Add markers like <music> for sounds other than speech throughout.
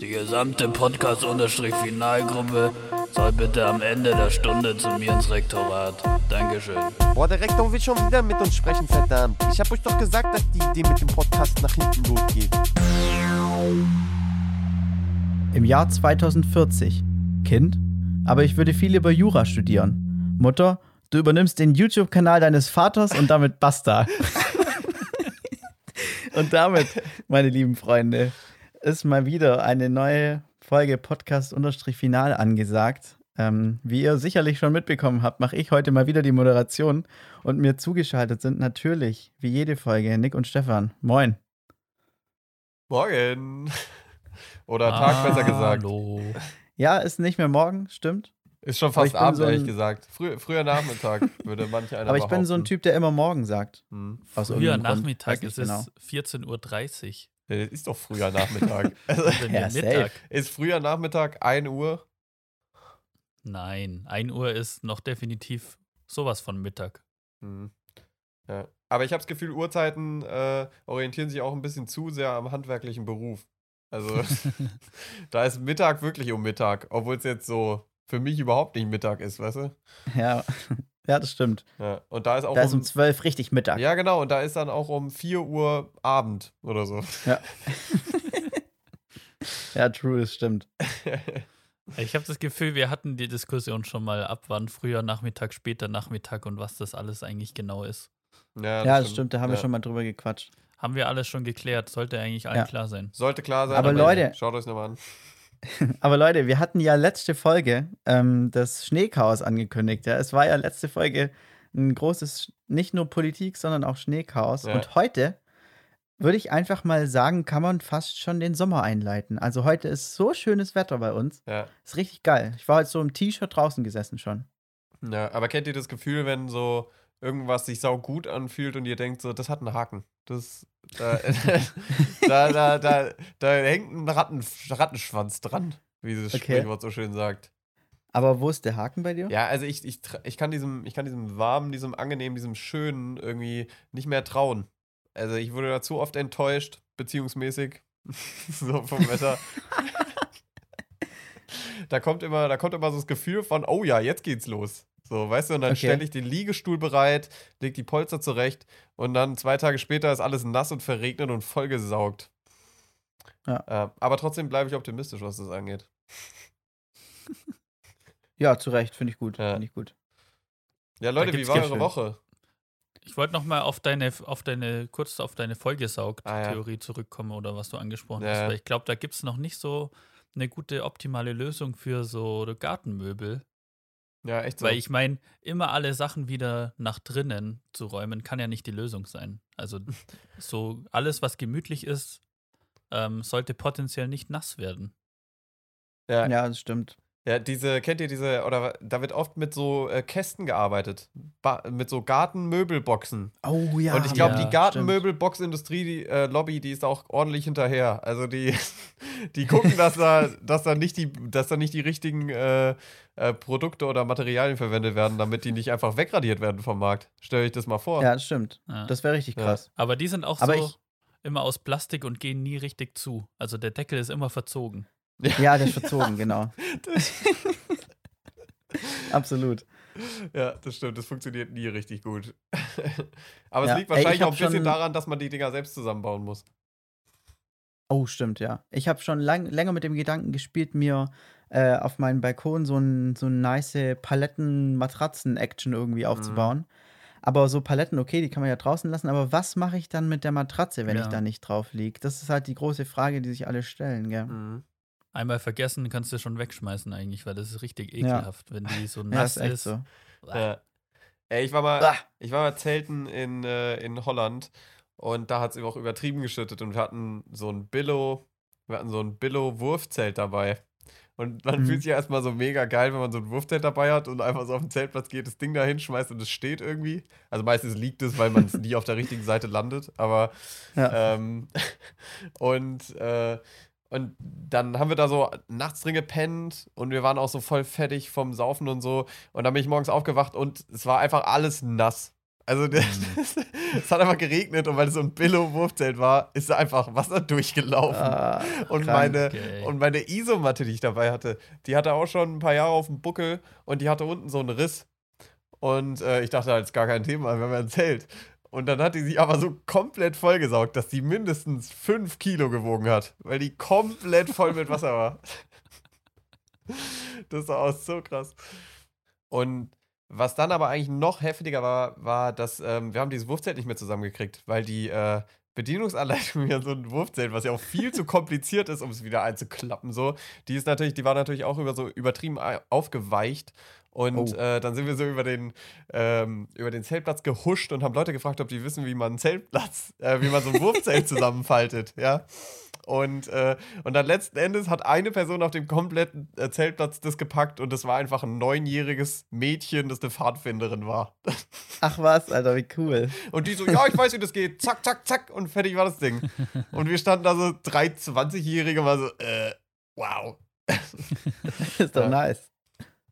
Die gesamte Podcast-Finalgruppe soll bitte am Ende der Stunde zu mir ins Rektorat. Dankeschön. Boah, der Rektor will schon wieder mit uns sprechen, verdammt. Ich hab euch doch gesagt, dass die Idee mit dem Podcast nach hinten losgeht. Im Jahr 2040. Kind, aber ich würde viel lieber Jura studieren. Mutter, du übernimmst den YouTube-Kanal deines Vaters und damit basta. <laughs> und damit, meine lieben Freunde, ist mal wieder eine neue Folge Podcast-Final angesagt. Ähm, wie ihr sicherlich schon mitbekommen habt, mache ich heute mal wieder die Moderation und mir zugeschaltet sind natürlich, wie jede Folge, Nick und Stefan. Moin. Morgen. <laughs> Oder Tag besser gesagt. Hallo. Ja, ist nicht mehr morgen, stimmt. Ist schon fast Abend, so ein- ehrlich gesagt. Früh, früher Nachmittag <laughs> würde manch einer Aber ich bin so ein behaupten. Typ, der immer morgen sagt. Hm. Aus Früher. Nachmittag nicht ist genau. es 14.30 Ja, das ist doch früher Nachmittag. <laughs> also, Uhr. Ja. Mittag. ist früher Nachmittag 1 Uhr? Nein, 1 Uhr ist noch definitiv sowas von Mittag. Hm. Ja. Aber ich habe das Gefühl, Uhrzeiten äh, orientieren sich auch ein bisschen zu sehr am handwerklichen Beruf. Also <laughs> da ist Mittag wirklich um Mittag, obwohl es jetzt so für mich überhaupt nicht Mittag ist, weißt du? Ja. ja, das stimmt. Ja. Und da ist auch Da ist um, um 12 richtig Mittag. Ja, genau, und da ist dann auch um 4 Uhr Abend oder so. Ja, <laughs> ja true, das stimmt. Ich habe das Gefühl, wir hatten die Diskussion schon mal ab, wann früher Nachmittag, später Nachmittag und was das alles eigentlich genau ist. ja, Ja, das stimmt, da haben wir Ja. schon mal drüber gequatscht. Haben wir alles schon geklärt, sollte eigentlich allen Ja. klar sein. Sollte klar sein. Aber Leute- Schaut euch nochmal an. <laughs> Aber Leute, wir hatten ja letzte Folge ähm, das Schneechaos angekündigt. Ja? Es war ja letzte Folge ein großes, nicht nur Politik, sondern auch Schneechaos. Ja. Und heute würde ich einfach mal sagen, kann man fast schon den Sommer einleiten. Also heute ist so schönes Wetter bei uns. Ja. Ist richtig geil. Ich war heute so im T-Shirt draußen gesessen schon. ja. Aber kennt ihr das Gefühl, wenn so irgendwas sich sau gut anfühlt und ihr denkt so, das hat einen Haken. Das, da, <laughs> da, da, da, da hängt ein Ratten, Rattenschwanz dran, wie das Okay. Sprichwort so schön sagt. Aber wo ist der Haken bei dir? Ja, also ich, ich, ich, kann diesem, ich kann diesem warmen, diesem angenehmen, diesem schönen irgendwie nicht mehr trauen. Also ich wurde da zu oft enttäuscht, beziehungsmäßig, <laughs> so vom Wetter. <laughs> da kommt immer, da kommt immer so das Gefühl von, oh ja, jetzt geht's los. So, weißt du, und dann Okay. stelle ich den Liegestuhl bereit, leg die Polster zurecht und dann zwei Tage später ist alles nass und verregnet und vollgesaugt. Ja. Äh, aber trotzdem bleibe ich optimistisch, was das angeht. <laughs> Ja, zu Recht, finde ich gut. Ja. Finde ich gut. Ja, Leute, wie war eure schön. Woche? Ich wollte noch mal auf deine, auf deine, kurz auf deine Ah, ja. Vollgesaugt-Theorie zurückkommen oder was du angesprochen Ja, hast, weil ich glaube, da gibt es noch nicht so eine gute, optimale Lösung für so Gartenmöbel. Ja, echt so. Weil ich meine, immer alle Sachen wieder nach drinnen zu räumen, kann ja nicht die Lösung sein. Also <laughs> so alles, was gemütlich ist, ähm, sollte potenziell nicht nass werden. ja, Ja, das stimmt. Ja, diese, kennt ihr diese, oder da wird oft mit so äh, Kästen gearbeitet. Ba mit so Gartenmöbelboxen. Oh ja. Und ich glaube, ja, die Gartenmöbelboxindustrie, die äh, Lobby, die ist auch ordentlich hinterher. Also die, <laughs> die gucken, dass da, dass da nicht die, dass da nicht die richtigen äh, äh, Produkte oder Materialien verwendet werden, damit die nicht einfach wegradiert werden vom Markt. Stell euch das mal vor. Ja, das stimmt. Ja. Das wäre richtig Ja. krass. Aber die sind auch Aber so immer aus Plastik und gehen nie richtig zu. Also der Deckel ist immer verzogen. Ja, der ist verzogen, genau. <laughs> <laughs> Absolut. Ja, das stimmt. Das funktioniert nie richtig gut. <laughs> Aber Ja. es liegt Ey, ich wahrscheinlich hab auch ein bisschen daran, dass man die Dinger selbst zusammenbauen muss. Oh, stimmt, ja. Ich habe schon lang, länger mit dem Gedanken gespielt, mir äh, auf meinen Balkon so ein so ein nice Paletten-Matratzen-Action irgendwie Mhm. aufzubauen. Aber so Paletten, okay, die kann man ja draußen lassen, aber was mache ich dann mit der Matratze, wenn Ja. ich da nicht drauf liege? Das ist halt die große Frage, die sich alle stellen, gell? Mhm. Einmal vergessen, kannst du schon wegschmeißen eigentlich, weil das ist richtig Ja. ekelhaft, wenn die so <laughs> Ja, nass ist echt ist. so. Ja. Ey, ich war mal, ich war mal zelten in, äh, in Holland und da hat es auch übertrieben geschüttet und wir hatten so ein Billo, wir hatten so ein Billo-Wurfzelt dabei. Und man Mhm. fühlt sich ja erstmal so mega geil, wenn man so ein Wurfzelt dabei hat und einfach so auf den Zeltplatz geht, das Ding da hinschmeißt und es steht irgendwie. Also meistens liegt es, weil man es <laughs> nie auf der richtigen Seite landet. Aber Ja. ähm, <laughs> und, äh, und dann haben wir da so nachts drin gepennt und wir waren auch so voll fertig vom Saufen und so. Und dann bin ich morgens aufgewacht und es war einfach alles nass. Also <laughs> Mhm. es hat einfach geregnet und weil es so ein Billo-Wurfzelt war, ist da einfach Wasser <laughs> durchgelaufen. Ah, und, meine, ey. und meine Isomatte, die ich dabei hatte, die hatte auch schon ein paar Jahre auf dem Buckel und die hatte unten so einen Riss. Und äh, ich dachte, das ist gar kein Thema, wir haben ja ein Zelt. Und dann hat die sich aber so komplett vollgesaugt, dass die mindestens 5 Kilo gewogen hat, weil die komplett voll mit Wasser war. <laughs> Das sah aus so krass. Und was dann aber eigentlich noch heftiger war, war, dass ähm, wir haben dieses Wurfzelt nicht mehr zusammengekriegt, weil die äh, Bedienungsanleitung <laughs> hier so ein Wurfzelt, was ja auch viel zu kompliziert ist, um es wieder einzuklappen, so, die ist natürlich, die war natürlich auch über so übertrieben ei- aufgeweicht. Und Oh. äh, dann sind wir so über den, ähm, über den Zeltplatz gehuscht und haben Leute gefragt, ob die wissen, wie man einen Zeltplatz, äh, wie man so ein <laughs> Wurfzelt zusammenfaltet, ja. Und, äh, und dann letzten Endes hat eine Person auf dem kompletten äh, Zeltplatz das gepackt und das war einfach ein neunjähriges Mädchen, das eine Pfadfinderin war. <laughs> Ach was, Alter, wie cool. Und die so, ja, ich weiß, wie das geht. Zack, zack, zack. Und fertig war das Ding. <laughs> Und wir standen da so drei 20-Jährige mal so, äh, wow. ist doch Ja. nice.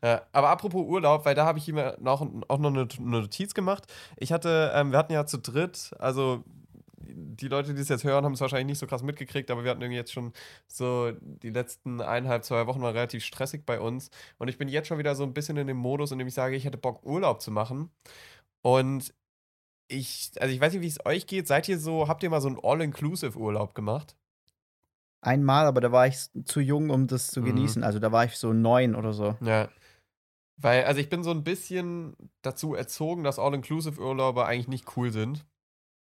Äh, aber apropos Urlaub, weil da habe ich mir noch, auch noch eine, Notiz gemacht. Ich hatte, ähm, wir hatten ja zu dritt, also die Leute, die es jetzt hören, haben es wahrscheinlich nicht so krass mitgekriegt, aber wir hatten irgendwie jetzt schon so die letzten eineinhalb, zwei Wochen waren relativ stressig bei uns. Und ich bin jetzt schon wieder so ein bisschen in dem Modus, in dem ich sage, ich hätte Bock, Urlaub zu machen. Und ich, also ich weiß nicht, wie es euch geht. Seid ihr so, habt ihr mal so einen All-Inclusive-Urlaub gemacht? Einmal, aber da war ich zu jung, um das zu Mhm. genießen. Also da war ich so neun oder so. Ja. Weil, also ich bin so ein bisschen dazu erzogen, dass All-Inclusive-Urlaube eigentlich nicht cool sind.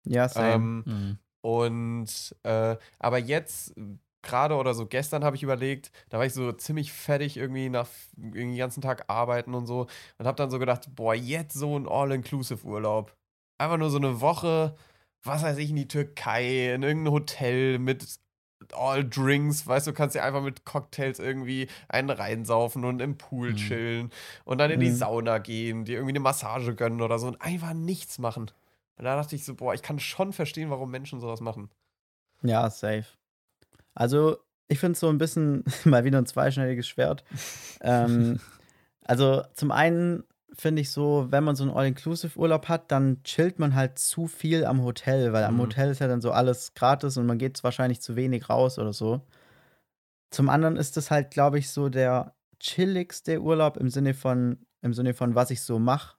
Ja, same. Ähm, Mhm. und äh, aber jetzt gerade oder so gestern habe ich überlegt, da war ich so ziemlich fertig irgendwie nach irgendwie den ganzen Tag arbeiten und so und habe dann so gedacht, boah, jetzt so ein All-Inclusive-Urlaub. Einfach nur so eine Woche, was weiß ich, in die Türkei, in irgendein Hotel mit All Drinks, weißt du, kannst dir einfach mit Cocktails irgendwie einen reinsaufen und im Pool Mhm. chillen und dann in die Mhm. Sauna gehen, dir irgendwie eine Massage gönnen oder so und einfach nichts machen. Und da dachte ich so, boah, ich kann schon verstehen, warum Menschen sowas machen. Ja, safe. Also, ich finde es so ein bisschen <laughs> mal wieder ein zweischneidiges Schwert. ähm, <laughs> also, zum einen finde ich so, wenn man so einen All-Inclusive-Urlaub hat, dann chillt man halt zu viel am Hotel, weil am Mhm. Hotel ist ja dann so alles gratis und man geht wahrscheinlich zu wenig raus oder so. Zum anderen ist das halt, glaube ich, so der chilligste Urlaub im Sinne von, im Sinne von, was ich so mache,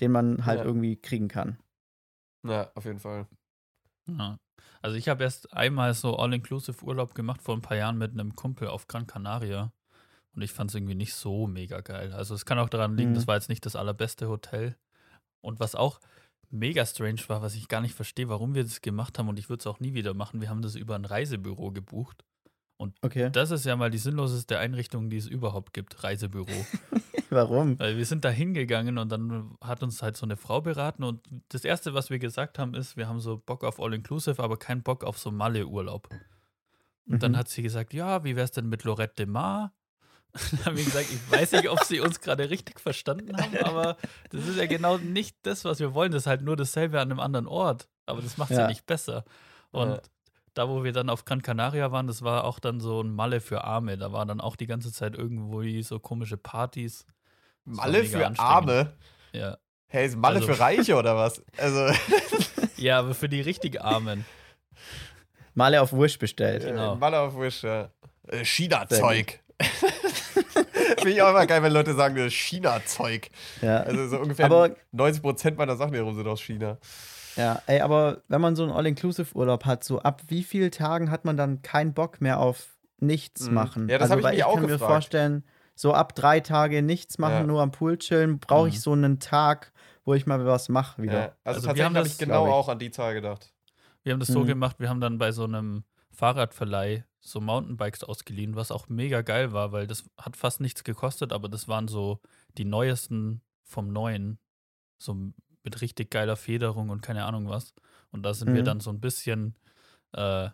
den man halt Ja. irgendwie kriegen kann. Ja, auf jeden Fall. Ja. Also ich habe erst einmal so All-Inclusive-Urlaub gemacht vor ein paar Jahren mit einem Kumpel auf Gran Canaria. Und ich fand es irgendwie nicht so mega geil. Also es kann auch daran liegen, Mhm. das war jetzt nicht das allerbeste Hotel. Und was auch mega strange war, was ich gar nicht verstehe, warum wir das gemacht haben und ich würde es auch nie wieder machen, wir haben das über ein Reisebüro gebucht. Okay. Das ist ja mal die sinnloseste Einrichtung, die es überhaupt gibt, Reisebüro. <laughs> Warum? Weil wir sind da hingegangen und dann hat uns halt so eine Frau beraten und das Erste, was wir gesagt haben, ist, wir haben so Bock auf All-Inclusive, aber keinen Bock auf so Malle-Urlaub. Und dann Mhm. hat sie gesagt, ja, wie wär's denn mit Lorette de Mar? Dann <laughs> haben wir gesagt, ich weiß nicht, ob sie uns gerade richtig verstanden haben, <laughs> aber das ist ja genau nicht das, was wir wollen. Das ist halt nur dasselbe an einem anderen Ort. Aber das macht es ja. Ja. nicht besser. Und Ja. da, wo wir dann auf Gran Canaria waren, das war auch dann so ein Malle für Arme. Da waren dann auch die ganze Zeit irgendwo so komische Partys. Das war Malle für. Arme? Ja. Hey, ist Malle Also- für Reiche oder was? Also, <laughs> Ja, aber für die richtig Armen. Male auf Wish bestellt. Genau. Malle auf Wish, ja. Äh, China-Zeug. Finde ich auch immer geil, wenn Leute sagen, das ist China-Zeug. Ja. Also so ungefähr Aber- 90% meiner Sachen hier rum sind aus China. Ja, ey, aber wenn man so einen All-Inclusive-Urlaub hat, so ab wie vielen Tagen hat man dann keinen Bock mehr auf nichts Mhm. machen? Ja, das also, hab ich mich ich auch kann mir vorstellen, so ab drei Tage nichts machen, Ja. nur am Pool chillen, brauche ich Mhm. so einen Tag, wo ich mal was mache wieder. Ja. Also, Also wir tatsächlich haben habe das, ich genau ich. auch an die Zahl gedacht. Wir haben das so Mhm. gemacht, wir haben dann bei so einem Fahrradverleih so Mountainbikes ausgeliehen, was auch mega geil war, weil das hat fast nichts gekostet, aber das waren so die neuesten vom Neuen. So mit richtig geiler Federung und keine Ahnung was. Und da sind wir Mhm. dann so ein bisschen äh,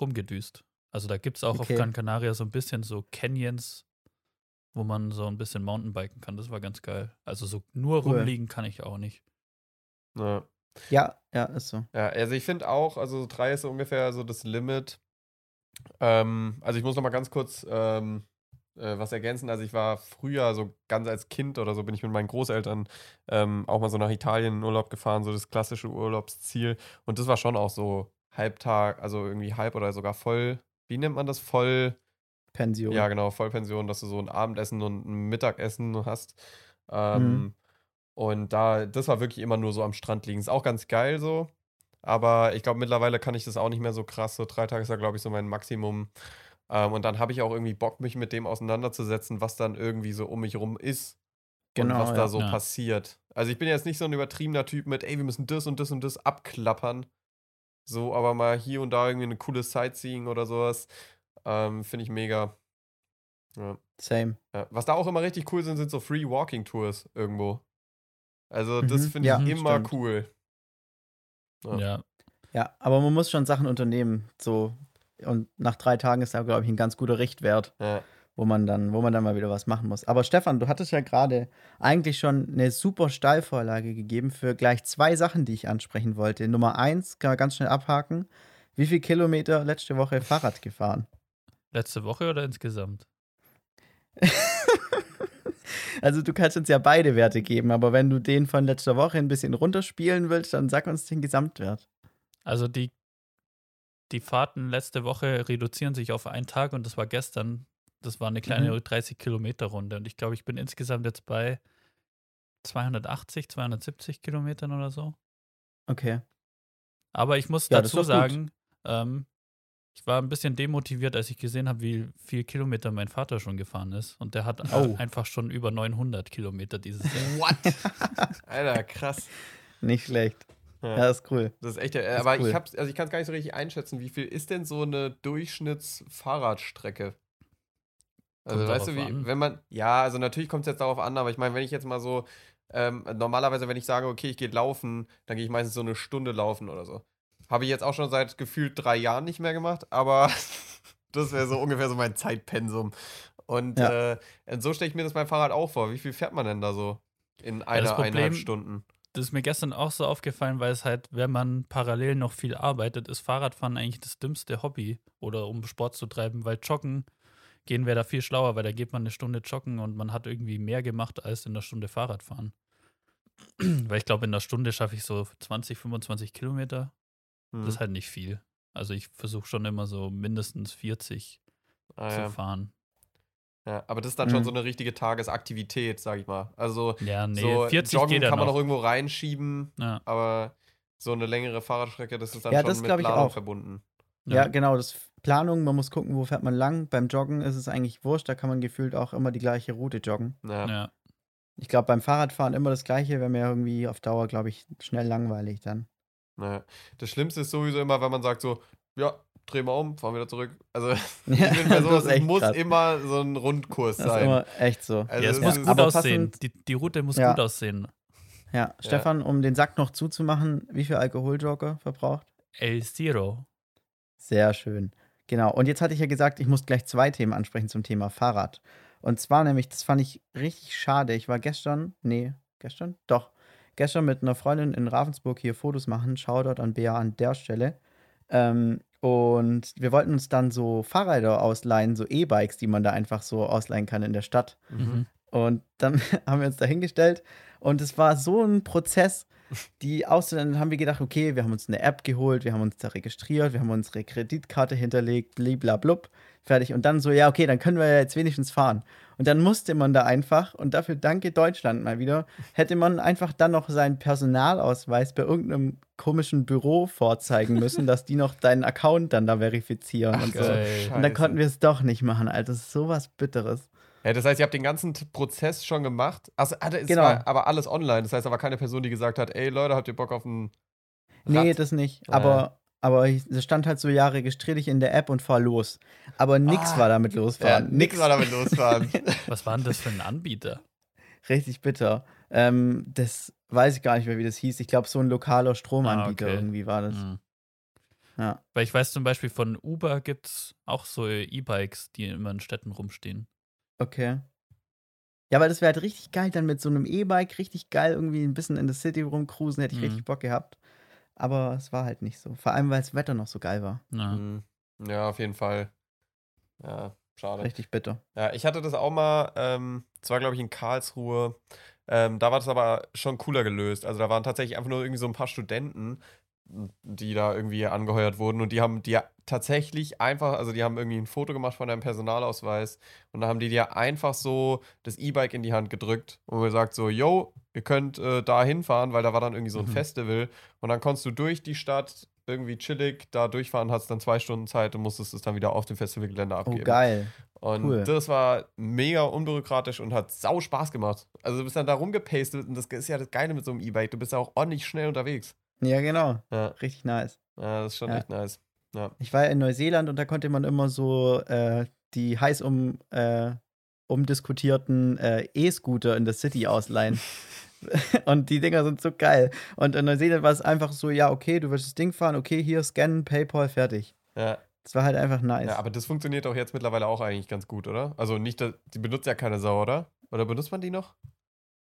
rumgedüst. Also da gibt es auch Okay. auf Gran Canaria so ein bisschen so Canyons, wo man so ein bisschen Mountainbiken kann. Das war ganz geil. Also so nur Cool. rumliegen kann ich auch nicht. Ja. Ja, ja, ist so. Ja, also ich finde auch, also drei ist so ungefähr so das Limit. Ähm, also ich muss noch mal ganz kurz ähm, äh, was ergänzen. Also ich war früher so ganz als Kind oder so bin ich mit meinen Großeltern ähm, auch mal so nach Italien in Urlaub gefahren, so das klassische Urlaubsziel. Und das war schon auch so Halbtag, also irgendwie halb oder sogar voll, wie nennt man das? Voll, Pension. ja genau, Vollpension, dass du so ein Abendessen und ein Mittagessen hast. Ähm, Mhm. Und da, das war wirklich immer nur so am Strand liegen. Ist auch ganz geil so. Aber ich glaube, mittlerweile kann ich das auch nicht mehr so krass. So drei Tage ist da, glaube ich, so mein Maximum. Ähm, und dann habe ich auch irgendwie Bock, mich mit dem auseinanderzusetzen, was dann irgendwie so um mich rum ist. Genau, und was ja. da so Ja. passiert. Also ich bin jetzt nicht so ein übertriebener Typ mit, ey, wir müssen das und das und das abklappern. So, aber mal hier und da irgendwie eine coole Sightseeing oder sowas. Ähm, Finde ich mega. Ja. Same. Ja. Was da auch immer richtig cool sind, sind so Free Walking Tours irgendwo. Also das Mhm, finde ja, ich immer stimmt. cool. Ja. Ja. Ja, aber man muss schon Sachen unternehmen. So. Und nach drei Tagen ist da, glaube ich, ein ganz guter Richtwert, Ja. wo man dann, wo man dann mal wieder was machen muss. Aber Stefan, du hattest ja gerade eigentlich schon eine super Steilvorlage gegeben für gleich zwei Sachen, die ich ansprechen wollte. Nummer eins, kann man ganz schnell abhaken. Wie viel Kilometer letzte Woche Fahrrad gefahren? Letzte Woche oder insgesamt? <laughs> Also du kannst uns ja beide Werte geben, aber wenn du den von letzter Woche ein bisschen runterspielen willst, dann sag uns den Gesamtwert. Also die, die Fahrten letzte Woche reduzieren sich auf einen Tag und das war gestern. Das war eine kleine Mhm. 30 Kilometer Runde und ich glaube, ich bin insgesamt jetzt bei 280, 270 Kilometern oder so. Okay. Aber ich muss Ja, dazu sagen, ähm, ich war ein bisschen demotiviert, als ich gesehen habe, wie viel Kilometer mein Vater schon gefahren ist. Und der hat Oh. einfach schon über 900 Kilometer dieses Jahr. <laughs> What? <laughs> Alter, krass. Nicht schlecht. Ja. Ja, ist cool. Das ist echt, äh, ist aber cool. ich hab's, also ich kann es gar nicht so richtig einschätzen, wie viel ist denn so eine Durchschnittsfahrradstrecke? Also Kommt weißt du, wie, an. wenn man, ja, also natürlich kommt es jetzt darauf an, aber ich meine, wenn ich jetzt mal so, ähm, normalerweise, wenn ich sage, okay, ich gehe laufen, dann gehe ich meistens so eine Stunde laufen oder so. Habe ich jetzt auch schon seit gefühlt drei Jahren nicht mehr gemacht, aber <laughs> das wäre so ungefähr so mein Zeitpensum. Und Ja. äh, so stelle ich mir das beim Fahrrad auch vor. Wie viel fährt man denn da so in einer, das eineinhalb Stunden? Das ist mir gestern auch so aufgefallen, weil es halt, wenn man parallel noch viel arbeitet, ist Fahrradfahren eigentlich das dümmste Hobby oder um Sport zu treiben, weil Joggen gehen wäre da viel schlauer, weil da geht man eine Stunde joggen und man hat irgendwie mehr gemacht als in einer Stunde Fahrradfahren. <clears throat> weil ich glaube, in einer Stunde schaffe ich so 20, 25 Kilometer. Hm. Das ist halt nicht viel. Also ich versuche schon immer so mindestens 40 Ah, zu ja. fahren. Ja, aber das ist dann schon Mhm. so eine richtige Tagesaktivität, sag ich mal. Also Ja, nee, so 40 Joggen kann man noch. noch irgendwo reinschieben, ja. aber so eine längere Fahrradstrecke, das ist dann Ja, schon das mit glaub ich Planung auch. verbunden. Ja, Ja. genau, das Planung, man muss gucken, wo fährt man lang. Beim Joggen ist es eigentlich wurscht, da kann man gefühlt auch immer die gleiche Route joggen. Ja. ja. Ich glaube, beim Fahrradfahren immer das gleiche, wäre mir irgendwie auf Dauer, glaube ich, schnell langweilig dann. Ja. Das Schlimmste ist sowieso immer, wenn man sagt so, ja, dreh mal um, fahren wieder zurück. Also Ja, <laughs> ich <laughs> bin bei sowas, das ist es echt muss krass. immer so ein Rundkurs Das ist sein. immer echt so. also ja, es muss ist- gut aber aussehen. Die, die Route muss Ja. gut aussehen. Ja, Stefan, um den Sack noch zuzumachen, wie viel Alkoholjogger verbraucht? El Zero. Sehr schön. Genau. Und jetzt hatte ich ja gesagt, ich muss gleich zwei Themen ansprechen zum Thema Fahrrad. Und zwar nämlich, das fand ich richtig schade. Ich war gestern, nee, gestern? Doch, gestern mit einer Freundin in Ravensburg hier Fotos machen. Shoutout an Bea an der Stelle. Ähm, und wir wollten uns dann so Fahrräder ausleihen, so E-Bikes, die man da einfach so ausleihen kann in der Stadt. Mhm. Und dann <laughs> haben wir uns da hingestellt und es war so ein Prozess, die dann haben wir gedacht, okay, wir haben uns eine App geholt, wir haben uns da registriert, wir haben unsere Kreditkarte hinterlegt, bliblablub, fertig. Und dann so, ja, okay, dann können wir ja jetzt wenigstens fahren. Und dann musste man da einfach, und dafür danke Deutschland mal wieder, hätte man einfach dann noch seinen Personalausweis bei irgendeinem komischen Büro vorzeigen müssen, dass die noch deinen Account dann da verifizieren und so. geil. Und dann konnten wir es doch nicht machen, Alter. Das ist sowas Bitteres. Ja, das heißt, ihr habt den ganzen Prozess schon gemacht. Also, es Genau. war aber alles online. Das heißt, da war keine Person, die gesagt hat, ey Leute, habt ihr Bock auf ein Nee, das nicht. Ja. Aber, aber es stand halt so, ja, registrier dich in der App und fahr los. Aber nix Ah. war damit ja, losfahren. nix war damit losfahren. <laughs> Was war denn das für ein Anbieter? Richtig bitter. Ähm, das weiß ich gar nicht mehr, wie das hieß. Ich glaube, so ein lokaler Stromanbieter Ah, okay. irgendwie war das. Mhm. Ja. Weil ich weiß zum Beispiel von Uber gibt es auch so E-Bikes, die immer in Städten rumstehen. Okay. Ja, weil das wäre halt richtig geil, dann mit so einem E-Bike richtig geil irgendwie ein bisschen in der City rumcruisen, hätte ich Mhm. richtig Bock gehabt. Aber es war halt nicht so. Vor allem, weil das Wetter noch so geil war. Ja. Mhm. Ja, auf jeden Fall. Ja. Schade. Richtig bitter. Ja, ich hatte das auch mal, ähm, das war glaube ich in Karlsruhe. Ähm, da war das aber schon cooler gelöst. Also da waren tatsächlich einfach nur irgendwie so ein paar Studenten, die da irgendwie angeheuert wurden und die haben dir tatsächlich einfach, also die haben irgendwie ein Foto gemacht von deinem Personalausweis und dann haben die dir einfach so das E-Bike in die Hand gedrückt und gesagt so, yo, ihr könnt äh, da hinfahren, weil da war dann irgendwie so ein Mhm. Festival und dann konntest du durch die Stadt irgendwie chillig da durchfahren, hattest dann zwei Stunden Zeit und musstest es dann wieder auf dem Festivalgelände Oh, abgeben. geil. Und Cool. das war mega unbürokratisch und hat sau Spaß gemacht. Also du bist dann da rumgepastet und das ist ja das Geile mit so einem E-Bike. Du bist ja auch ordentlich schnell unterwegs. Ja, genau. Ja, Richtig nice. ja das ist schon Ja. echt nice. Ich war ja in Neuseeland und da konnte man immer so äh, die heiß um, äh, umdiskutierten äh, E-Scooter in der City ausleihen. <laughs> und die Dinger sind so geil. Und in Neuseeland war es einfach so, ja, okay, du willst das Ding fahren, okay, hier scannen, PayPal, fertig. Ja, Das war halt einfach nice. ja, aber das funktioniert doch jetzt mittlerweile auch eigentlich ganz gut, oder? Also nicht, die benutzt ja keine Sau, oder? Oder benutzt man die noch?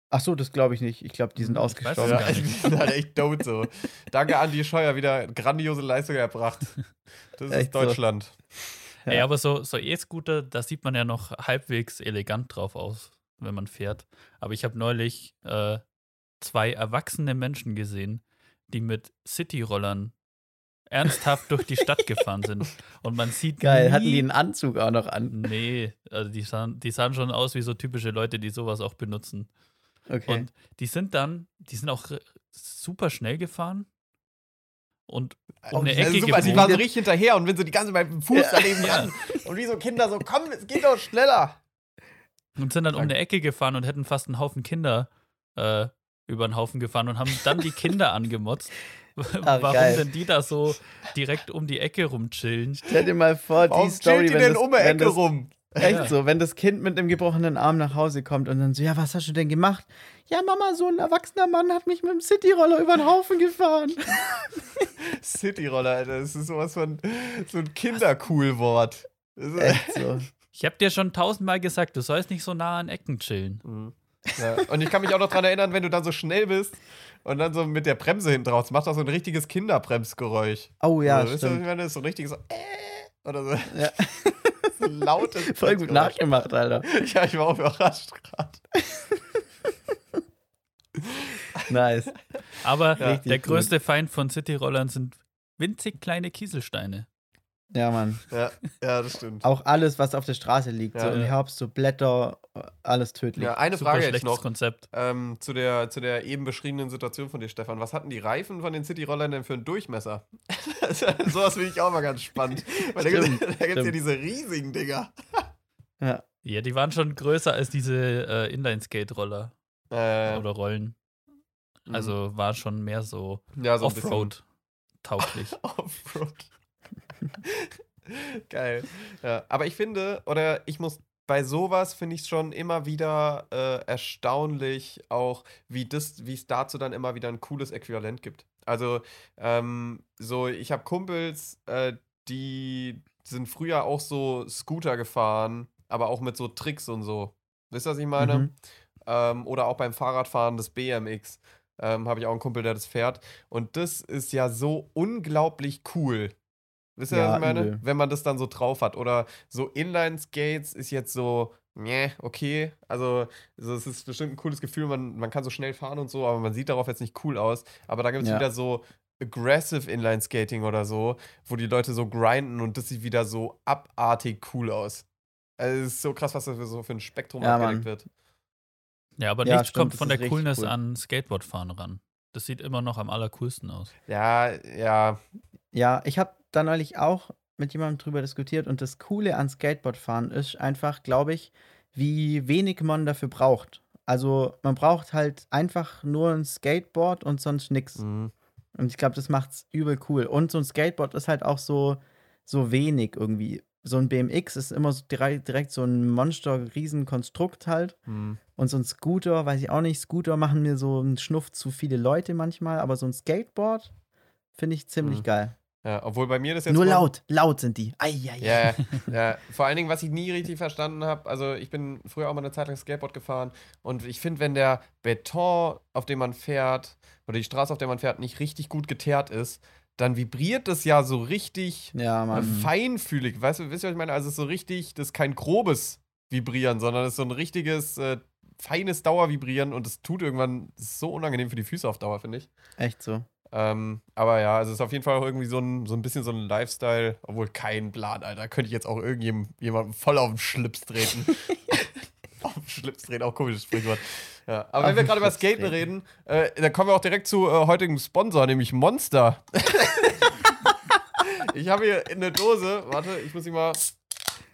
Ach so, das glaube ich nicht. Ich glaube, die sind ausgestorben. es Ja, die sind halt echt dope so. Danke an die Scheuer, wieder grandiose Leistung erbracht. Das Echt ist so. Deutschland. Ja. Ey, aber so, so E-Scooter, da sieht man ja noch halbwegs elegant drauf aus, wenn man fährt. Aber ich habe neulich äh, zwei erwachsene Menschen gesehen, die mit City-Rollern ernsthaft durch die Stadt gefahren sind. Und man sieht Geil, nie, hatten die einen Anzug auch noch an. Nee, also die sahen, die sahen schon aus wie so typische Leute, die sowas auch benutzen. Okay. Und die sind dann, die sind auch super schnell gefahren und um eine Also Ecke super, die gebogen. waren so richtig hinterher und wenn so die ganze Zeit mit dem Fuß Ja. daneben Ja. ran. Und wie so Kinder so, komm, es geht doch schneller. und sind dann um eine Ecke gefahren und hätten fast einen Haufen Kinder äh, über den Haufen gefahren und haben dann die Kinder angemotzt. <laughs> <laughs> Warum geil. denn die da so direkt um die Ecke rumchillen? Stell dir mal vor, Warum die Story, chillt die wenn denn das, um die wenn Ecke das rum? Echt Ja. so, wenn das Kind mit einem gebrochenen Arm nach Hause kommt und dann so, ja, was hast du denn gemacht? Ja, Mama, so ein erwachsener Mann hat mich mit dem Cityroller über den Haufen gefahren. <laughs> Cityroller, Alter, das ist sowas von so ein Kindercool-Wort. Echt so. <laughs> Ich hab dir schon tausendmal gesagt, du sollst nicht so nah an Ecken chillen. Mhm. Ja. Und ich kann mich auch noch dran erinnern, wenn du dann so schnell bist und dann so mit der Bremse hinten drauf, das macht auch so ein richtiges Kinderbremsgeräusch. Oh ja, also, weißt du, stimmt. meine? Das ist so ein richtiges so, äh, oder so, Ja. <laughs> lautes Voll gut nachgemacht, Alter. <laughs> Ja, ich war auch überrascht gerade. <laughs> Nice. Aber Ja. der größte Feind von Cityrollern sind winzig kleine Kieselsteine. Ja, Mann. Ja, ja, das stimmt. Auch alles, was auf der Straße liegt, so Ja. im Herbst, so Blätter, alles tödlich. Ja, eine Super Frage jetzt schlechtes noch Konzept. ähm, zu, der, zu der eben beschriebenen Situation von dir, Stefan. Was hatten die Reifen von den Cityrollern denn für einen Durchmesser? <laughs> Sowas finde ich auch mal ganz spannend. Weil da gibt Stimmt, <laughs> es ja stimmt. diese riesigen Dinger. Ja. Ja, die waren schon größer als diese äh, Inline-Skate-Roller Äh, oder Rollen. mhm. Also war schon mehr so ja, so Offroad-tauglich. <laughs> Offroad. <laughs> Geil. Ja, aber ich finde, oder ich muss bei sowas finde ich es schon immer wieder äh, erstaunlich, auch wie das, wie es dazu dann immer wieder ein cooles Äquivalent gibt. Also, ähm, so, ich habe Kumpels, äh, die sind früher auch so Scooter gefahren, aber auch mit so Tricks und so. Wisst ihr, was ich meine? Mhm. ähm, oder auch beim Fahrradfahren des BMX. Ähm, Habe ich auch einen Kumpel, der das fährt. Und das ist ja so unglaublich cool. Wisst ihr, Ja, was ich meine? übel. Wenn man das dann so drauf hat. Oder so Inline-Skates ist jetzt so, nee, okay. Also, so, es ist bestimmt ein cooles Gefühl. Man, man kann so schnell fahren und so, aber man sieht darauf jetzt nicht cool aus. Aber da gibt es Ja. wieder so aggressive Inline-Skating oder so, wo die Leute so grinden und das sieht wieder so abartig cool aus. Also, es ist so krass, was da für so für ein Spektrum Ja, abgelegt wird. Ja, aber Ja, nichts stimmt, kommt von der Coolness cool. an Skateboardfahren ran. Das sieht immer noch am allercoolsten aus. Ja, ja, Ja, ich habe da neulich auch mit jemandem drüber diskutiert und das Coole an Skateboardfahren ist einfach, glaube ich, wie wenig man dafür braucht. Also man braucht halt einfach nur ein Skateboard und sonst nix. Mhm. Und ich glaube, das macht's übel cool. Und so ein Skateboard ist halt auch so, so wenig irgendwie. So ein BMX ist immer so direkt, direkt so ein Monster-Riesenkonstrukt halt. Mhm. Und so ein Scooter, weiß ich auch nicht, Scooter machen mir so einen Schnuff zu viele Leute manchmal, aber so ein Skateboard finde ich ziemlich Mhm. geil. Ja, obwohl bei mir das jetzt. Nur laut, laut sind die. Eieiei. Ja, ja, vor allen Dingen, was ich nie richtig verstanden habe, also ich bin früher auch mal eine Zeit lang Skateboard gefahren und ich finde, wenn der Beton, auf dem man fährt, oder die Straße, auf der man fährt, nicht richtig gut geteert ist, dann vibriert das ja so richtig Ja, feinfühlig. Weißt du, wisst ihr, was ich meine? Also es ist so richtig, das ist kein grobes Vibrieren, sondern es ist so ein richtiges, äh, feines Dauervibrieren und es tut irgendwann, so unangenehm für die Füße auf Dauer, finde ich. Echt so. Ähm, aber ja, also es ist auf jeden Fall auch irgendwie so ein, so ein bisschen so ein Lifestyle, obwohl kein Plan, Alter. Könnte ich jetzt auch irgendjemandem voll auf den Schlips treten. <laughs> auf den Schlips treten, auch komisches Sprichwort. Ja, aber Auf wenn wir gerade über Skaten reden, äh, dann kommen wir auch direkt zu äh, heutigem Sponsor, nämlich Monster. <laughs> ich habe hier in der Dose, warte, ich muss sie mal,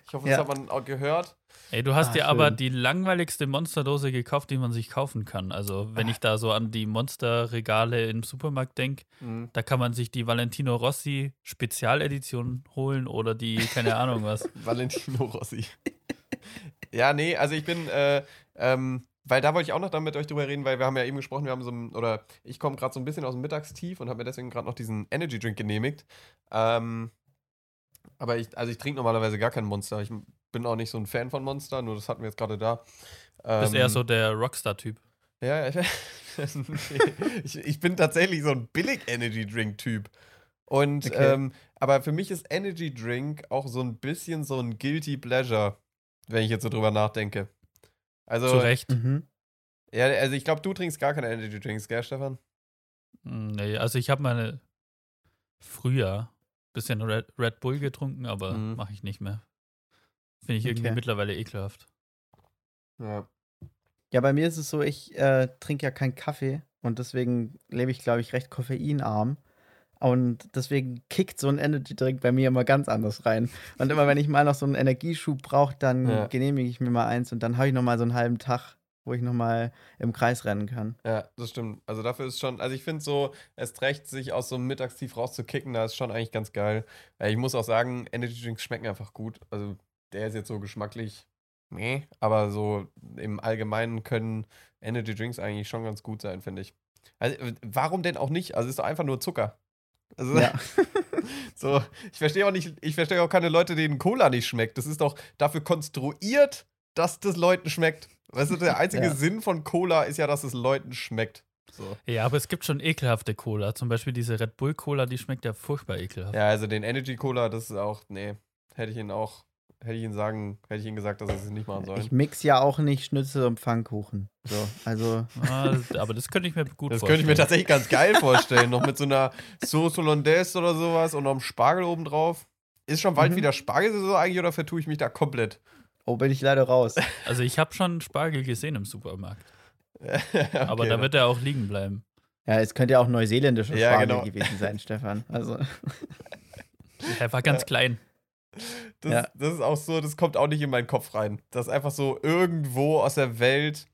ich hoffe, das Ja. hat man auch gehört. Ey, du hast Ah, dir aber schön. die langweiligste Monsterdose gekauft, die man sich kaufen kann. Also, wenn Ah. ich da so an die Monsterregale im Supermarkt denke, Mhm. da kann man sich die Valentino Rossi Spezialedition holen oder die, keine Ahnung was. <laughs> Valentino Rossi. ja, nee, also ich bin, äh, ähm, weil da wollte ich auch noch dann mit euch drüber reden, weil wir haben ja eben gesprochen, wir haben so ein, oder ich komme gerade so ein bisschen aus dem Mittagstief und habe mir deswegen gerade noch diesen Energy Drink genehmigt. Ähm, aber ich, also ich trinke normalerweise gar kein Monster. Ich bin auch nicht so ein Fan von Monster, nur das hatten wir jetzt gerade da. Bist Ähm, eher so der Rockstar-Typ. Ja, ja, <laughs> ich, ich bin tatsächlich so ein Billig-Energy-Drink-Typ. Und, Okay. ähm, aber für mich ist Energy Drink auch so ein bisschen so ein Guilty Pleasure, wenn ich jetzt so drüber nachdenke. Also, Zu Recht. Mhm. ja, also ich glaube, du trinkst gar keine Energy Drinks, gell, Stefan? Nee, also ich habe meine früher bisschen Red, Red Bull getrunken, aber Mhm. mache ich nicht mehr. Finde ich irgendwie Okay. mittlerweile ekelhaft. Ja. Ja, bei mir ist es so, ich äh, trinke ja keinen Kaffee und deswegen lebe ich, glaube ich, recht koffeinarm. Und deswegen kickt so ein Energy-Drink bei mir immer ganz anders rein. Und immer, wenn ich mal noch so einen Energieschub brauche, dann Ja. genehmige ich mir mal eins und dann habe ich noch mal so einen halben Tag, wo ich noch mal im Kreis rennen kann. Ja, das stimmt. Also dafür ist schon, also ich finde so, es recht, sich aus so einem Mittagstief rauszukicken, da ist schon eigentlich ganz geil. Weil ich muss auch sagen, Energy Drinks schmecken einfach gut. Also der ist jetzt so geschmacklich, meh, aber so im Allgemeinen können Energy Drinks eigentlich schon ganz gut sein, finde ich. Also warum denn auch nicht? Also es ist doch einfach nur Zucker. Also Ja. <laughs> so, ich verstehe auch nicht, ich verstehe auch keine Leute, denen Cola nicht schmeckt. Das ist doch dafür konstruiert, dass das Leuten schmeckt. Weißt du, der einzige <laughs> Ja. Sinn von Cola ist ja, dass es Leuten schmeckt. So. Ja, aber es gibt schon ekelhafte Cola. Zum Beispiel diese Red Bull Cola, die schmeckt ja furchtbar ekelhaft. Ja, also den Energy Cola, das ist auch, nee, hätte ich ihn auch, hätte ich ihn sagen, hätte ich ihn gesagt, dass er es nicht machen soll. Ich mix ja auch nicht Schnitzel und Pfannkuchen. So, also <laughs> Ah, aber das könnte ich mir gut Das vorstellen. könnte ich mir tatsächlich ganz geil vorstellen. noch mit so einer Sauce Hollandaise oder sowas und noch einem Spargel obendrauf. Ist schon bald Mhm. wieder Spargelsaison eigentlich oder vertue ich mich da komplett? oh, bin ich leider raus. <laughs> Also ich habe schon Spargel gesehen im Supermarkt. <laughs> Aber Okay, da wird er auch liegen bleiben. Ja, es könnte ja auch neuseeländischer Ja, Spargel genau. gewesen sein, Stefan. Also Er war ganz klein. Das, Ja. das ist auch so, das kommt auch nicht in meinen Kopf rein. Dass einfach so irgendwo aus der Welt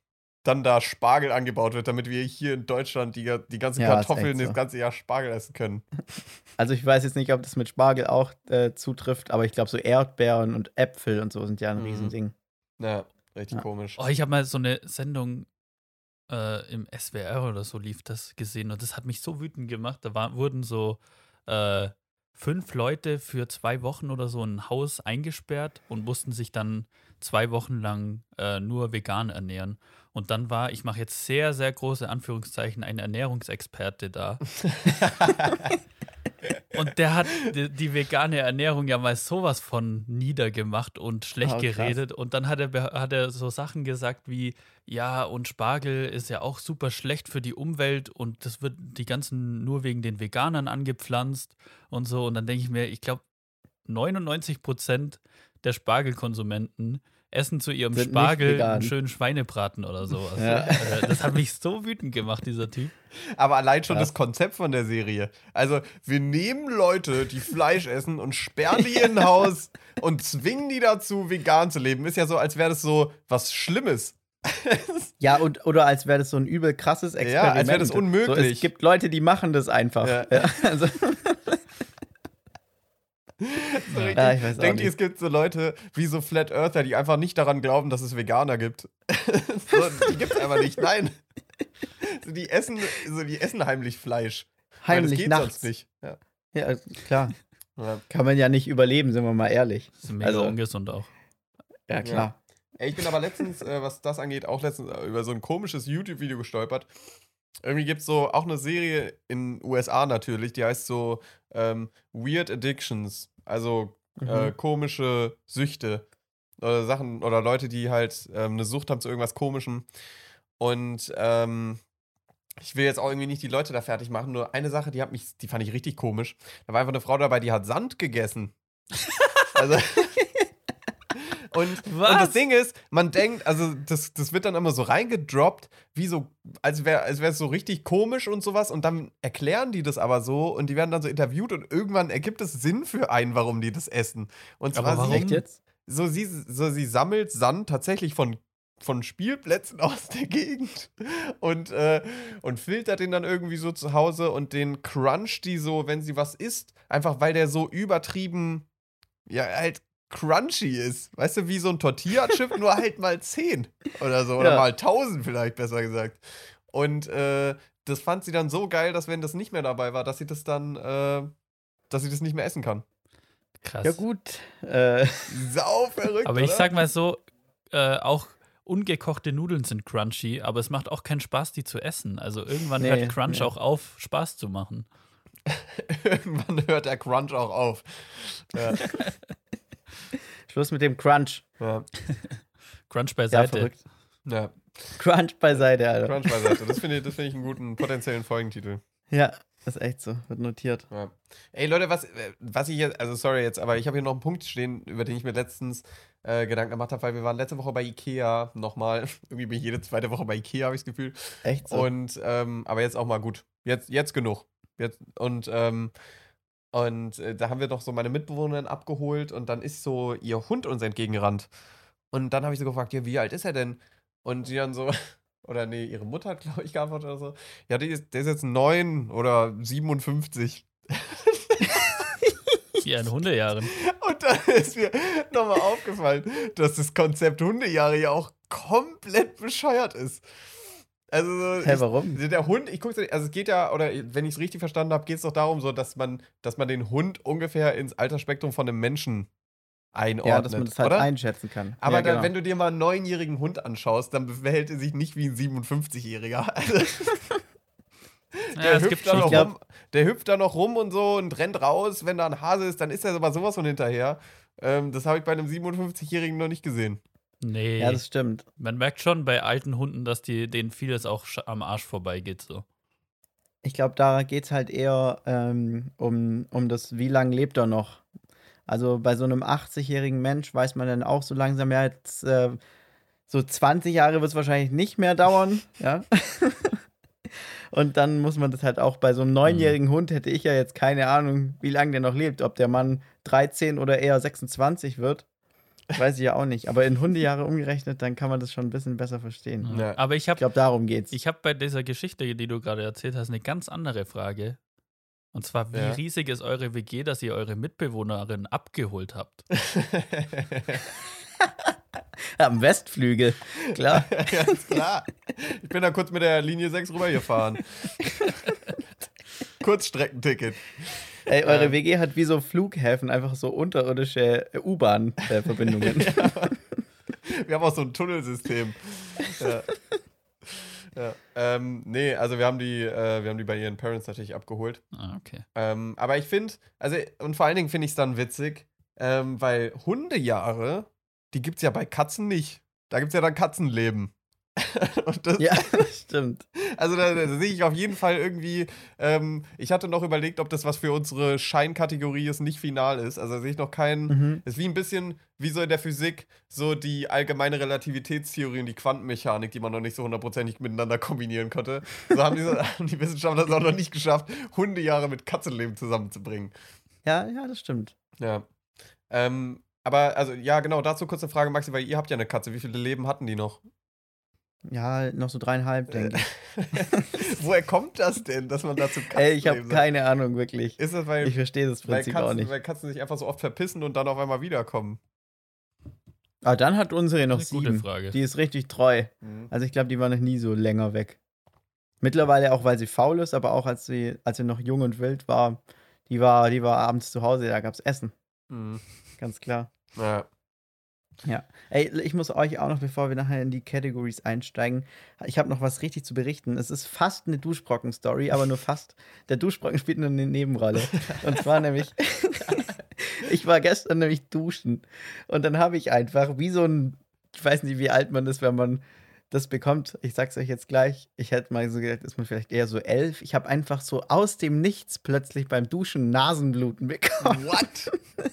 dann da Spargel angebaut wird, damit wir hier in Deutschland die, die ganzen Ja, Kartoffeln so. das ganze Jahr Spargel essen können. <laughs> Also ich weiß jetzt nicht, ob das mit Spargel auch äh, zutrifft, aber ich glaube, so Erdbeeren und Äpfel und so sind ja ein Mhm. Riesending. Ja, richtig Ja. komisch. Oh, ich habe mal so eine Sendung äh, im SWR oder so lief das gesehen und das hat mich so wütend gemacht. Da war, wurden so äh, fünf Leute für zwei Wochen oder so in ein Haus eingesperrt und mussten sich dann zwei Wochen lang äh, nur vegan ernähren. Und dann war, ich mache jetzt sehr, sehr große Anführungszeichen, ein Ernährungsexperte da. <laughs> Und der hat die, die vegane Ernährung ja mal sowas von niedergemacht und schlecht Oh, geredet. Und dann hat er, hat er so Sachen gesagt wie, ja, und Spargel ist ja auch super schlecht für die Umwelt und das wird die ganzen nur wegen den Veganern angepflanzt und so. Und dann denke ich mir, ich glaube, 99 Prozent der Spargelkonsumenten essen zu ihrem Sind Spargel einen schönen Schweinebraten oder sowas. Ja. Äh, Das hat mich so wütend gemacht, dieser Typ. Aber allein schon Krass. das Konzept von der Serie. Also, wir nehmen Leute, die Fleisch essen und sperren die in ein Haus und zwingen die dazu, vegan zu leben. Ist ja so, als wäre das so was Schlimmes. <laughs> Ja, und, oder als wäre das so ein übel krasses Ja, Experiment. als wäre das So, unmöglich. es gibt Leute, die machen das einfach. Ja. Ja, also, <laughs> So. Ja, ich weiß Denkt ihr, es gibt so Leute wie so Flat Earther, die einfach nicht daran glauben, dass es Veganer gibt? <laughs> so, die gibt es einfach nicht. Nein. <laughs> So, die, essen, so, die essen heimlich Fleisch. Weil heimlich das geht nachts. sonst nicht. Ja. Ja, klar. Ja. Kann man ja nicht überleben, sind wir mal ehrlich. Das ist mega Also- ungesund auch. Ja, klar. Ey, ich bin aber letztens, äh, was das angeht, auch letztens äh, über so ein komisches YouTube-Video gestolpert. Irgendwie gibt es so auch eine Serie in USA natürlich, die heißt so ähm, Weird Addictions. Also äh, Mhm. komische Süchte oder Sachen oder Leute, die halt ähm, eine Sucht haben zu irgendwas Komischem. Und ähm, ich will jetzt auch irgendwie nicht die Leute da fertig machen, nur eine Sache, die hat mich, die fand ich richtig komisch. Da war einfach eine Frau dabei, die hat Sand gegessen. <laughs> also. Und, und das? Ding ist, man denkt, also das, das wird dann immer so reingedroppt, wie so, als wäre als es so richtig komisch und sowas. Und dann erklären die das aber so und die werden dann so interviewt und irgendwann ergibt es Sinn für einen, warum die das essen. Und Aber zwar warum? sie, Echt jetzt? so sie, so sie sammelt Sand tatsächlich von, von Spielplätzen <laughs> aus der Gegend und, äh, und filtert den dann irgendwie so zu Hause und den cruncht die so, wenn sie was isst, einfach weil der so übertrieben, ja, halt crunchy ist. Weißt du, wie so ein Tortilla-Chip, <laughs> nur halt mal 10 oder so. Oder Ja. mal 1000 vielleicht, besser gesagt. Und äh, das fand sie dann so geil, dass wenn das nicht mehr dabei war, dass sie das dann, äh, dass sie das nicht mehr essen kann. Krass. Ja, gut. Äh, Sau verrückt. Aber ich oder? sag mal so, äh, auch ungekochte Nudeln sind crunchy, aber es macht auch keinen Spaß, die zu essen. Also irgendwann Nee, hört Crunch nee. auch auf, Spaß zu machen. <laughs> Irgendwann hört der Crunch auch auf. Ja, <laughs> <laughs> Schluss mit dem Crunch. ja, <laughs> Crunch Ja, beiseite. verrückt. ja. Crunch beiseite, Alter. Crunch beiseite. Das finde <laughs> ich, das find ich einen guten potenziellen Folgentitel. Ja, ist echt so. Wird notiert. Ja. Ey Leute, was, was ich jetzt, also sorry jetzt, aber ich habe hier noch einen Punkt stehen, über den ich mir letztens äh, Gedanken gemacht habe, weil wir waren letzte Woche bei Ikea nochmal. Irgendwie bin ich jede zweite Woche bei Ikea, habe ich das Gefühl. Echt so. Und, ähm, aber jetzt auch mal gut. Jetzt, jetzt genug. Jetzt, und, ähm, und äh, da haben wir doch so meine Mitbewohnerin abgeholt und dann ist so ihr Hund uns entgegengerannt. Und dann habe ich so gefragt, ja, wie alt ist er denn? Und die dann so, <laughs> oder nee, ihre Mutter hat, glaube ich, geantwortet oder so. Ja, die ist, der ist jetzt neun oder 57. <laughs> Wie in Hundejahren. Und dann ist mir nochmal aufgefallen, dass das Konzept Hundejahre ja auch komplett bescheuert ist. Also, so, Hä, ich- warum? der Hund, ich gucke, also es geht ja, oder wenn ich es richtig verstanden habe, geht es doch darum, so, dass man, dass man den Hund ungefähr ins Altersspektrum von einem Menschen einordnet. Ja, dass man das halt oder? einschätzen kann. Aber ja, dann, genau. wenn du dir mal einen neunjährigen Hund anschaust, dann verhält er sich nicht wie ein 57-Jähriger. <laughs> Also, Ja, der, es hüpft da noch Ich glaub- rum, der hüpft da noch rum und so und rennt raus. Wenn da ein Hase ist, dann ist er aber sowas von hinterher. Ähm, das habe ich bei einem 57-Jährigen noch nicht gesehen. Nee. ja, das stimmt. Man merkt schon bei alten Hunden, dass die, denen vieles auch am Arsch vorbeigeht. So. Ich glaube, da geht es halt eher ähm, um, um das, wie lange lebt er noch. Also bei so einem 80-jährigen Mensch weiß man dann auch so langsam, ja, jetzt äh, so 20 Jahre wird es wahrscheinlich nicht mehr dauern, <laughs> ja. <laughs> Und dann muss man das halt auch bei so einem neunjährigen Hund hätte ich ja jetzt keine Ahnung, wie lange der noch lebt. Ob der Mann 13 oder eher 26 wird, weiß ich ja auch nicht. Aber in Hundejahre umgerechnet, dann kann man das schon ein bisschen besser verstehen. Ja. Aber ich Ich habe glaube, darum geht's. ich hab bei dieser Geschichte, die du gerade erzählt hast, eine ganz andere Frage. Und zwar, wie Ja. riesig ist eure WG, dass ihr eure Mitbewohnerin abgeholt habt? <laughs> Am Westflügel, klar. <laughs> Ganz klar. Ich bin da kurz mit der Linie 6 rübergefahren. <laughs> Kurzstreckenticket. Ey, eure Ähm. WG hat wie so Flughäfen einfach so unterirdische äh, U-Bahn-Verbindungen. <laughs> Wir haben auch so ein Tunnelsystem. Ja. Ja. Ähm, nee, also wir haben die, äh, wir haben die bei ihren Parents natürlich abgeholt. Ah, okay. Ähm, aber ich finde, also, und vor allen Dingen finde ich es dann witzig, ähm, weil Hundejahre, die gibt es ja bei Katzen nicht. Da gibt es ja dann Katzenleben. <laughs> das, ja, <laughs> <laughs> stimmt. Also da, da sehe ich auf jeden Fall irgendwie, ähm, ich hatte noch überlegt, ob das was für unsere Scheinkategorie ist, nicht final ist. Also da sehe ich noch keinen, Mhm. ist wie ein bisschen wie so in der Physik, so die allgemeine Relativitätstheorie und die Quantenmechanik, die man noch nicht so hundertprozentig miteinander kombinieren konnte. So haben die, haben die Wissenschaftler es auch noch nicht geschafft, Hundejahre mit Katzenleben zusammenzubringen. Ja, ja, das stimmt. Ja. Ähm, aber, also, ja, genau, dazu kurz eine Frage, Maxi, weil ihr habt ja eine Katze. Wie viele Leben hatten die noch? Ja, noch so dreieinhalb, denke ich. <laughs> Woher kommt das denn, dass man dazu Katzen Ey, ich habe keine Ahnung, wirklich. Ist das, weil, Ich verstehe das weil, Prinzip auch Katzen, nicht. weil Katzen sich einfach so oft verpissen und dann auf einmal wiederkommen? Aber dann hat unsere noch Eine gute sieben. Frage. Die ist richtig treu. Also ich glaube, die war noch nie so länger weg. Mittlerweile auch, weil sie faul ist, aber auch als sie, als sie noch jung und wild war, die war, die war abends zu Hause, da gab es Essen, Mhm. ganz klar. Ja. Ja. Ey, ich muss euch auch noch, bevor wir nachher in die Categories einsteigen, ich habe noch was richtig zu berichten. Es ist fast eine Duschbrocken-Story, aber nur fast. Der Duschbrocken spielt nur eine Nebenrolle. Und zwar nämlich, <laughs> ich war gestern nämlich duschen und dann habe ich einfach wie so ein, ich weiß nicht, wie alt man ist, wenn man das bekommt. Ich sag's euch jetzt gleich. Ich hätte mal so gedacht, ist man vielleicht eher so elf. Ich habe einfach so aus dem Nichts plötzlich beim Duschen Nasenbluten bekommen. What? <laughs>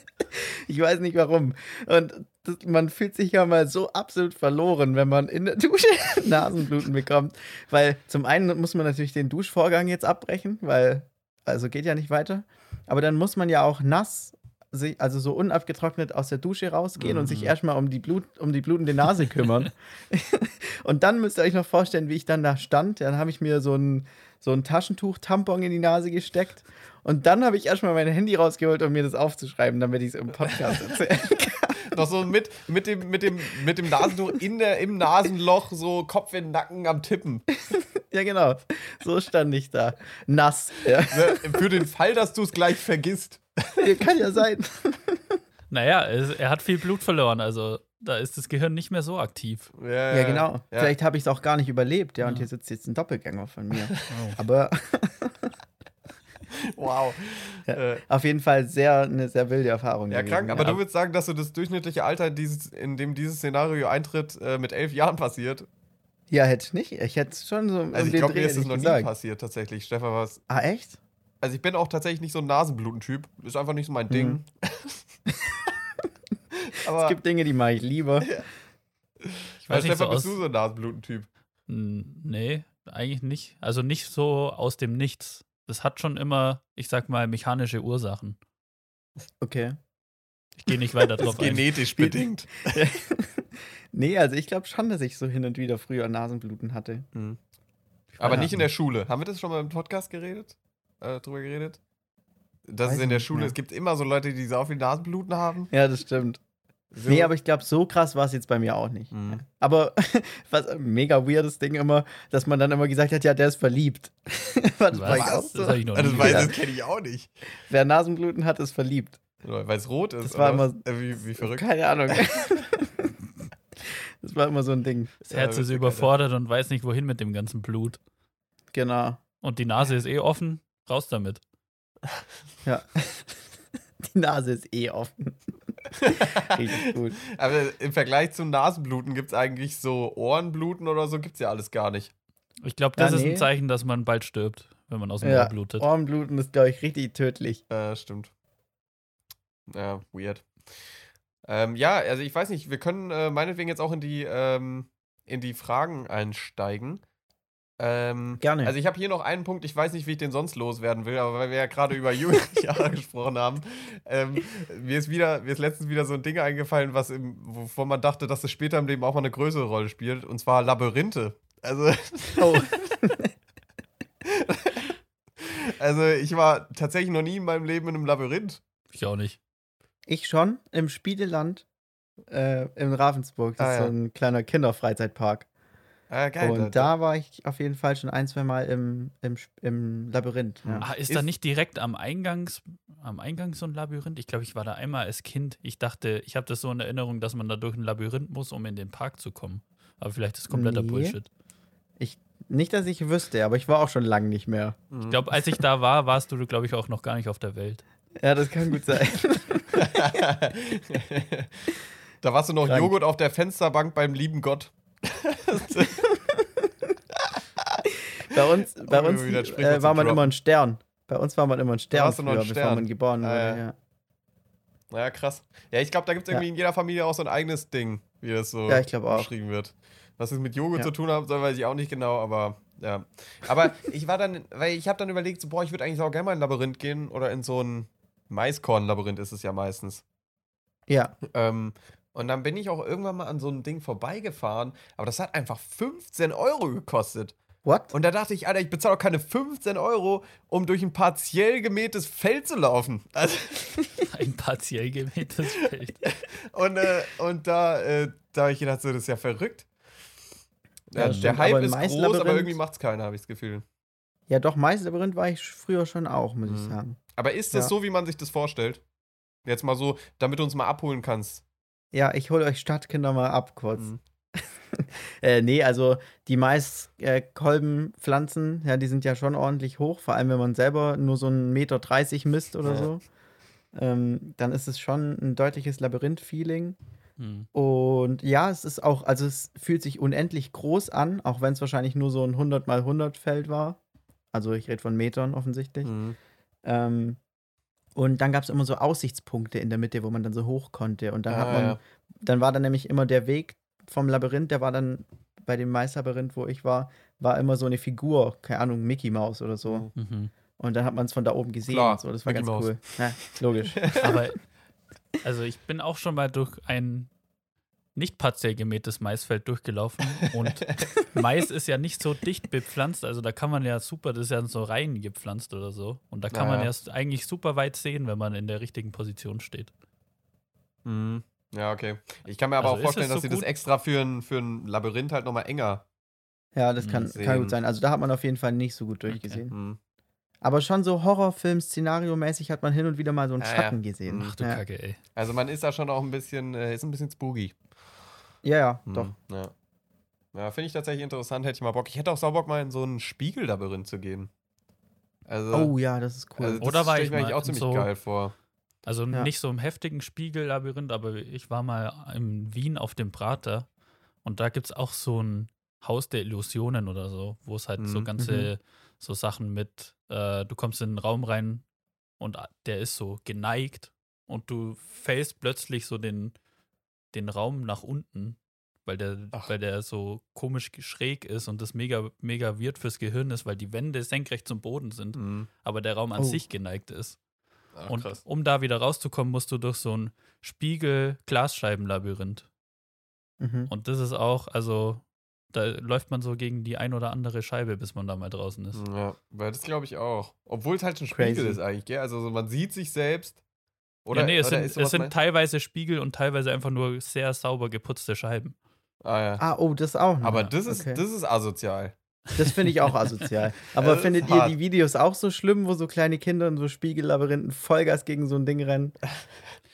Ich weiß nicht warum. Und das, man fühlt sich ja mal so absolut verloren, wenn man in der Dusche <laughs> Nasenbluten bekommt. Weil zum einen muss man natürlich den Duschvorgang jetzt abbrechen, weil, also geht ja nicht weiter. Aber dann muss man ja auch nass, also so unabgetrocknet aus der Dusche rausgehen und sich erstmal um die, Blut, um die blutende Nase kümmern. <laughs> und dann müsst ihr euch noch vorstellen, wie ich dann da stand. Dann habe ich mir so ein, so ein Taschentuch-Tampon in die Nase gesteckt. Und dann habe ich erstmal mein Handy rausgeholt, um mir das aufzuschreiben, damit ich es im Podcast erzähle. <laughs> Noch so mit, mit, dem, mit, dem, mit dem Nasentuch in der, im Nasenloch, so Kopf in den Nacken am Tippen. <laughs> Ja, genau. So stand ich da. Nass. Ja. Für den Fall, dass du es gleich vergisst. <laughs> Kann ja sein. <laughs> Naja, es, er hat viel Blut verloren, also da ist das Gehirn nicht mehr so aktiv. Ja, genau. Ja. Vielleicht habe ich es auch gar nicht überlebt, ja, und Ja. hier sitzt jetzt ein Doppelgänger von mir. Oh. Aber <laughs> Wow. Ja. Äh, auf jeden Fall sehr eine sehr wilde Erfahrung. ja, gewesen, krank. Aber ja. du würdest sagen, dass du das durchschnittliche Alter, dieses, in dem dieses Szenario eintritt, äh, mit elf Jahren passiert. Ja, hätte ich nicht. Ich hätte es schon so Also ich glaube, mir ist ich noch nie passiert, tatsächlich. Stefan, was? Ah, echt? Also ich bin auch tatsächlich nicht so ein Nasenbluten-Typ. Ist einfach nicht so mein Ding. Mhm. <laughs> Aber Es gibt Dinge, die mache ich lieber. Ich weiß nicht, so Stefan, aus, bist du so ein Nasenbluten-Typ? Hm, Nee, eigentlich nicht. Also nicht so aus dem Nichts. Das hat schon immer, ich sag mal, mechanische Ursachen. Okay. Ich gehe nicht weiter <laughs> Das drauf ist ein. genetisch bedingt. <laughs> nee, also ich glaube schon, dass ich so hin und wieder früher Nasenbluten hatte. Mhm. Aber nicht in der Schule. Haben wir das schon mal im Podcast geredet? Äh, drüber geredet? Das Weiß ist in der Schule. mehr. Es gibt immer so Leute, die so viel Nasenbluten haben. Ja, das stimmt. So. Nee, aber ich glaube, so krass war es jetzt bei mir auch nicht. Mhm. Aber <laughs> was ein mega weirdes Ding immer, dass man dann immer gesagt hat, ja, der ist verliebt. <laughs> das war ich auch Was? so. Das ich noch Also, das weiß das kenne ich auch nicht. Wer Nasenbluten hat, ist verliebt. Weil es rot ist. Das war immer- was? Äh, wie, wie verrückt. Keine Ahnung. <laughs> das war immer so ein Ding. Das Herz Ja, ist überfordert und weiß nicht, wohin mit dem ganzen Blut. Genau. Und die Nase ist eh offen. Raus damit. <laughs> Ja. <laughs> Die Nase ist eh offen. <laughs> Richtig gut. Aber im Vergleich zum Nasenbluten gibt es eigentlich so Ohrenbluten oder so, gibt es ja alles gar nicht. Ich glaube, das Ja, ist nee. ein Zeichen, dass man bald stirbt, wenn man aus dem Ja, Ohr blutet. Ohrenbluten ist, glaube ich, richtig tödlich. Äh, stimmt. Ja, weird. Ähm, ja, also ich weiß nicht, wir können äh, meinetwegen jetzt auch in die, ähm, in die Fragen einsteigen. Ähm, Gerne. Also ich habe hier noch einen Punkt, ich weiß nicht, wie ich den sonst loswerden will, aber weil wir ja gerade über <laughs> Jugendjahre gesprochen haben, ähm, mir, ist wieder, mir ist letztens wieder so ein Ding eingefallen, was im, wovon man dachte, dass es später im Leben auch mal eine größere Rolle spielt, und zwar Labyrinthe. Also, <laughs> Oh, also ich war tatsächlich noch nie in meinem Leben in einem Labyrinth. Ich auch nicht. ich schon im Spieleland äh, in Ravensburg. Das Ah, ist ja. so ein kleiner Kinderfreizeitpark. Ah, geil. Und da war ich auf jeden Fall schon ein, zwei Mal im, im, im Labyrinth. Ja. Ah, ist, Ist- da nicht direkt am Eingangs, am Eingang so ein Labyrinth? Ich glaube, ich war da einmal als Kind. Ich dachte, ich habe das so in Erinnerung, dass man da durch ein Labyrinth muss, um in den Park zu kommen. Aber vielleicht ist kompletter Nee. Bullshit. Nicht, dass ich wüsste, aber ich war auch schon lange nicht mehr. Mhm. Ich glaube, als ich da war, warst du, glaube ich, auch noch gar nicht auf der Welt. Ja, das kann gut sein. <laughs> <laughs> da warst du noch Krank. Joghurt auf der Fensterbank beim lieben Gott. Bei uns, bei Oh, uns ein Sprichwort äh, war man immer ein Stern. Bei uns war man immer ein Stern, noch ein früher, bevor Stern. man geboren Ah, wurde. ja. Ja, Ja, krass. Ja, ich glaube, da gibt es irgendwie in jeder Familie auch so ein eigenes Ding, wie das so Ja, beschrieben wird. Was es mit Joghurt Ja. zu tun haben soll, weiß ich auch nicht genau, aber ja. Aber <laughs> ich war dann, weil ich habe dann überlegt, so, boah, ich würde eigentlich auch gerne mal in ein Labyrinth gehen oder in so ein Maiskorn-Labyrinth ist es ja meistens. ja. Ähm, und dann bin ich auch irgendwann mal an so einem Ding vorbeigefahren, aber das hat einfach 15 Euro gekostet. What? Und da dachte ich, Alter, ich bezahle auch keine 15 Euro, um durch ein partiell gemähtes Feld zu laufen. <laughs> Also, Ein partiell gemähtes Feld. <laughs> und, äh, und da, äh, da habe ich gedacht, so, das ist ja verrückt. Ja, Ja, der Hype ist groß, aber irgendwie macht es keiner, habe ich das Gefühl. Ja, doch, Maislabyrinth war ich früher schon auch, muss ich Mhm. sagen. Aber ist das Ja. so, wie man sich das vorstellt? Jetzt mal so, damit du uns mal abholen kannst. Ja, ich hole euch Stadtkinder mal ab kurz. Mhm. <laughs> Äh, nee, also die Maiskolbenpflanzen, ja, die sind ja schon ordentlich hoch, vor allem wenn man selber nur so einen Meter 30 misst oder Ja. so. Ähm, dann ist es schon ein deutliches Labyrinth-Feeling. Hm. Und ja, es ist auch, also es fühlt sich unendlich groß an, auch wenn es wahrscheinlich nur so ein 100 mal 100 Feld war. Also ich rede von Metern offensichtlich. Mhm. Ähm, und dann gab es immer so Aussichtspunkte in der Mitte, wo man dann so hoch konnte. Und dann hat Ah, man, ja. dann war dann nämlich immer der Weg vom Labyrinth, der war dann bei dem Maislabyrinth, wo ich war, war immer so eine Figur, keine Ahnung, Mickey Mouse oder so. Mhm. Mhm. Und dann hat man es von da oben gesehen. Klar, so. Das war Mickey ganz Mouse. cool. Ja, logisch. <laughs> Aber <laughs> also ich bin auch schon mal durch ein nicht partiell gemähtes Maisfeld durchgelaufen <laughs> und Mais ist ja nicht so dicht bepflanzt, also da kann man ja super, das ist ja so rein gepflanzt oder so und da kann man Ja. erst eigentlich super weit sehen, wenn man in der richtigen Position steht. Mhm. Ja, okay. Ich kann mir aber Also auch vorstellen, es dass so sie das extra für ein, für ein Labyrinth halt nochmal enger Ja, das kann, Sehen. kann gut sein. Also da hat man auf jeden Fall nicht so gut durchgesehen. Mhm. Aber schon so Horrorfilm-Szenario-mäßig hat man hin und wieder mal so einen Ja, ja. Schatten gesehen. Mhm. Ach du ja. Kacke, ey. Also man ist da schon auch ein bisschen, äh, ist ein bisschen spooky. Ja, ja, Mhm. doch. Ja, ja finde ich tatsächlich interessant, hätte ich mal Bock. Ich hätte auch Saubock mal in so ein Spiegellabyrinth zu gehen. Also, Oh ja, das ist cool. also das Oder war ich mir eigentlich mal auch ziemlich so- geil vor. Also Ja. nicht so im heftigen Spiegellabyrinth, aber ich war mal in Wien auf dem Prater und da gibt es auch so ein Haus der Illusionen oder so, wo es halt so Mhm. ganze so Sachen mit, äh, du kommst in einen Raum rein und der ist so geneigt und du fällst plötzlich so den, den Raum nach unten, weil der, Ach. weil der so komisch schräg ist und das mega, mega weird fürs Gehirn ist, weil die Wände senkrecht zum Boden sind, Mhm. aber der Raum an Oh. sich geneigt ist. Ach, Und krass. um da wieder rauszukommen, musst du durch so ein Spiegel-Glasscheiben-Labyrinth. Mhm. Und das ist auch, also, da läuft man so gegen die ein oder andere Scheibe, bis man da mal draußen ist. Ja, weil das glaube ich auch. Obwohl es halt ein Crazy. Spiegel ist eigentlich, gell? Also so, man sieht sich selbst. Oder, ja, nee, es oder sind, es sind teilweise Spiegel und teilweise einfach nur sehr sauber geputzte Scheiben. Ah, ja. Ah, oh, das auch noch. Aber ja, das ist, okay. das ist asozial. Das finde ich auch asozial. <laughs> Aber findet ihr hart. die Videos auch so schlimm, wo so kleine Kinder in so Spiegellabyrinthen Vollgas gegen so ein Ding rennen? <laughs>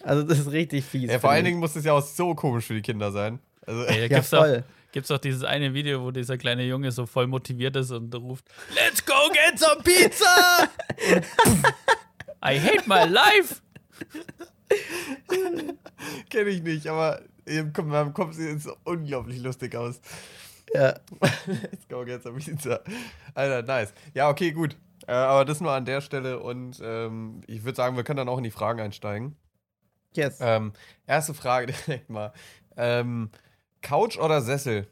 Also, das ist richtig fies. Ja, vor allen ich. Dingen muss es ja auch so komisch für die Kinder sein. Also, da Ja, gibt's, auch, voll. gibt's auch dieses eine Video, wo dieser kleine Junge so voll motiviert ist und ruft: Let's go get some pizza! <laughs> I hate my life! <laughs> kenne ich nicht, aber meinem Kopf sieht es so unglaublich lustig aus. Ja. Let's go get some pizza. Alter, nice. Ja, okay, gut. Äh, aber das nur an der Stelle und ähm, ich würde sagen, wir können dann auch in die Fragen einsteigen. Yes. Ähm, erste Frage <laughs> direkt mal. Ähm, Couch oder Sessel?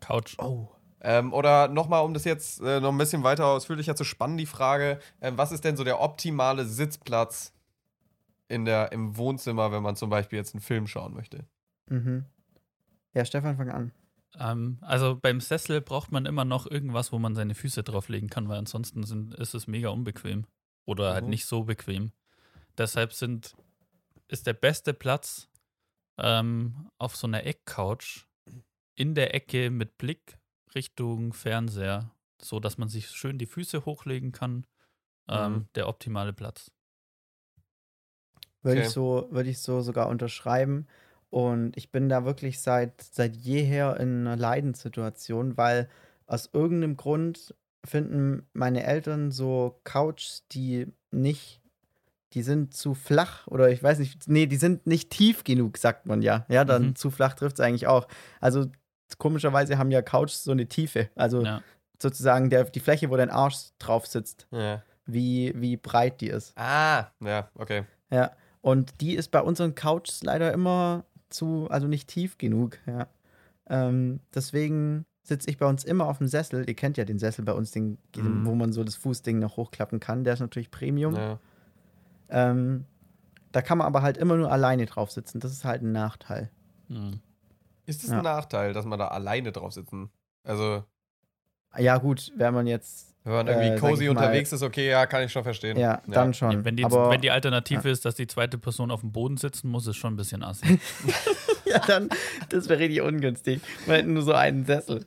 Couch. Oh. Ähm, oder nochmal, um das jetzt äh, noch ein bisschen weiter ausführlicher zu spannen, die Frage, ähm, was ist denn so der optimale Sitzplatz in der, im Wohnzimmer, wenn man zum Beispiel jetzt einen Film schauen möchte? Mhm. Ja, Stefan, fang an. Ähm, also beim Sessel braucht man immer noch irgendwas, wo man seine Füße drauflegen kann, weil ansonsten sind, ist es mega unbequem. Oder halt Mhm. nicht so bequem. Deshalb sind, ist der beste Platz ähm, auf so einer Eckcouch in der Ecke mit Blick Richtung Fernseher, so dass man sich schön die Füße hochlegen kann. Ähm, Mhm. Der optimale Platz. Würde Okay. ich so, würde ich so sogar unterschreiben. Und ich bin da wirklich seit, seit jeher in einer Leidenssituation, weil aus irgendeinem Grund finden meine Eltern so Couches, die nicht, die sind zu flach oder ich weiß nicht, nee, die sind nicht tief genug, sagt man ja. Ja, dann Mhm. zu flach trifft es eigentlich auch. Also komischerweise haben ja Couches so eine Tiefe. Also Ja. sozusagen der, die Fläche, wo dein Arsch drauf sitzt, Ja. wie, wie breit die ist. Ah, ja, okay. Ja, und die ist bei unseren Couches leider immer zu, also nicht tief genug, ja. Ähm, deswegen sitze ich bei uns immer auf dem Sessel. Ihr kennt ja den Sessel bei uns, den, Mhm. wo man so das Fußding noch hochklappen kann. Der ist natürlich Premium. Ja. Ähm, da kann man aber halt immer nur alleine drauf sitzen. Das ist halt ein Nachteil. Mhm. Ist es Ja. ein Nachteil, dass man da alleine drauf sitzen? Also, Ja, gut, wenn man jetzt, wenn man Äh, irgendwie sag cozy mal- unterwegs ist, okay, ja, kann ich schon verstehen. ja, dann schon. Ja, wenn, die, aber wenn die Alternative ist, dass die zweite Person auf dem Boden sitzen muss, ist schon ein bisschen assi. <laughs> ja, dann, das wäre richtig ungünstig. Man hätte nur so einen Sessel.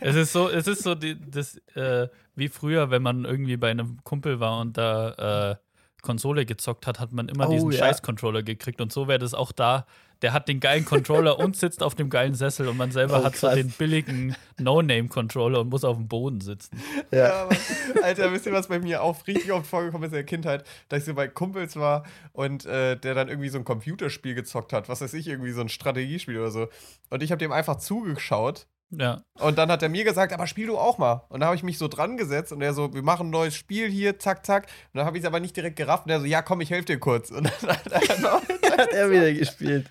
Es ist so, es ist so die, das, äh, wie früher, wenn man irgendwie bei einem Kumpel war und da äh, Konsole gezockt hat, hat man immer Oh, diesen ja. Scheiß-Controller gekriegt. Und so wäre das auch da. Der hat den geilen Controller und sitzt auf dem geilen Sessel und man selber Oh, hat so krass. den billigen No-Name-Controller und muss auf dem Boden sitzen. Ja. aber, Alter, wisst ihr, was bei mir auch richtig oft vorgekommen ist in der Kindheit, dass ich so bei Kumpels war und äh, der dann irgendwie so ein Computerspiel gezockt hat, was weiß ich, irgendwie so ein Strategiespiel oder so. Und ich habe dem einfach zugeschaut Ja, und dann hat er mir gesagt, aber spiel du auch mal. Und da habe ich mich so dran gesetzt und er so, wir machen ein neues Spiel hier, zack, zack. Und dann habe ich es aber nicht direkt gerafft und er so, ja, komm, ich helfe dir kurz. Und dann hat er <laughs> Hat er wieder gespielt.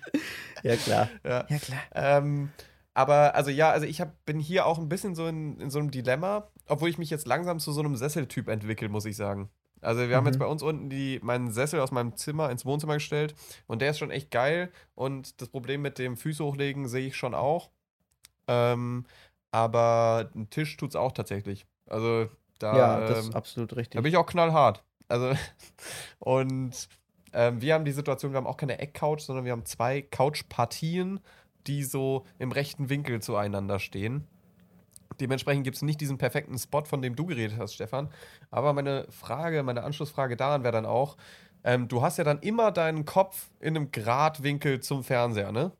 Ja, klar. ja. Ja, klar. Ähm, aber also ja, also ich hab, bin hier auch ein bisschen so in, in so einem Dilemma, obwohl ich mich jetzt langsam zu so einem Sesseltyp entwickle, muss ich sagen. Also wir haben Mhm. jetzt bei uns unten die, meinen Sessel aus meinem Zimmer ins Wohnzimmer gestellt und der ist schon echt geil und das Problem mit dem Füße hochlegen sehe ich schon auch. Ähm, aber ein Tisch tut's auch tatsächlich. Also da, ja, das ist ähm, absolut richtig. da bin ich auch knallhart. Also, <laughs> und ähm, wir haben die Situation, wir haben auch keine Eckcouch, sondern wir haben zwei Couchpartien, die so im rechten Winkel zueinander stehen. Dementsprechend gibt es nicht diesen perfekten Spot, von dem du geredet hast, Stefan. Aber meine Frage, meine Anschlussfrage daran wäre dann auch, ähm, du hast ja dann immer deinen Kopf in einem Gradwinkel zum Fernseher, ne?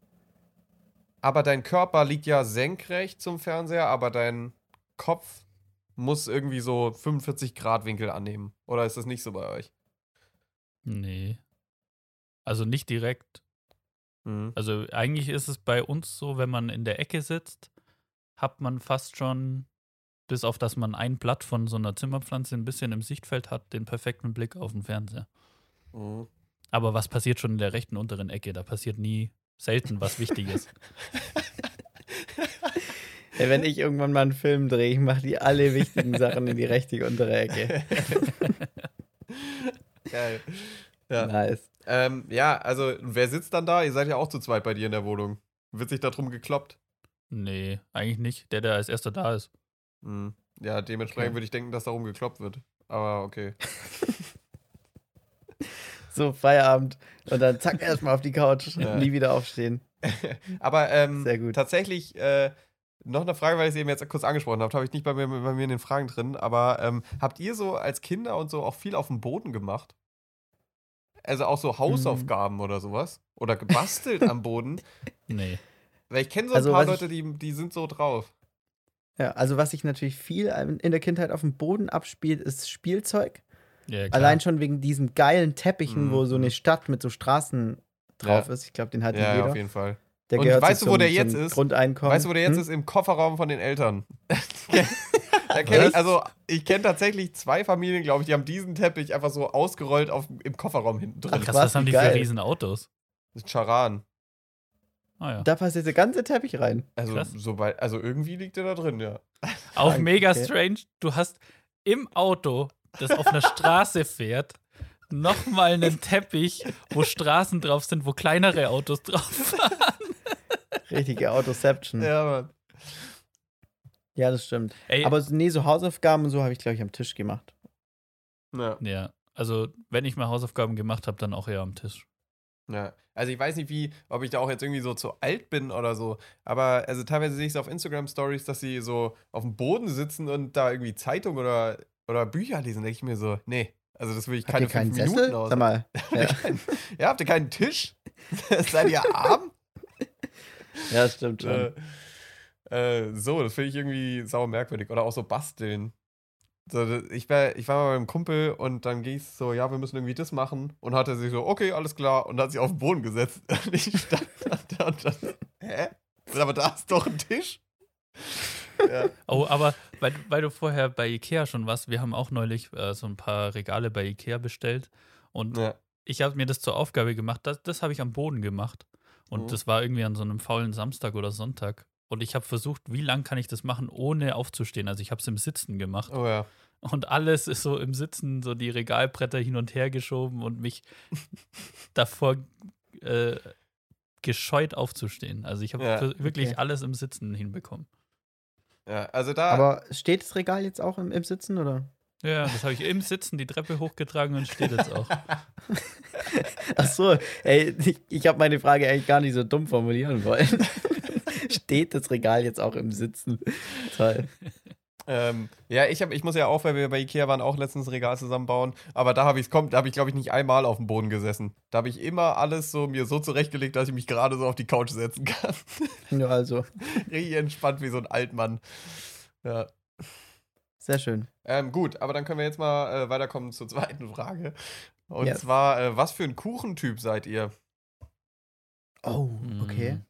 Aber dein Körper liegt ja senkrecht zum Fernseher, aber dein Kopf muss irgendwie so 45 Grad Winkel annehmen. Oder ist das nicht so bei euch? nee. Also nicht direkt. Mhm. Also eigentlich ist es bei uns so, wenn man in der Ecke sitzt, hat man fast schon, bis auf dass man ein Blatt von so einer Zimmerpflanze ein bisschen im Sichtfeld hat, den perfekten Blick auf den Fernseher. Mhm. Aber was passiert schon in der rechten unteren Ecke? Da passiert nie, selten was Wichtiges. <laughs> Ey, wenn ich irgendwann mal einen Film drehe, ich mache die alle wichtigen Sachen in die rechte untere Ecke. <laughs> Geil. Ja. Nice. Ähm, ja, also wer sitzt dann da? Ihr seid ja auch zu zweit bei dir in der Wohnung. Wird sich darum gekloppt? nee, eigentlich nicht. Der, der als erster da ist. Mhm. Ja, dementsprechend Okay. würde ich denken, dass darum gekloppt wird. Aber okay. <laughs> So, Feierabend. Und dann zack, erstmal auf die Couch. Ja. Nie wieder aufstehen. <laughs> Aber ähm, Sehr gut. tatsächlich äh, noch eine Frage, weil ich es eben jetzt kurz angesprochen habe, habe ich nicht bei mir, bei mir in den Fragen drin. Aber ähm, habt ihr so als Kinder und so auch viel auf dem Boden gemacht? Also auch so Hausaufgaben oder sowas? Oder gebastelt am Boden? <laughs> Nee. Weil ich kenne so ein Also, paar Leute, die, die sind so drauf. Ja, also was sich natürlich viel in der Kindheit auf dem Boden abspielt, ist Spielzeug. Ja. Allein schon wegen diesen geilen Teppichen, Mhm. wo so eine Stadt mit so Straßen drauf Ja. ist. Ich glaube, den hat Ja, jeder. auf jeden Fall. Der Und gehört weißt du, wo zum- der jetzt ist? Grundeinkommen. Weißt du, wo der jetzt Hm? ist? Im Kofferraum von den Eltern. <laughs> <laughs> da kenn ich, also, ich kenne tatsächlich zwei Familien, glaube ich, die haben diesen Teppich einfach so ausgerollt auf, im Kofferraum hinten drin. Ach, Krass, was, was haben die für geil. riesen Autos? Das ist Charan. Ah ja. Da passt jetzt der ganze Teppich rein. Also, Krass. sobald, also irgendwie liegt der da drin, ja. Auch <laughs> mega okay. strange. Du hast im Auto, das auf einer Straße fährt, nochmal einen Teppich, wo Straßen drauf sind, wo kleinere Autos drauf fahren. Richtige Autoception. Ja. Ja, Mann. das stimmt. Ey, Aber nee, so Hausaufgaben und so habe ich, glaube ich, am Tisch gemacht. Ja. ja, also wenn ich mal Hausaufgaben gemacht habe, dann auch eher am Tisch. Ja, also ich weiß nicht, wie, ob ich da auch jetzt irgendwie so zu alt bin oder so, aber also teilweise sehe ich es auf Instagram Stories, dass sie so auf dem Boden sitzen und da irgendwie Zeitung oder, oder Bücher lesen, denke ich mir so, nee, also das will ich Habt keine fünf Minuten Sessel? aus. Sag mal. <laughs> Ja, ja, habt ihr keinen Tisch? <laughs> Seid ihr arm? <laughs> ja stimmt schon. äh, äh, so, das finde ich irgendwie sauer merkwürdig. Oder auch so basteln. So, ich, war, ich war mal beim Kumpel und dann ging es so, ja, wir müssen irgendwie das machen. Und hat er sich so, okay, alles klar. Und hat sich auf den Boden gesetzt. Und ich stand da und dann, hä? Aber da ist doch ein Tisch. Ja. <laughs> Oh, aber weil, weil du vorher bei Ikea schon warst, wir haben auch neulich äh, so ein paar Regale bei Ikea bestellt und ja. ich habe mir das zur Aufgabe gemacht, das, das habe ich am Boden gemacht. Und Mhm. das war irgendwie an so einem faulen Samstag oder Sonntag. Und ich habe versucht, wie lang kann ich das machen, ohne aufzustehen. Also ich habe es im Sitzen gemacht. Oh ja. Und alles ist so im Sitzen, so die Regalbretter hin und her geschoben und mich <laughs> davor äh, gescheut aufzustehen. Also ich habe Ja, wirklich okay. alles im Sitzen hinbekommen. Ja, also da. Aber steht das Regal jetzt auch im, im Sitzen, oder? Ja, das habe ich im Sitzen die Treppe hochgetragen und steht jetzt auch. <laughs> Ach so, ey, ich, ich habe meine Frage eigentlich gar nicht so dumm formulieren wollen. <laughs> Steht das Regal jetzt auch im Sitzen? Toll. Ähm, ja, ich, hab, ich muss ja auch, weil wir bei Ikea waren, auch letztens ein Regal zusammenbauen. Aber da habe ich es da habe ich, glaube ich, nicht einmal auf dem Boden gesessen. Da habe ich immer alles so mir so zurechtgelegt, dass ich mich gerade so auf die Couch setzen kann. <laughs> Ja, also. Richtig entspannt wie so ein Altmann. Ja. Sehr schön. Ähm, gut, aber dann können wir jetzt mal äh, weiterkommen zur zweiten Frage. Und Yes. zwar, äh, was für ein Kuchentyp seid ihr? Oh, okay. Mm.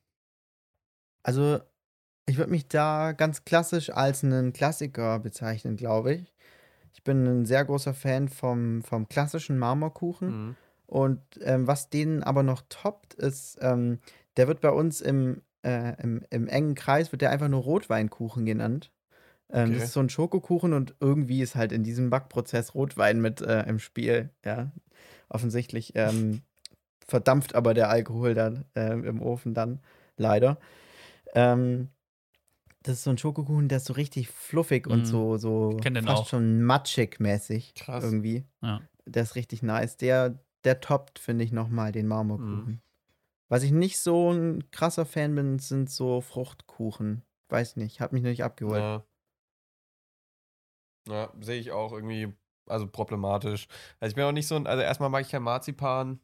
Also, ich würde mich da ganz klassisch als einen Klassiker bezeichnen, glaube ich. Ich bin ein sehr großer Fan vom, vom klassischen Marmorkuchen. Mhm. Und ähm, was den aber noch toppt, ist, ähm, der wird bei uns im, äh, im, im engen Kreis, wird der einfach nur Rotweinkuchen genannt. Ähm, Okay. Das ist so ein Schokokuchen und irgendwie ist halt in diesem Backprozess Rotwein mit äh, im Spiel. Ja, offensichtlich ähm, verdampft aber der Alkohol dann äh, im Ofen dann, leider. Ähm, das ist so ein Schokokuchen, der ist so richtig fluffig und Mhm. so, so fast auch. schon matschig mäßig Krass. irgendwie. Ja. Der ist richtig nice. Der, der toppt, finde ich, nochmal den Marmorkuchen. Was ich nicht so ein krasser Fan bin, sind so Fruchtkuchen. Weiß nicht, hat mich noch nicht abgeholt. Ja. Ja, sehe ich auch irgendwie, also problematisch. Also ich bin auch nicht so ein, also erstmal mag ich kein Marzipan.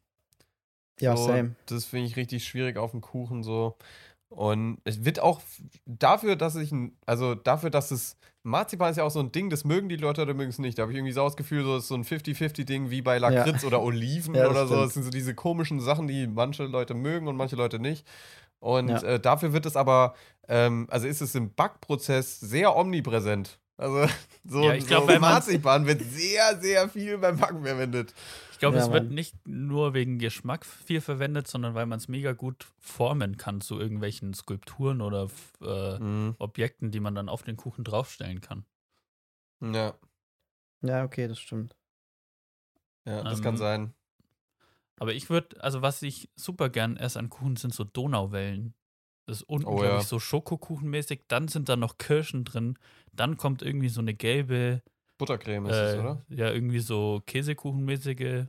Ja, so, same. Das finde ich richtig schwierig auf dem Kuchen so. Und es wird auch dafür, dass ich, ein- also dafür, dass es, Marzipan ist ja auch so ein Ding, das mögen die Leute oder mögen es nicht. Da habe ich irgendwie so das Gefühl, so das ist so ein 50-50-Ding wie bei Lakritz oder <laughs> Oliven Ja, oder so. stimmt. Das sind so diese komischen Sachen, die manche Leute mögen und manche Leute nicht. Und Ja. äh, dafür wird es aber, ähm, also ist es im Backprozess sehr omnipräsent. Also <laughs> so, Ja, ich glaub, so Marzipan wird sehr, sehr viel beim Backen verwendet. Ich glaube, Ja, es wird nicht nur wegen Geschmack viel verwendet, sondern weil man es mega gut formen kann zu irgendwelchen Skulpturen oder äh, Mhm. Objekten, die man dann auf den Kuchen draufstellen kann. Ja, Ja, okay, das stimmt. ja, das Ähm, kann sein. Aber ich würde, also was ich super gern esse an Kuchen, sind so Donauwellen. Das ist unten, Oh, glaube ja. ich, so Schokokuchenmäßig. Dann sind da noch Kirschen drin. Dann kommt irgendwie so eine gelbe, Buttercreme ist es, äh, oder? ja, irgendwie so Käsekuchenmäßige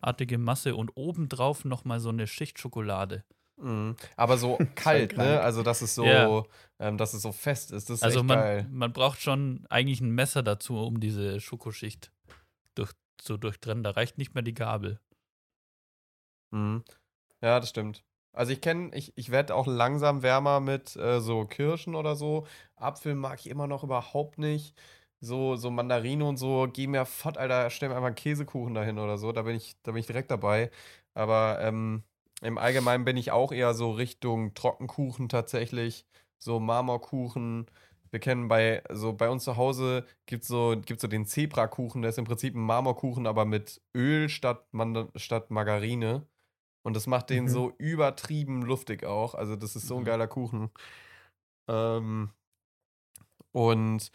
artige Masse und obendrauf nochmal so eine Schicht Schokolade. Mhm. Aber so <laughs> kalt, ne? Also, dass es so, Ja. ähm, dass es so fest ist. Das ist Also echt man, geil. man braucht schon eigentlich ein Messer dazu, um diese Schokoschicht durch, zu durchtrennen. Da reicht nicht mehr die Gabel. Mhm. Ja, das stimmt. Also ich kenne, ich, ich werde auch langsam wärmer mit äh, so Kirschen oder so. Apfel mag ich immer noch überhaupt nicht. So, so Mandarine und so, geh mir fort, Alter, stell mir einfach einen Käsekuchen dahin oder so. Da bin ich, da bin ich direkt dabei. Aber ähm, im Allgemeinen bin ich auch eher so Richtung Trockenkuchen tatsächlich. So Marmorkuchen. Wir kennen bei, so bei uns zu Hause gibt es so, gibt's so den Zebrakuchen, der ist im Prinzip ein Marmorkuchen, aber mit Öl statt, Manda statt Margarine. Und das macht den Mhm. so übertrieben luftig auch. Also, das ist so ein Mhm. geiler Kuchen. Ähm, und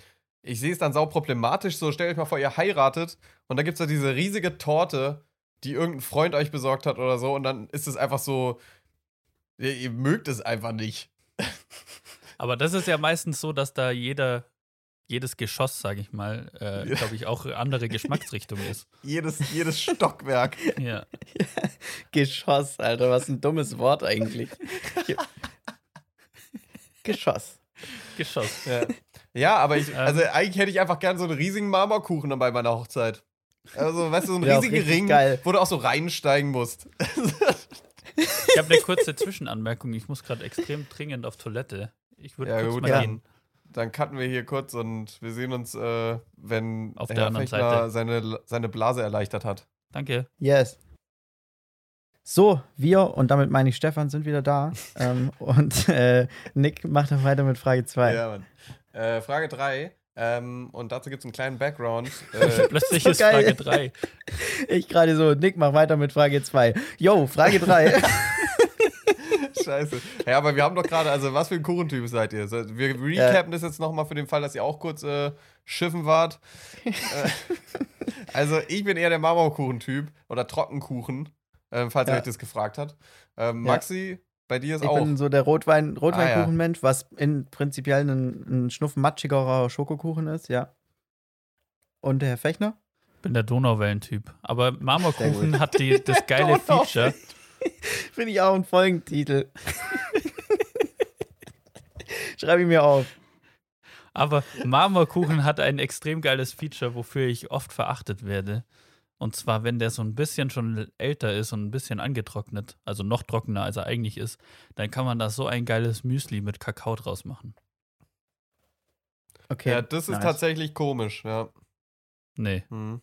ich sehe es dann sau problematisch. So, stellt euch mal vor, ihr heiratet und da gibt es da diese riesige Torte, die irgendein Freund euch besorgt hat oder so. Und dann ist es einfach so, ihr, ihr mögt es einfach nicht. <laughs> Aber das ist ja meistens so, dass da jeder, jedes Geschoss, sage ich mal, äh, Ja. glaube ich, auch andere Geschmacksrichtung ist. <laughs> Jedes, jedes Stockwerk. Ja. <laughs> Geschoss, Alter, was ein dummes Wort eigentlich. Geschoss. Geschoss. Ja, ja aber ich, Ähm. also eigentlich hätte ich einfach gern so einen riesigen Marmorkuchen dann bei meiner Hochzeit. Also, weißt du, so einen <laughs> riesigen Ring, geil. wo du auch so reinsteigen musst. <laughs> Ich habe eine kurze <laughs> Zwischenanmerkung. Ich muss gerade extrem dringend auf Toilette. Ich würde Ja, kurz gut, mal ja. gehen. Dann cutten wir hier kurz und wir sehen uns, äh, wenn Auf der Herr anderen Fechner Seite. seine, seine Blase erleichtert hat. Danke. Yes. So, wir, und damit meine ich Stefan, sind wieder da. ähm, und äh, Nick macht dann weiter mit Frage 2. Ja, Mann. Äh, Frage 3. Ähm, und dazu gibt es einen kleinen Background. <laughs> Äh, Plötzlich so ist geil. Frage <laughs> 3. Ich gerade so, Nick, mach weiter mit Frage 2. Yo, Frage 3. <laughs> Scheiße. Ja, aber wir haben doch gerade, also was für ein Kuchentyp seid ihr? So, Wir recappen das jetzt nochmal für den Fall, dass ihr auch kurz äh, schiffen wart. äh, also ich bin eher der Marmorkuchentyp oder Trockenkuchen, ähm, falls ihr Ja. euch das gefragt habt. Ähm, Ja. Maxi, bei dir ist Ich auch. bin so der Rotwein, Ah, Rotweinkuchenmensch, was in prinzipiell ein, ein Schnuff matschigerer Schokokuchen ist, ja. Und der Herr Fechner? bin der Donauwellentyp. Aber Marmorkuchen hat die, <laughs> das geile Feature. <laughs> Finde ich auch ein Folgentitel. <laughs> Schreibe ich mir auf. Aber Marmorkuchen hat ein extrem geiles Feature, wofür ich oft verachtet werde. Und zwar, wenn der so ein bisschen schon älter ist und ein bisschen angetrocknet, also noch trockener als er eigentlich ist, dann kann man da so ein geiles Müsli mit Kakao draus machen. Okay. Ja, das ist nice. tatsächlich komisch, ja. Nee, Hm.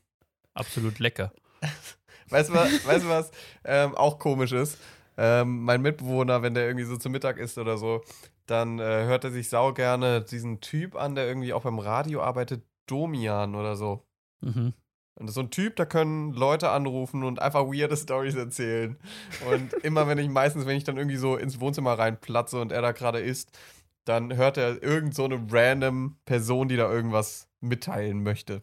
absolut lecker. <laughs> Weißt du was, weißt du, was ähm, auch komisch ist? Ähm, mein Mitbewohner, wenn der irgendwie so zu Mittag isst oder so, dann äh, hört er sich sau gerne diesen Typ an, der irgendwie auch beim Radio arbeitet, Domian oder so. Mhm. Und das ist so ein Typ, da können Leute anrufen und einfach weirde Stories erzählen. Und <laughs> immer wenn ich, meistens, wenn ich dann irgendwie so ins Wohnzimmer reinplatze und er da gerade isst, dann hört er irgend so eine random Person, die da irgendwas mitteilen möchte.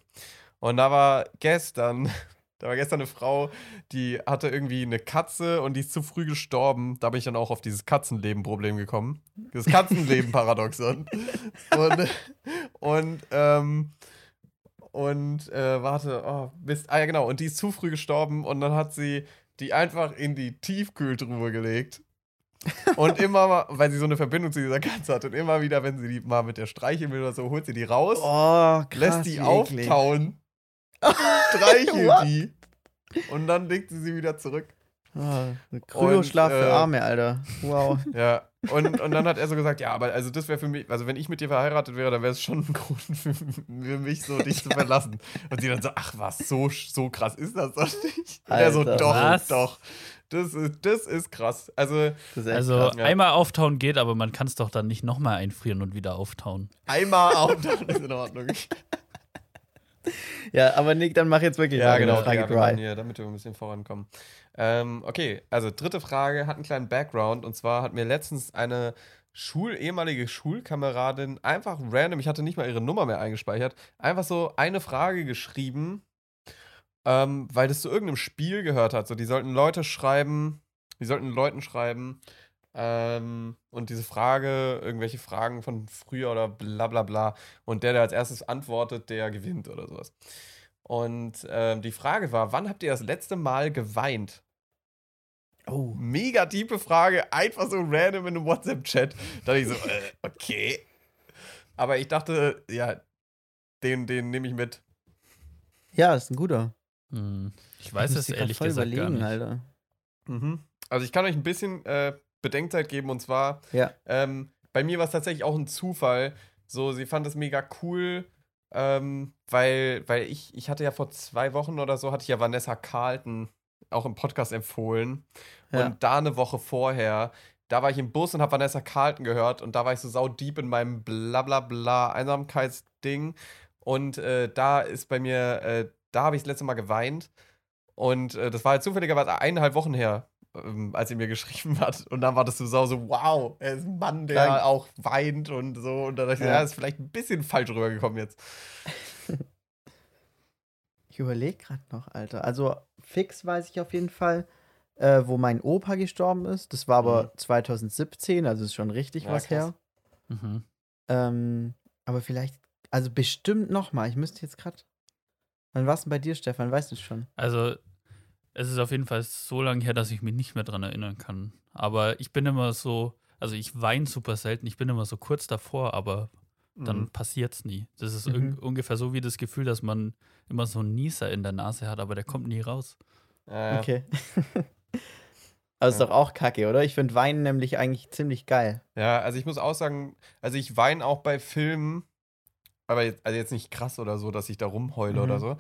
Und da war gestern, <laughs> da war gestern eine Frau, die hatte irgendwie eine Katze und die ist zu früh gestorben. Da bin ich dann auch auf dieses Katzenleben-Problem gekommen. Das <laughs> Katzenleben-Paradoxon. und, und, ähm, und äh, warte, oh, Mist. Ah ja, genau. Und die ist zu früh gestorben und dann hat sie die einfach in die Tiefkühltruhe gelegt. Und <laughs> immer mal, weil sie so eine Verbindung zu dieser Katze hat und immer wieder, wenn sie die mal mit der streicheln will oder so, holt sie die raus, Oh, krass. lässt die auftauen, <laughs> streichelt die und dann legt sie sie wieder zurück. Oh, Kryoschlaf Und, für äh, Arme, Alter. Wow. <laughs> Ja, und, und dann hat er so gesagt, ja, aber also das wäre für mich, also wenn ich mit dir verheiratet wäre, dann wäre es schon ein <laughs> Grund für, für mich, so dich zu verlassen. Und sie dann so, ach was, so, so krass ist das doch nicht. Und er so, Alter, doch, was? doch. Das ist, das ist krass. Also Das ist Also krass. ja. einmal auftauen geht, aber man kann es doch dann nicht nochmal einfrieren und wieder auftauen. einmal auftauen ist in Ordnung. <laughs> Ja, aber Nick, dann mach jetzt wirklich Ja, genau, eine Frage ja, dry. hier, damit wir ein bisschen vorankommen. Ähm, okay, also dritte Frage hat einen kleinen Background und zwar hat mir letztens eine Schul ehemalige Schulkameradin einfach random, ich hatte nicht mal ihre Nummer mehr eingespeichert, einfach so eine Frage geschrieben, ähm, weil das zu irgendeinem Spiel gehört hat. So, die sollten Leute schreiben, die sollten Leuten schreiben ähm, und diese Frage, irgendwelche Fragen von früher oder bla bla bla und der, der als erstes antwortet, der gewinnt oder sowas. Und ähm, die Frage war, wann habt ihr das letzte Mal geweint? Oh. Mega tiefe Frage, einfach so random in einem WhatsApp-Chat. Da dachte ich so, äh, okay. Aber ich dachte, ja, den, den nehme ich mit. Ja, ist ein guter. Hm. Ich weiß es ehrlich voll gesagt gar überlegen, nicht. Alter. Mhm. Also ich kann euch ein bisschen äh, Bedenkzeit geben und zwar, Ja. ähm, bei mir war es tatsächlich auch ein Zufall. So, sie fand es mega cool, ähm, weil, weil ich, ich hatte ja vor zwei Wochen oder so, hatte ich ja Vanessa Carlton auch im Podcast empfohlen. Ja. Und da eine Woche vorher, da war ich im Bus und habe Vanessa Carlton gehört und da war ich so sau deep in meinem Blablabla Einsamkeitsding. Und äh, da ist bei mir, äh, da habe ich das letzte Mal geweint. Und äh, das war halt zufälligerweise eineinhalb Wochen her, ähm, als sie mir <laughs> geschrieben hat. Und dann war das so sau so, wow, er ist ein Mann, der Krank. auch weint und so. Und dann dachte ich, Ja. ja, ist vielleicht ein bisschen falsch rübergekommen jetzt. <laughs> Ich überlege gerade noch, Alter. Also fix weiß ich auf jeden Fall, äh, wo mein Opa gestorben ist. Das war aber Mhm. 2017, also ist schon richtig Ja, was krass. her. Mhm. Ähm, aber vielleicht, also bestimmt noch mal. Ich müsste jetzt gerade. Wann war es denn bei dir, Stefan? Weißt du es schon? Also, es ist auf jeden Fall so lange her, dass ich mich nicht mehr dran erinnern kann. Aber ich bin immer so, also ich weine super selten, ich bin immer so kurz davor, aber dann Mhm. passiert's nie. Das ist Mhm. ungefähr so wie das Gefühl, dass man immer so einen Nieser in der Nase hat, aber der kommt nie raus. Ja, ja. <laughs> Okay. Aber ist Ja. doch auch kacke, oder? Ich finde Weinen nämlich eigentlich ziemlich geil. Ja, also ich muss auch sagen, also ich weine auch bei Filmen, aber jetzt, also jetzt nicht krass oder so, dass ich da rumheule Mhm. oder so,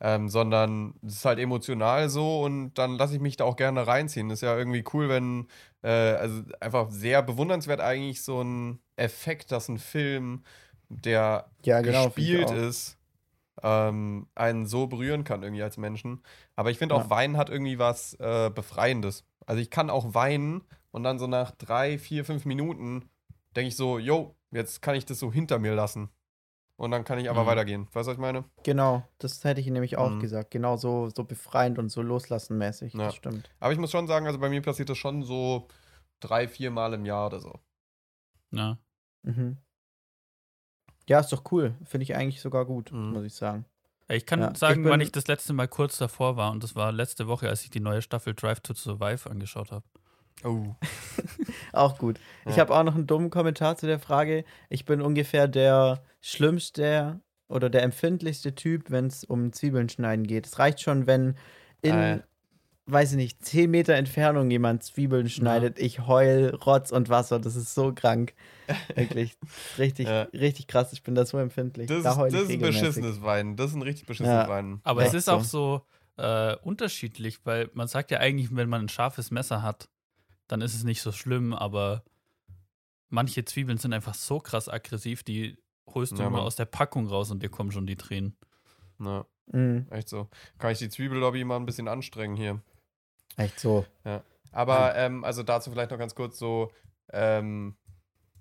ähm, sondern es ist halt emotional so und dann lasse ich mich da auch gerne reinziehen. Ist ja irgendwie cool, wenn, äh, also einfach sehr bewundernswert eigentlich so ein Effekt, dass ein Film, der Ja, genau, gespielt ist, ähm, einen so berühren kann irgendwie als Menschen. Aber ich finde auch, Ja. Weinen hat irgendwie was äh, Befreiendes. Also ich kann auch weinen und dann so nach drei, vier, fünf Minuten denke ich so, yo, jetzt kann ich das so hinter mir lassen. Und dann kann ich aber Mhm. weitergehen. Weißt du, was ich meine? Genau, das hätte ich nämlich auch Mhm. gesagt. Genau so, so befreiend und so loslassenmäßig. Ja. Das stimmt. Aber ich muss schon sagen, also bei mir passiert das schon so drei, vier Mal im Jahr oder so. Ja. Mhm. Ja, ist doch cool. Finde ich eigentlich sogar gut, Mhm. muss ich sagen. Ich kann Ja, sagen, ich bin- wann ich das letzte Mal kurz davor war und das war letzte Woche, als ich die neue Staffel Drive to Survive angeschaut habe. Oh. <laughs> Auch gut. Ich Ja. habe auch noch einen dummen Kommentar zu der Frage. Ich bin ungefähr der schlimmste oder der empfindlichste Typ, wenn es um Zwiebeln schneiden geht. Es reicht schon, wenn in, Ah, ja. Weiß ich nicht, 10 Meter Entfernung jemand Zwiebeln schneidet. Ich heul Rotz und Wasser. Das ist so krank. <laughs> Wirklich. Richtig, Ja. richtig krass. Ich bin da so empfindlich. Das, da ist, das ist ein beschissenes Wein. Das ist ein richtig beschissenes Ja. Wein. Aber es ist so. auch so äh, unterschiedlich, weil man sagt ja eigentlich, wenn man ein scharfes Messer hat, dann ist es nicht so schlimm, aber manche Zwiebeln sind einfach so krass aggressiv, die holst du Ja, Mann. aus der Packung raus und dir kommen schon die Tränen. Ja, Mhm. echt so. Kann ich die Zwiebellobby mal ein bisschen anstrengen hier. Echt so. Aber ähm, also dazu vielleicht noch ganz kurz so, ähm,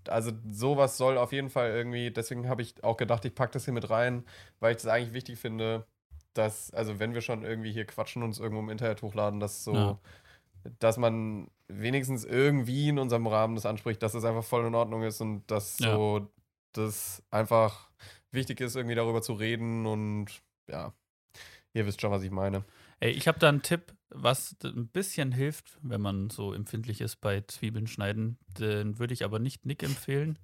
also sowas soll auf jeden Fall irgendwie, deswegen habe ich auch gedacht, ich packe das hier mit rein, weil ich das eigentlich wichtig finde, dass, also wenn wir schon irgendwie hier quatschen und uns irgendwo im Internet hochladen, dass so, Ja. dass man wenigstens irgendwie in unserem Rahmen das anspricht, dass das einfach voll in Ordnung ist und dass Ja. so das einfach wichtig ist, irgendwie darüber zu reden und ja, ihr wisst schon, was ich meine. Ey, ich habe da einen Tipp, was ein bisschen hilft, wenn man so empfindlich ist bei Zwiebeln schneiden. Den würde ich aber nicht Nick empfehlen.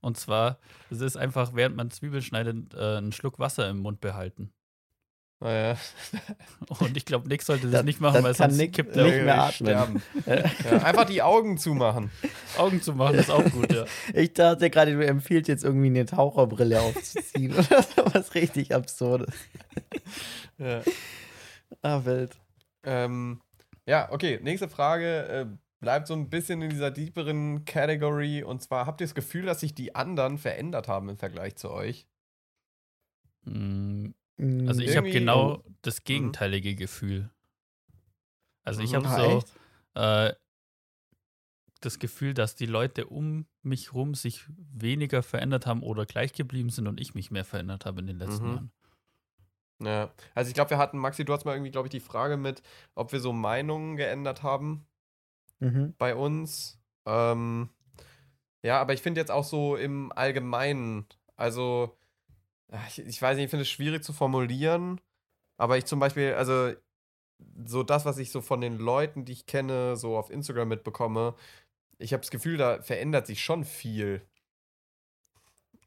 Und zwar, es ist einfach, während man Zwiebeln schneidet, äh, einen Schluck Wasser im Mund behalten. Naja. <laughs> Und ich glaube, Nick sollte das Das- nicht machen, das weil kann sonst Nick kippt nicht er mehr Ich atmen. sterben. ja, einfach die Augen zumachen. Augen zu machen, ist auch gut, ja. <laughs> Ich dachte gerade, du empfiehlst jetzt irgendwie eine Taucherbrille aufzuziehen <laughs> oder sowas richtig Absurdes. Ja. Ah, wild. Ähm, ja, okay. Nächste Frage äh, bleibt so ein bisschen in dieser deeperen Category. Und zwar, habt ihr das Gefühl, dass sich die anderen verändert haben im Vergleich zu euch? Mm, Mhm. Also ich habe genau das gegenteilige Gefühl. Also ich Mhm. habe Ah, so äh, das Gefühl, dass die Leute um mich rum sich weniger verändert haben oder gleich geblieben sind und ich mich mehr verändert habe in den letzten Mhm. Jahren. Ja. Also ich glaube, wir hatten, Maxi, du hast mal irgendwie, glaube ich, die Frage mit, ob wir so Meinungen geändert haben Mhm. bei uns. Ähm, ja, aber ich finde jetzt auch so im Allgemeinen, also ich, ich weiß nicht, ich finde es schwierig zu formulieren, aber ich zum Beispiel, also so das, was ich so von den Leuten, die ich kenne, so auf Instagram mitbekomme, ich habe das Gefühl, da verändert sich schon viel.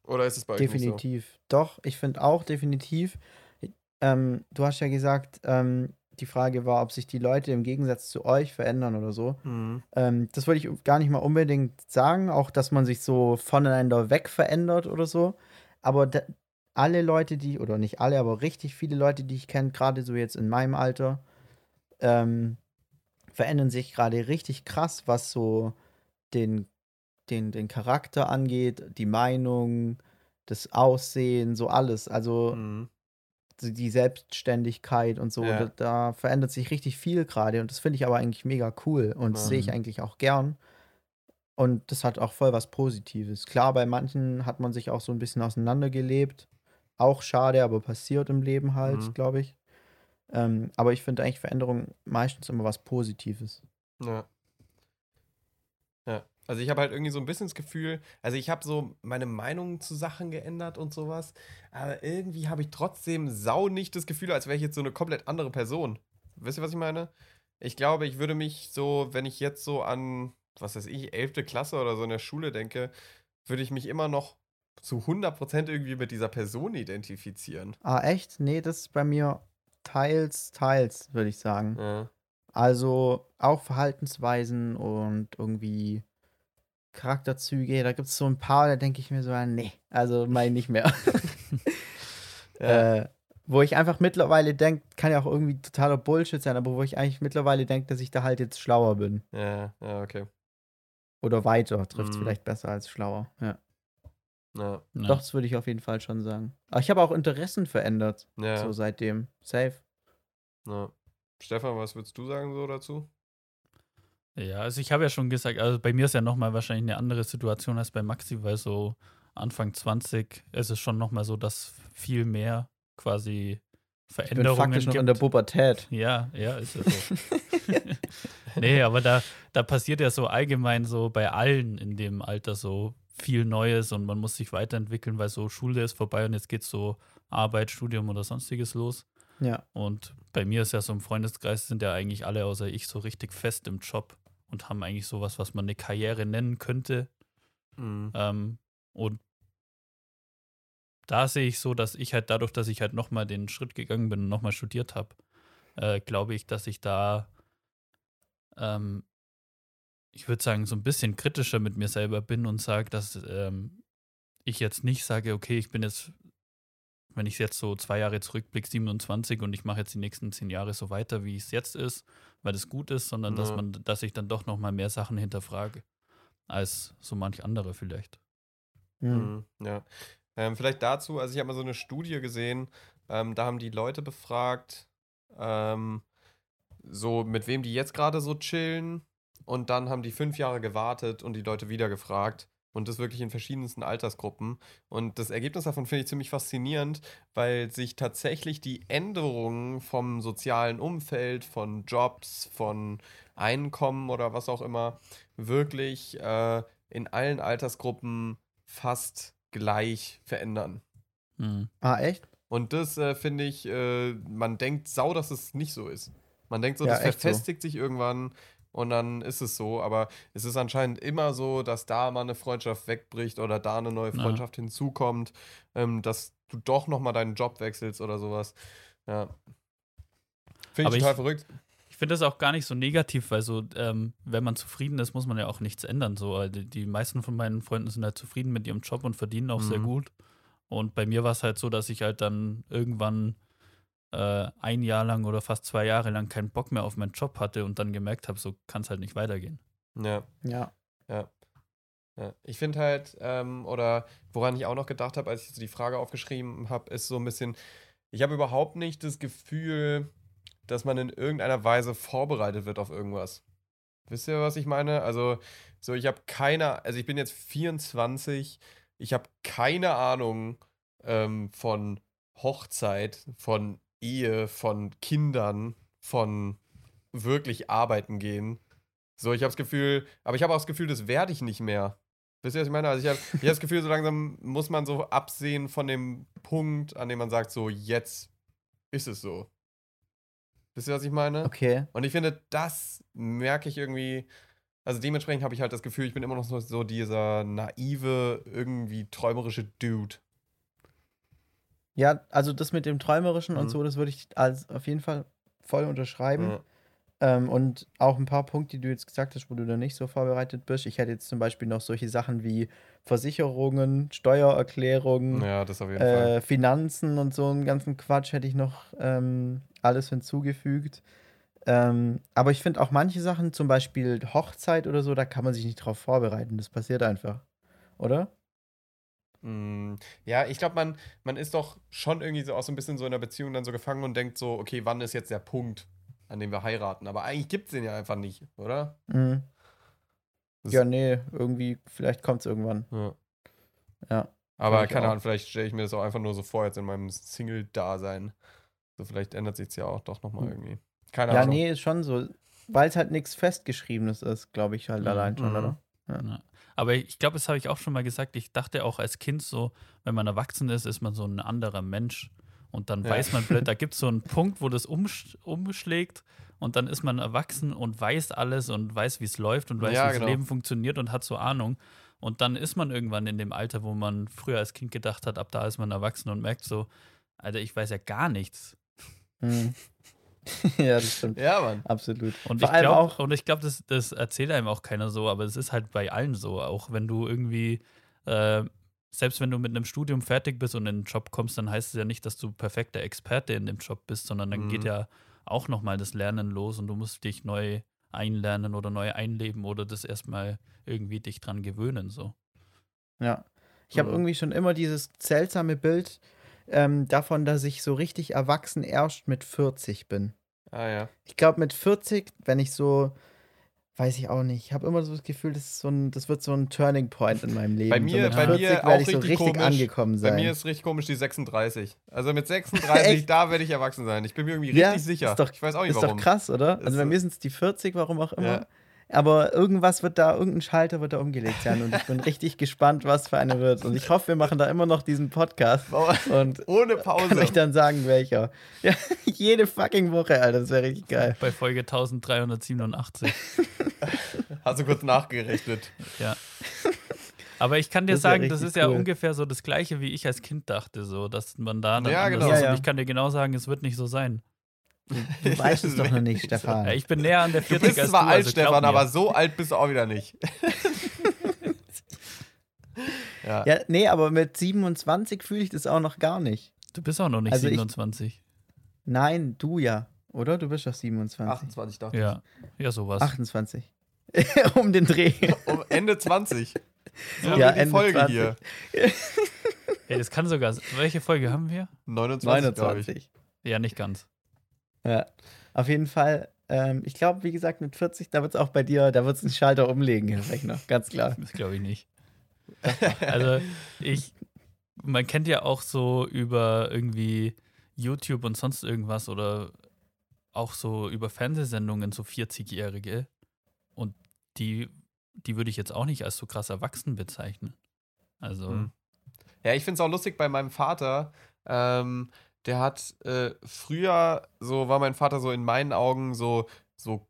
Oder ist es bei euch nicht Definitiv. Doch, ich finde auch definitiv. Ähm, du hast ja gesagt, ähm, die Frage war, ob sich die Leute im Gegensatz zu euch verändern oder so. Mhm. Ähm, das würde ich gar nicht mal unbedingt sagen, auch dass man sich so voneinander weg verändert oder so. Aber alle Leute, die, oder nicht alle, aber richtig viele Leute, die ich kenne, gerade so jetzt in meinem Alter, ähm, verändern sich gerade richtig krass, was so den, den, den Charakter angeht, die Meinung, das Aussehen, so alles. Also Mhm. Die Selbstständigkeit und so. Ja. Da, da verändert sich richtig viel gerade und das finde ich aber eigentlich mega cool und das sehe ich Mhm. eigentlich auch gern. Und das hat auch voll was Positives. Klar, bei manchen hat man sich auch so ein bisschen auseinandergelebt. Auch schade, aber passiert im Leben halt, Mhm. glaube ich. Ähm, aber ich finde eigentlich Veränderung meistens immer was Positives. Ja. Ja. Also ich habe halt irgendwie so ein bisschen das Gefühl, also ich habe so meine Meinung zu Sachen geändert und sowas, aber irgendwie habe ich trotzdem sau nicht das Gefühl, als wäre ich jetzt so eine komplett andere Person. Wisst ihr, was ich meine? Ich glaube, ich würde mich so, wenn ich jetzt so an, was weiß ich, 11. Klasse oder so in der Schule denke, würde ich mich immer noch zu 100% irgendwie mit dieser Person identifizieren. Ah, echt? Nee, das ist bei mir teils, teils, würde ich sagen. Ja. Also auch Verhaltensweisen und irgendwie Charakterzüge. Da gibt es so ein paar, da denke ich mir so, nee, also meine nicht mehr. <laughs> Ja. äh, wo ich einfach mittlerweile denke, kann ja auch irgendwie totaler Bullshit sein, aber wo ich eigentlich mittlerweile denke, dass ich da halt jetzt schlauer bin. ja, ja, okay. Oder weiter, trifft es Mhm. vielleicht besser als schlauer. Ja. Ja, Ja. Doch, das würde ich auf jeden Fall schon sagen. Aber ich habe auch Interessen verändert, ja, so seitdem. Safe. ja. Stefan, was würdest du sagen so dazu? Ja, also ich habe ja schon gesagt, also bei mir ist ja nochmal wahrscheinlich eine andere Situation als bei Maxi, weil so Anfang 20 ist es schon nochmal so, dass viel mehr quasi Ich bin Veränderungen faktisch noch gibt. in der Pubertät. ja, ja, ist ja so. <laughs> <laughs> nee, aber da, da passiert ja so allgemein so bei allen in dem Alter so viel Neues und man muss sich weiterentwickeln, weil so Schule ist vorbei und jetzt geht so Arbeit, Studium oder sonstiges los. Ja. Und bei mir ist ja so im Freundeskreis sind ja eigentlich alle außer ich so richtig fest im Job. und haben eigentlich sowas, was man eine Karriere nennen könnte. Mhm. Ähm, und da sehe ich so, dass ich halt dadurch, dass ich halt nochmal den Schritt gegangen bin und nochmal studiert habe, äh, glaube ich, dass ich da, ähm, ich würde sagen, so ein bisschen kritischer mit mir selber bin und sage, dass ähm, ich jetzt nicht sage, okay, ich bin jetzt, wenn ich jetzt so zwei Jahre zurückblicke, 27 und ich mache jetzt die nächsten zehn Jahre so weiter, wie es jetzt ist, weil es gut ist, sondern dass Ja. man, dass ich dann doch nochmal mehr Sachen hinterfrage als so manch andere vielleicht. Hm. Mhm, ja. Ähm, vielleicht dazu, also ich habe mal so eine Studie gesehen, ähm, da haben die Leute befragt, ähm, so mit wem die jetzt gerade so chillen und dann haben die fünf Jahre gewartet und die Leute wieder gefragt und das wirklich in verschiedensten Altersgruppen und das Ergebnis davon finde ich ziemlich faszinierend, weil sich tatsächlich die Änderungen vom sozialen Umfeld, von Jobs, von Einkommen oder was auch immer wirklich äh, in allen Altersgruppen fast gleich verändern. Mhm. Ah, echt? Und das äh, finde ich, äh, man denkt sau, dass es nicht so ist. Man denkt so, Ja, das echt so. verfestigt sich irgendwann und dann ist es so. Aber es ist anscheinend immer so, dass da mal eine Freundschaft wegbricht oder da eine neue Ja. Freundschaft hinzukommt, ähm, dass du doch nochmal deinen Job wechselst oder sowas. Ja. Finde ich total ich- verrückt. Ich finde das auch gar nicht so negativ, weil so, ähm, wenn man zufrieden ist, muss man ja auch nichts ändern. So, Also die, die meisten von meinen Freunden sind halt zufrieden mit ihrem Job und verdienen auch sehr Mhm. gut. Und bei mir war es halt so, dass ich halt dann irgendwann äh, ein Jahr lang oder fast zwei Jahre lang keinen Bock mehr auf meinen Job hatte und dann gemerkt habe, so kann es halt nicht weitergehen. Ja. Ja. Ja. ja. Ich finde halt, ähm, oder woran ich auch noch gedacht habe, als ich so die Frage aufgeschrieben habe, ist so ein bisschen, ich habe überhaupt nicht das Gefühl, dass man in irgendeiner Weise vorbereitet wird auf irgendwas. Wisst ihr, was ich meine? Also, so, ich habe keine, also ich bin jetzt 24, ich habe keine Ahnung ähm, von Hochzeit, von Ehe, von Kindern, von wirklich arbeiten gehen. So, ich habe das Gefühl, aber ich habe auch das Gefühl, das werde ich nicht mehr. Wisst ihr, was ich meine? Also ich habe <laughs> hab das Gefühl, so langsam muss man so absehen von dem Punkt, an dem man sagt, so jetzt ist es so. Wisst ihr, was ich meine? Okay. Und ich finde, das merke ich irgendwie. Also dementsprechend habe ich halt das Gefühl, ich bin immer noch so, so dieser naive, irgendwie träumerische Dude. Ja, also das mit dem Träumerischen und Mhm. so, das würde ich als auf jeden Fall voll unterschreiben. Ja. Ähm, und auch ein paar Punkte, die du jetzt gesagt hast, wo du da nicht so vorbereitet bist. Ich hätte jetzt zum Beispiel noch solche Sachen wie Versicherungen, Steuererklärungen, ja, äh, Finanzen und so einen ganzen Quatsch hätte ich noch ähm, alles hinzugefügt. Ähm, aber ich finde auch manche Sachen, zum Beispiel Hochzeit oder so, da kann man sich nicht drauf vorbereiten. Das passiert einfach. Oder? Mm, Ja, ich glaube, man, man ist doch schon irgendwie so auch so ein bisschen so in der Beziehung dann so gefangen und denkt so, okay, wann ist jetzt der Punkt, an dem wir heiraten? Aber eigentlich gibt es den ja einfach nicht, oder? Mhm. Ja, nee, irgendwie, vielleicht kommt es irgendwann. Ja. Ja. Aber ich keine auch. Ahnung, vielleicht stelle ich mir das auch einfach nur so vor, jetzt in meinem Single-Dasein. So, vielleicht ändert sich ja auch doch nochmal Hm. irgendwie. Keine Ja, Ahnung. nee, ist schon so. Weil es halt nichts Festgeschriebenes ist, glaube ich halt Mhm. allein schon, Mhm. oder? Ja. Aber ich glaube, das habe ich auch schon mal gesagt. Ich dachte auch als Kind so, wenn man erwachsen ist, ist man so ein anderer Mensch. Und dann Ja. weiß man blöd, da gibt es so einen <laughs> Punkt, wo das umsch umschlägt und dann ist man erwachsen und weiß alles und weiß, wie es läuft und weiß, Ja, wie genau. das Leben funktioniert und hat so Ahnung. Und dann ist man irgendwann in dem Alter, wo man früher als Kind gedacht hat, ab da ist man erwachsen und merkt so, Alter, ich weiß ja gar nichts. Mhm. <laughs> ja, das stimmt. Ja, Mann. Absolut. Und Vor ich glaube, auch- und ich glaube, das, das erzählt einem auch keiner so, aber es ist halt bei allen so. Auch wenn du irgendwie, äh, selbst wenn du mit einem Studium fertig bist und in den Job kommst, dann heißt es ja nicht, dass du perfekter Experte in dem Job bist, sondern dann Mhm. geht ja auch nochmal das Lernen los und du musst dich neu einlernen oder neu einleben oder das erstmal irgendwie dich dran gewöhnen. So. Ja. Ich habe Mhm. irgendwie schon immer dieses seltsame Bild ähm, davon, dass ich so richtig erwachsen erst mit 40 bin. Ah, ja. Ich glaube, mit 40, wenn ich so, weiß ich auch nicht, ich habe immer so das Gefühl, das, ist so ein, das wird so ein Turning Point in meinem Leben. Bei mir- so bei 40 mir auch werde ich so richtig komisch. angekommen sein. Bei mir ist richtig komisch die 36. Also mit <laughs> 36, Echt? da werde ich erwachsen sein. Ich bin mir irgendwie Ja, richtig sicher. ist doch- ich weiß auch nicht ist warum. doch krass, oder? Ist Also bei so- mir sind es die 40, warum auch immer. Ja. Aber irgendwas wird da, irgendein Schalter wird da umgelegt sein und ich bin <laughs> richtig gespannt, was für eine wird. Und ich hoffe, wir machen da immer noch diesen Podcast und Ohne kann Pause. euch dann sagen, welcher. Ja, <laughs> jede fucking Woche, Alter, das wäre richtig geil. Bei Folge 1387. <laughs> Hast du kurz nachgerechnet. Ja. Aber ich kann dir Das ja sagen, das ist ja cool. ungefähr so das Gleiche, wie ich als Kind dachte, so, dass man da Ja, genau. ist. Ja, ja. Und ich kann dir genau sagen, es wird nicht so sein. Du <laughs> weißt es doch noch nicht, Stefan. Ja, ich bin näher an der Du 40 bist als zwar du, alt, also Stefan, mir. aber so alt bist du auch wieder nicht. <laughs> ja. Ja, nee, aber mit 27 fühle ich das auch noch gar nicht. Du bist auch noch nicht Also ich- 27. Nein, du ja. Oder? Du bist doch 27. 28 dachte Ja, ja, sowas. 28. <laughs> um den Dreh. ich. Um Ende 20. So Ja, Ja, die Ende Folge 20. hier. Ey, das kann sogar. Welche Folge haben wir? 29, glaube ich. 29. Ja, nicht ganz. Ja. Auf jeden Fall, ähm, ich glaube, wie gesagt, mit 40, da wird es auch bei dir, da wird es einen Schalter umlegen, Herr Rechner. Ganz klar. Das glaube ich nicht. Also, ich. Man kennt ja auch so über irgendwie YouTube und sonst irgendwas oder auch so über Fernsehsendungen so 40-Jährige. Und die, die würde ich jetzt auch nicht als so krass erwachsen bezeichnen. Also, Hm. Ja, ich finde es auch lustig bei meinem Vater. Ähm, der hat äh, früher, so war mein Vater so in meinen Augen so, so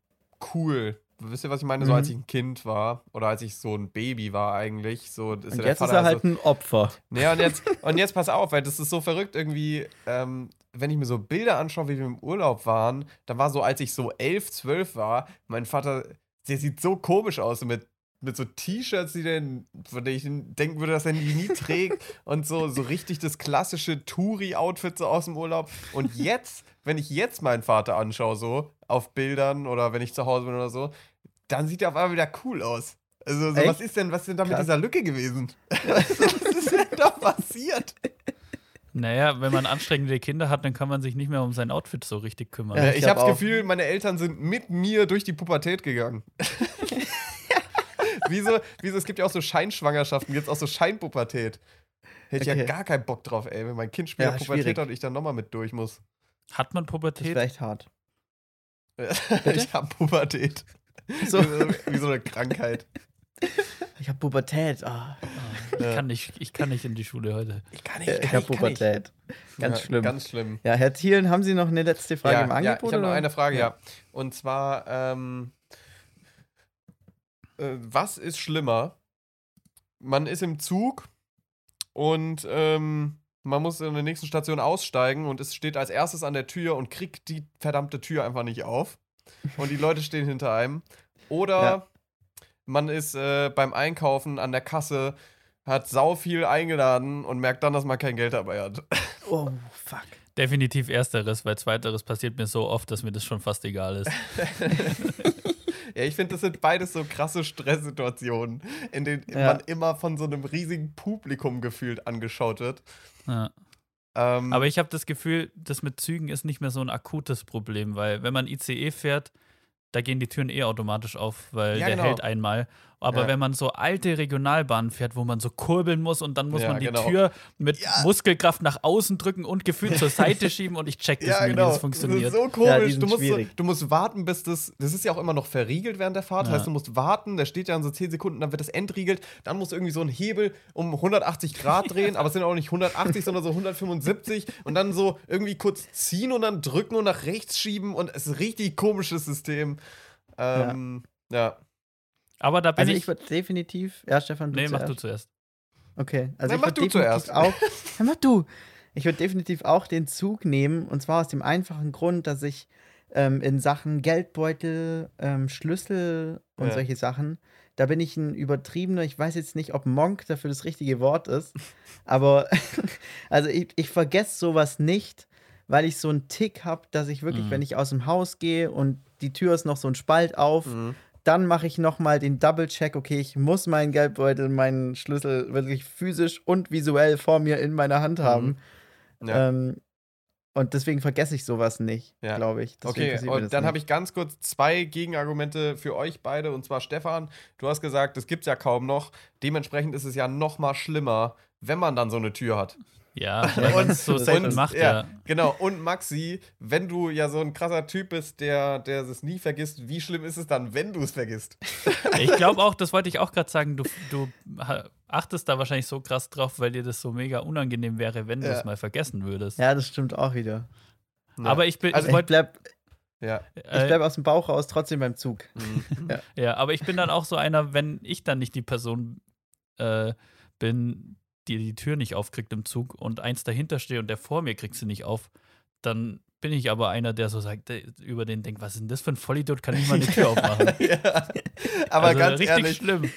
cool. Wisst ihr, was ich meine? So Mhm. als ich ein Kind war oder als ich so ein Baby war eigentlich. So, ist Und ja jetzt der ist er Vater halt ein Opfer. Nee, und jetzt, <laughs> und jetzt pass auf, weil das ist so verrückt irgendwie, ähm, wenn ich mir so Bilder anschaue, wie wir im Urlaub waren, dann war so, als ich so elf, zwölf war, mein Vater, der sieht so komisch aus, so mit, mit so T-Shirts, die der, von denen ich denken würde, dass er die nie trägt <laughs> und so, so richtig das klassische Touri-Outfit so aus dem Urlaub. Und jetzt, wenn ich jetzt meinen Vater anschaue, so auf Bildern oder wenn ich zu Hause bin oder so, dann sieht er auf einmal wieder cool aus. Also, so, was ist denn, was ist denn da mit dieser Lücke gewesen? <laughs> <laughs> was ist denn da passiert? naja, wenn man anstrengende Kinder hat, dann kann man sich nicht mehr um sein Outfit so richtig kümmern. Ja, ich ich hab habe das Gefühl, meine Eltern sind mit mir durch die Pubertät gegangen. Wieso, wieso, es gibt ja auch so Scheinschwangerschaften, jetzt auch so Scheinpubertät. Hätte ich Okay. ja gar keinen Bock drauf, ey, wenn mein Kind später Ja, Pubertät schwierig. hat und ich dann nochmal mit durch muss. Hat man Das Pubertät? wäre echt hart. <laughs> ich habe Pubertät. So. Wie, so, wie so eine Krankheit. Ich habe Pubertät. Ah, Ich, kann nicht, ich kann nicht in die Schule heute. Ich kann nicht, ich habe Pubertät. Ganz ja, schlimm. Ganz schlimm. ja, Herr Thielen, haben Sie noch eine letzte Frage ja, im ja, Angebot? ich habe noch eine Frage, ja. Und zwar, ähm, äh, was ist schlimmer? Man ist im Zug und ähm, man muss in der nächsten Station aussteigen und es steht als erstes an der Tür und kriegt die verdammte Tür einfach nicht auf. Und die Leute stehen hinter einem. Oder Ja. man ist äh, beim Einkaufen an der Kasse, hat sau viel eingeladen und merkt dann, dass man kein Geld dabei hat. Oh, fuck. Definitiv ersteres, weil zweiteres passiert mir so oft, dass mir das schon fast egal ist. <laughs> Ja, ich finde, das sind beides so krasse Stresssituationen, in denen Ja. man immer von so einem riesigen Publikum gefühlt angeschaut wird. Ja. Ähm, Aber ich habe das Gefühl, das mit Zügen ist nicht mehr so ein akutes Problem, weil wenn man ICE fährt, da gehen die Türen eh automatisch auf, weil Ja, der genau. hält einmal. Aber Ja. wenn man so alte Regionalbahnen fährt, wo man so kurbeln muss und dann muss Ja, man die genau. Tür mit Ja. Muskelkraft nach außen drücken und gefühlt zur Seite <laughs> schieben und ich check das ja, nie, genau. wie das funktioniert. Das ist so Ja, komisch. du, musst so, schwierig. du musst warten, bis das. Das ist ja auch immer noch verriegelt während der Fahrt. Ja. Heißt, du musst warten, der steht ja in so 10 Sekunden, dann wird das entriegelt. Dann musst du irgendwie so einen Hebel um 180 Grad <laughs> drehen, aber es sind auch nicht 180, sondern so 175. Und dann so irgendwie kurz ziehen und dann drücken und nach rechts schieben. Und es ist ein richtig komisches System. Ähm, ja. Aber da bin Also ich. ich würde definitiv. Ja, Stefan, du nee, mach zuerst. du zuerst. Okay, also Dann ich mach du definitiv zuerst. Auch, <laughs> ja, mach du. Ich würde definitiv auch den Zug nehmen und zwar aus dem einfachen Grund, dass ich ähm, in Sachen Geldbeutel, ähm, Schlüssel und Ja. solche Sachen, da bin ich ein übertriebener, ich weiß jetzt nicht, ob Monk dafür das richtige Wort ist, aber <laughs> also ich, ich vergesse sowas nicht, weil ich so einen Tick habe, dass ich wirklich, Mhm. wenn ich aus dem Haus gehe und die Tür ist noch so ein Spalt auf, Mhm. Dann mache ich nochmal den Double-Check, okay, ich muss meinen Geldbeutel, meinen Schlüssel wirklich physisch und visuell vor mir in meiner Hand haben. Ja. Ähm, und deswegen vergesse ich sowas nicht, Ja. glaube ich. Deswegen Okay, und dann habe ich ganz kurz zwei Gegenargumente für euch beide. Und zwar Stefan, du hast gesagt, das gibt es ja kaum noch. Dementsprechend ist es ja noch mal schlimmer, wenn man dann so eine Tür hat. Ja, <laughs> es so Und- selten und- macht, ja, ja. Genau, und Maxi, wenn du ja so ein krasser Typ bist, der, der es nie vergisst, wie schlimm ist es dann, wenn du es vergisst? <laughs> Ich glaube auch, das wollte ich auch gerade sagen, du, du achtest da wahrscheinlich so krass drauf, weil dir das so mega unangenehm wäre, wenn du Ja. es mal vergessen würdest. Ja, das stimmt auch wieder. Aber ich bin, Also ich bleib, Ja. Ich Äh, bleibe aus dem Bauch raus, trotzdem beim Zug. Mhm. <laughs> Ja, aber ich bin dann auch so einer, wenn ich dann nicht die Person äh, bin, die die Tür nicht aufkriegt im Zug und eins dahinter steht und der vor mir kriegt sie nicht auf, dann bin ich aber einer, der so sagt, der über den denkt, was ist denn das für ein Vollidiot, kann ich mal eine Tür <laughs> aufmachen. ja. Aber also ganz richtig ehrlich, schlimm.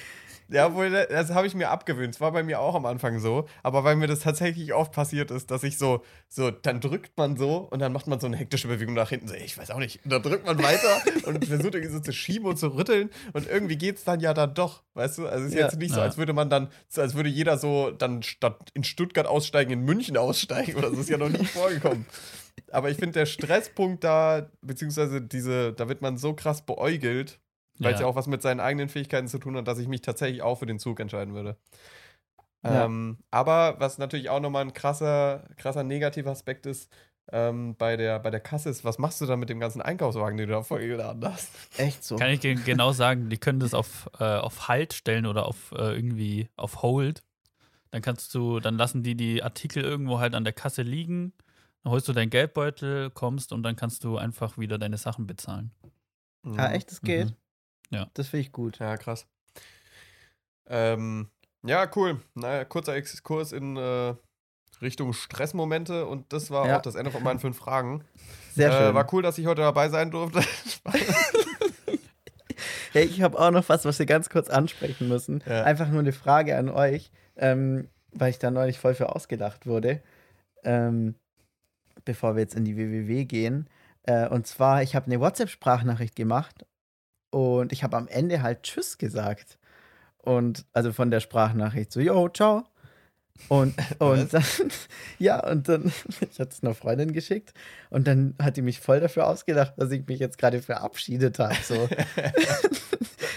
Ja, obwohl, das habe ich mir abgewöhnt. Es war bei mir auch am Anfang so. Aber weil mir das tatsächlich oft passiert ist, dass ich so, so, dann drückt man so und dann macht man so eine hektische Bewegung nach hinten. So, ich weiß auch nicht. Und dann drückt man weiter <laughs> und versucht irgendwie so zu schieben und zu rütteln. Und irgendwie geht es dann ja dann doch. Weißt du? Also es ist Ja. jetzt nicht so, als würde man dann, als würde jeder so dann statt in Stuttgart aussteigen, in München aussteigen. Oder so ist ja noch nie vorgekommen. Aber ich finde, der Stresspunkt da, beziehungsweise diese, da wird man so krass beäugelt, weil es ja. auch was mit seinen eigenen Fähigkeiten zu tun hat, dass ich mich tatsächlich auch für den Zug entscheiden würde. Ja. Ähm, aber was natürlich auch nochmal ein krasser, krasser negativer Aspekt ist, ähm, bei, der, bei der Kasse ist, was machst du da mit dem ganzen Einkaufswagen, den du da vollgeladen hast? Echt so. Kann ich ge- genau sagen, die können das auf, äh, auf Halt stellen oder auf äh, irgendwie auf Hold. Dann kannst du, dann lassen die die Artikel irgendwo halt an der Kasse liegen, dann holst du deinen Geldbeutel, kommst und dann kannst du einfach wieder deine Sachen bezahlen. Ah, echt, das geht? Mhm. Ja. Das finde ich gut. Ja, krass. Ähm, ja, cool. Naja, kurzer Exkurs in äh, Richtung Stressmomente und das war Ja. auch das Ende von meinen fünf Fragen. Sehr äh, schön. War cool, dass ich heute dabei sein durfte. <laughs> Hey, ich habe auch noch was, was wir ganz kurz ansprechen müssen. Ja. Einfach nur eine Frage an euch, ähm, weil ich da neulich voll für ausgelacht wurde. Ähm, bevor wir jetzt in die WWW gehen. Äh, und zwar, ich habe eine WhatsApp-Sprachnachricht gemacht und ich habe am Ende halt Tschüss gesagt. Und also von der Sprachnachricht so, yo, ciao. Und, <laughs> und dann, <laughs> ja, und dann, <laughs> ich hatte es einer Freundin geschickt und dann hat die mich voll dafür ausgelacht, dass ich mich jetzt gerade verabschiedet habe. So.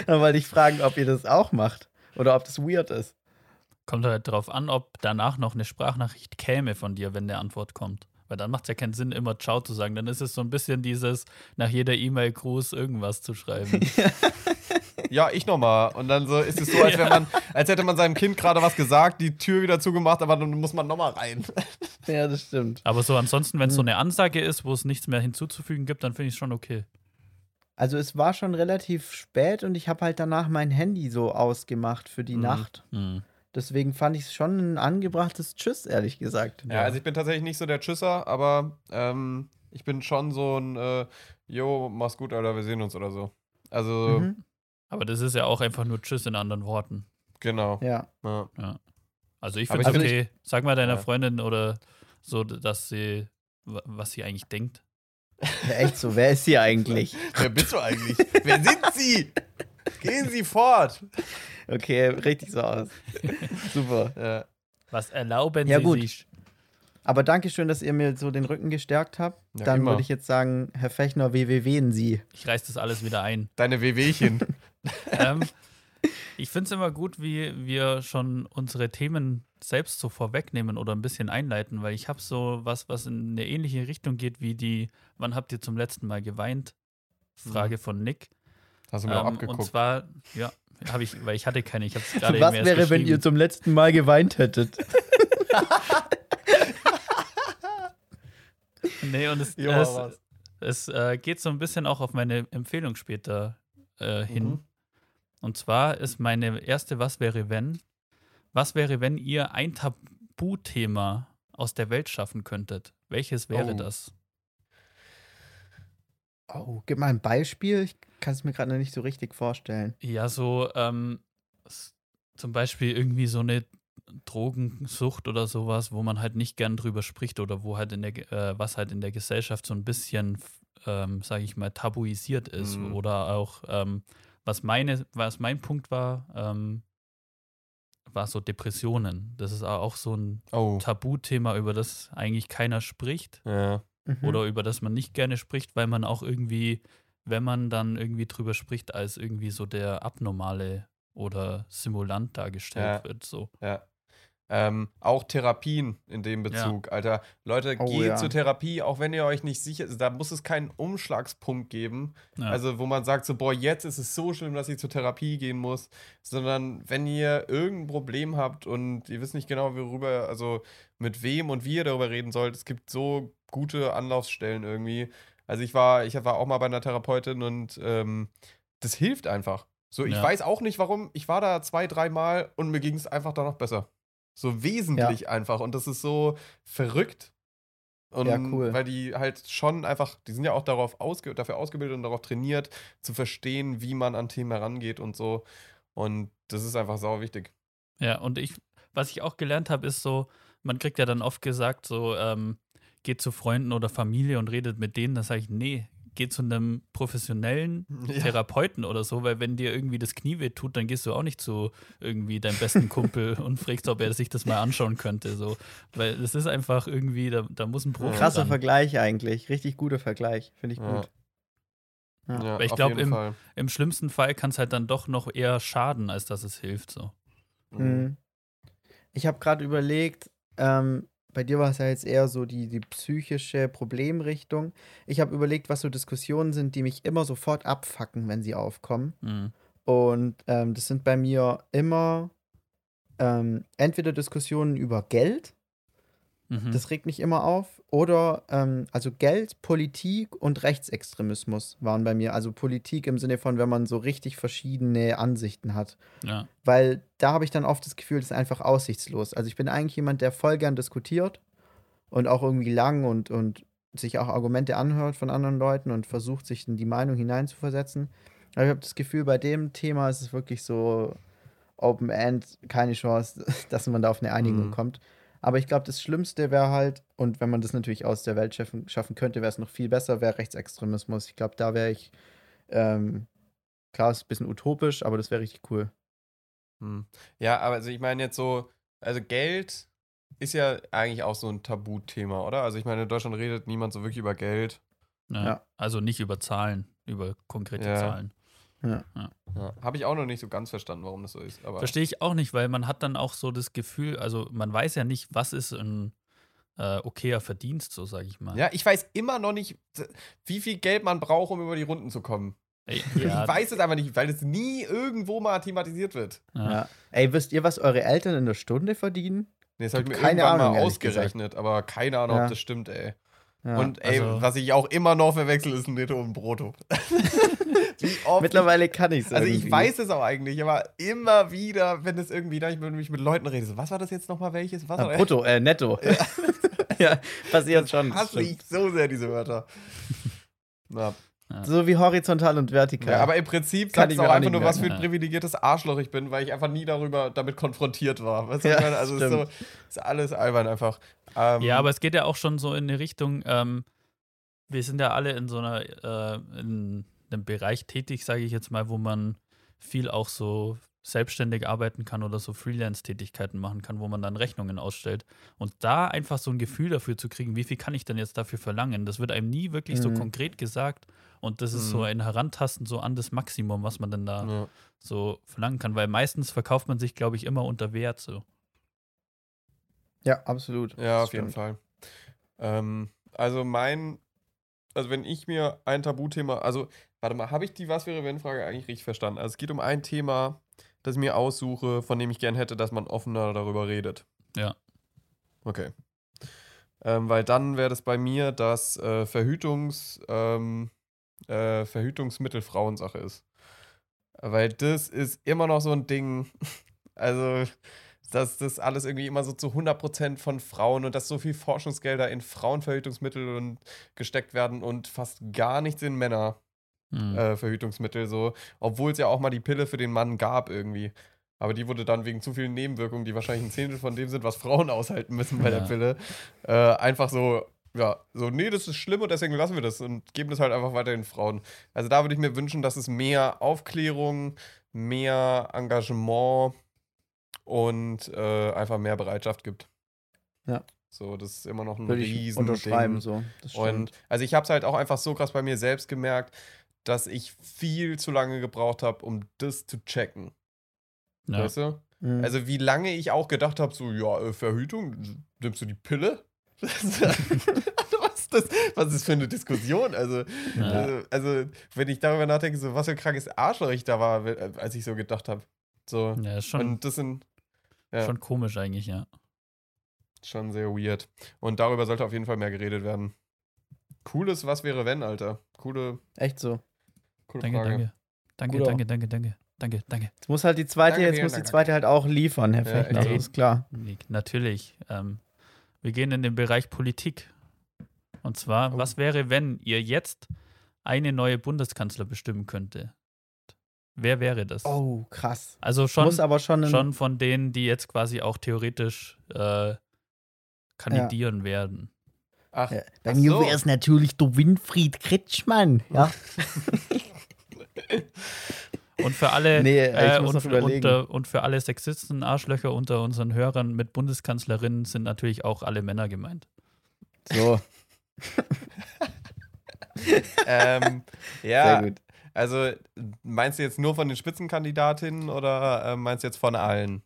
dann wollte ich fragen, ob ihr das auch macht oder ob das weird ist. Kommt halt drauf an, ob danach noch eine Sprachnachricht käme von dir, wenn der Antwort kommt. Weil dann macht es ja keinen Sinn, immer Ciao zu sagen. Dann ist es so ein bisschen dieses, nach jeder E-Mail Gruß irgendwas zu schreiben. <laughs> ja, ich nochmal. Und dann so ist es so, als, <laughs> wenn man, als hätte man seinem Kind gerade was gesagt, die Tür wieder zugemacht, aber dann muss man nochmal rein. <laughs> Ja, das stimmt. Aber so ansonsten, wenn es so Hm. eine Ansage ist, wo es nichts mehr hinzuzufügen gibt, dann finde ich es schon okay. Also es war schon relativ spät und ich habe halt danach mein Handy so ausgemacht für die Mhm. Nacht. Hm. Deswegen fand ich es schon ein angebrachtes Tschüss, ehrlich gesagt. Ja, also ich bin tatsächlich nicht so der Tschüsser, aber ähm, ich bin schon so ein, äh, jo, mach's gut, Alter, wir sehen uns oder so. Also, Mhm. Aber das ist ja auch einfach nur Tschüss in anderen Worten. genau. Ja. Ja. Also ich finde es ich- okay. Sag mal deiner Ja. Freundin oder so, dass sie, wa- was sie eigentlich denkt. ja. Echt so, wer ist sie eigentlich? Wer bist du eigentlich? Wer sind Sie? <laughs> Gehen Sie fort. Okay, richtig so aus. Super. Ja. Was erlauben Ja, sie gut. sich? Aber danke schön, dass ihr mir so den Rücken gestärkt habt. Ja, Dann würde ich jetzt sagen, Herr Fechner, WWWen Sie. Ich reiß das alles wieder ein. Deine WWchen. <laughs> ähm, ich finde es immer gut, wie wir schon unsere Themen selbst so vorwegnehmen oder ein bisschen einleiten, weil ich habe so was, was in eine ähnliche Richtung geht wie die Wann habt ihr zum letzten Mal geweint? Frage von Nick. Hast du mir auch Ähm, und abgeguckt. zwar, ja, habe ich, weil ich hatte keine, ich habe es gerade Was wäre, wenn ihr zum letzten Mal geweint hättet? <laughs> Nee, und es, Ja, es, es äh, geht so ein bisschen auch auf meine Empfehlung später äh, hin. Mhm. Und zwar ist meine erste Was wäre wenn? Was wäre, wenn ihr ein Tabuthema aus der Welt schaffen könntet? Welches wäre Oh. das? Oh, gib mal ein Beispiel. Ich kann es mir gerade noch nicht so richtig vorstellen. Ja, so ähm, zum Beispiel irgendwie so eine Drogensucht oder sowas, wo man halt nicht gern drüber spricht oder wo halt in der, äh, was halt in der Gesellschaft so ein bisschen, ähm, sage ich mal, tabuisiert ist. Mhm. Oder auch, ähm, was meine, was mein Punkt war, ähm, war so Depressionen. Das ist auch so ein Oh. Tabuthema, über das eigentlich keiner spricht Ja. Mhm. oder über das man nicht gerne spricht, weil man auch irgendwie, wenn man dann irgendwie drüber spricht, als irgendwie so der Abnormale oder Simulant dargestellt Ja. wird. So. Ja. Ähm, auch Therapien in dem Ja. Bezug, Alter. Leute, Oh, geht ja. zur Therapie, auch wenn ihr euch nicht sicher seid. Da muss es keinen Umschlagspunkt geben. Ja. Also, wo man sagt, so, boah, jetzt ist es so schlimm, dass ich zur Therapie gehen muss. Sondern wenn ihr irgendein Problem habt und ihr wisst nicht genau, worüber, also mit wem und wie ihr darüber reden sollt, es gibt so gute Anlaufstellen irgendwie. Also ich war, ich war auch mal bei einer Therapeutin und ähm, das hilft einfach. So, ich Ja. weiß auch nicht warum. Ich war da zwei, dreimal und mir ging es einfach danach besser. So wesentlich einfach. Und das ist so verrückt. Und Ja, cool. weil die halt schon einfach, die sind ja auch darauf ausge dafür ausgebildet und darauf trainiert, zu verstehen, wie man an Themen herangeht und so. Und das ist einfach sau wichtig. Ja, und ich, was ich auch gelernt habe, ist so, man kriegt ja dann oft gesagt, so, ähm, geht zu Freunden oder Familie und redet mit denen. Da sage ich, nee, geh zu einem professionellen <laughs> Ja. Therapeuten oder so, weil wenn dir irgendwie das Knie weh tut, dann gehst du auch nicht zu irgendwie deinem besten Kumpel <laughs> und fragst, ob er sich das mal anschauen könnte. So. Weil das ist einfach irgendwie, da, da muss ein Profi Krasser ran. Vergleich eigentlich. Richtig guter Vergleich. Finde ich Ja. gut. Ja. Ja, Weil ich auf glaub, jeden im- Fall. Im schlimmsten Fall kann es halt dann doch noch eher schaden, als dass es hilft. So. Mhm. Ich habe gerade überlegt, ähm, bei dir war es ja jetzt eher so die, die psychische Problemrichtung. Ich habe überlegt, was so Diskussionen sind, die mich immer sofort abfacken, wenn sie aufkommen. Mhm. Und ähm, das sind bei mir immer ähm, entweder Diskussionen über Geld, Mhm. das regt mich immer auf, oder ähm, also Geld, Politik und Rechtsextremismus waren bei mir. Also Politik im Sinne von, wenn man so richtig verschiedene Ansichten hat. ja. Weil da habe ich dann oft das Gefühl, das ist einfach aussichtslos. Also ich bin eigentlich jemand, der voll gern diskutiert und auch irgendwie lang und, und sich auch Argumente anhört von anderen Leuten und versucht, sich in die Meinung hineinzuversetzen. Aber ich habe das Gefühl, bei dem Thema ist es wirklich so Open End, keine Chance, <laughs> dass man da auf eine Einigung Mhm. kommt. Aber ich glaube, das Schlimmste wäre halt, und wenn man das natürlich aus der Welt schaffen, schaffen könnte, wäre es noch viel besser, wäre Rechtsextremismus. Ich glaube, da wäre ich, ähm, klar, ist ein bisschen utopisch, aber das wäre richtig cool. Hm. Ja, aber also ich meine jetzt so, also Geld ist ja eigentlich auch so ein Tabuthema, oder? Also ich meine, in Deutschland redet niemand so wirklich über Geld. Ja. Ja. Also nicht über Zahlen, über konkrete Ja. Zahlen. Ja. Habe ich auch noch nicht so ganz verstanden, warum das so ist. Aber Verstehe ich auch nicht, weil man hat dann auch so das Gefühl, also man weiß ja nicht, was ist ein äh, okayer Verdienst, so sage ich mal. ja, ich weiß immer noch nicht, wie viel Geld man braucht, um über die Runden zu kommen. Ey, <laughs> Ich ja, weiß es einfach nicht, weil es nie irgendwo mal thematisiert wird. ja. Ja. Ey, wisst ihr, was eure Eltern in der Stunde verdienen? Nee, das habe ich mir keine irgendwann Ahnung, mal ausgerechnet, aber keine Ahnung, Ja. ob das stimmt, ey. Ja. Und ey, also- was ich auch immer noch verwechsel, ist ein Netto und ein Brutto. <laughs> <laughs> Wie oft Mittlerweile kann ich es. Also ich weiß es auch eigentlich, aber immer wieder, wenn es irgendwie, da ich mit, mich mit Leuten rede, so, was war das jetzt nochmal welches? Was Ah, war brutto, äh, netto. <laughs> <laughs> Ja, passiert schon. Hasse ich so sehr diese Wörter. Na, So wie horizontal und vertikal. ja, aber im Prinzip Kann ich auch einfach nicht nur, was für merken. ein privilegiertes Arschloch ich bin, weil ich einfach nie darüber damit konfrontiert war. Weißt du, Ja, ich meine? also es ist, so, ist alles albern einfach. Ähm, ja, aber es geht ja auch schon so in eine Richtung, ähm, wir sind ja alle in so einer, äh, in einem Bereich tätig, sage ich jetzt mal, wo man viel auch so selbstständig arbeiten kann oder so Freelance-Tätigkeiten machen kann, wo man dann Rechnungen ausstellt. Und da einfach so ein Gefühl dafür zu kriegen, wie viel kann ich denn jetzt dafür verlangen, das wird einem nie wirklich so Mhm. konkret gesagt. Und das ist Mhm. so ein Herantasten so an das Maximum, was man dann da ja. so verlangen kann, weil meistens verkauft man sich, glaube ich, immer unter Wert so. ja, absolut. Ja, Das auf jeden. Fall. Ähm, also mein, also wenn ich mir ein Tabuthema, also warte mal, habe ich die Was wäre wenn Frage eigentlich richtig verstanden? Also es geht um ein Thema, das ich mir aussuche, von dem ich gern hätte, dass man offener darüber redet. Ja. Okay. Ähm, weil dann wäre das bei mir, dass äh, Verhütungs, ähm, äh, Verhütungsmittel Frauensache ist. Weil das ist immer noch so ein Ding. <laughs> Also, dass das alles irgendwie immer so zu 100% von Frauen und dass so viel Forschungsgelder in Frauenverhütungsmittel und gesteckt werden und fast gar nichts in Männer Hm. äh, Verhütungsmittel so, obwohl es ja auch mal die Pille für den Mann gab irgendwie. Aber die wurde dann wegen zu vielen Nebenwirkungen, die wahrscheinlich ein Zehntel von dem sind, was Frauen aushalten müssen bei der Ja. Pille, äh, einfach so, ja, so, nee, das ist schlimm und deswegen lassen wir das und geben das halt einfach weiter den Frauen. Also da würde ich mir wünschen, dass es mehr Aufklärung, mehr Engagement und äh, einfach mehr Bereitschaft gibt. Ja. So, das ist immer noch ein Würde riesen unterschreiben Ding. so. Und also ich habe es halt auch einfach so krass bei mir selbst gemerkt, dass ich viel zu lange gebraucht habe, um das zu checken. ja. Weißt du? Mhm. Also wie lange ich auch gedacht habe, so, ja, äh, Verhütung, nimmst du die Pille? <laughs> was, ist das, was ist das für eine Diskussion? Also, Ja. also, also, wenn ich darüber nachdenke, so was für ein krankes Arschloch ich da war, äh, als ich so gedacht habe. So. ja, schon, Und das sind ja. schon komisch eigentlich, ja. schon sehr weird. Und darüber sollte auf jeden Fall mehr geredet werden. Cooles Was wäre wenn, Alter. Coole, Echt so. Coole Danke, Frage. danke. Danke, danke, danke, danke. Danke, danke. Jetzt muss halt die zweite, Danke, jetzt muss die Dank. zweite halt auch liefern, Herr Ja, Fechner. ey. das ist klar. Natürlich. Ähm, wir gehen in den Bereich Politik. Und zwar, Oh. was wäre, wenn ihr jetzt eine neue Bundeskanzler bestimmen könnte? Wer wäre das? Oh, krass. Also schon, muss aber schon, schon von denen, die jetzt quasi auch theoretisch äh, kandidieren werden. Ach, Ja, bei ach mir so. wäre es natürlich der Winfried Kretschmann. Ja. <laughs> <laughs> Und für alle Nee, äh, und, unter, und für alle Sexisten, Arschlöcher unter unseren Hörern mit Bundeskanzlerinnen sind natürlich auch alle Männer gemeint. So, <laughs> ähm, sehr ja, gut. also meinst du jetzt nur von den Spitzenkandidatinnen oder äh, meinst du jetzt von allen?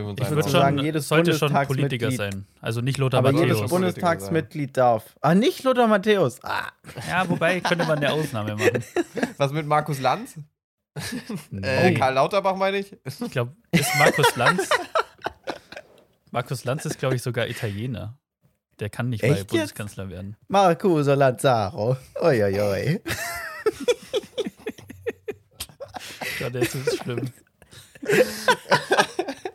Ich würde sagen, schon, jedes sollte schon Politiker Bundestagsmitglied- sein. Also nicht Lothar Aber Matthäus. jedes. Bundestagsmitglied darf. Ah, nicht Lothar Matthäus. Ah, Ja, wobei könnte man eine Ausnahme machen. <laughs> Was mit Markus Lanz? Äh, Nee. Karl Lauterbach meine ich? Ich glaube, ist Markus Lanz. Markus Lanz ist, glaube ich, sogar Italiener. Der kann nicht Echt mal jetzt? Bundeskanzler werden. Marcuso Lazzaro. Uiuiui. Ja, das ist schlimm. <laughs>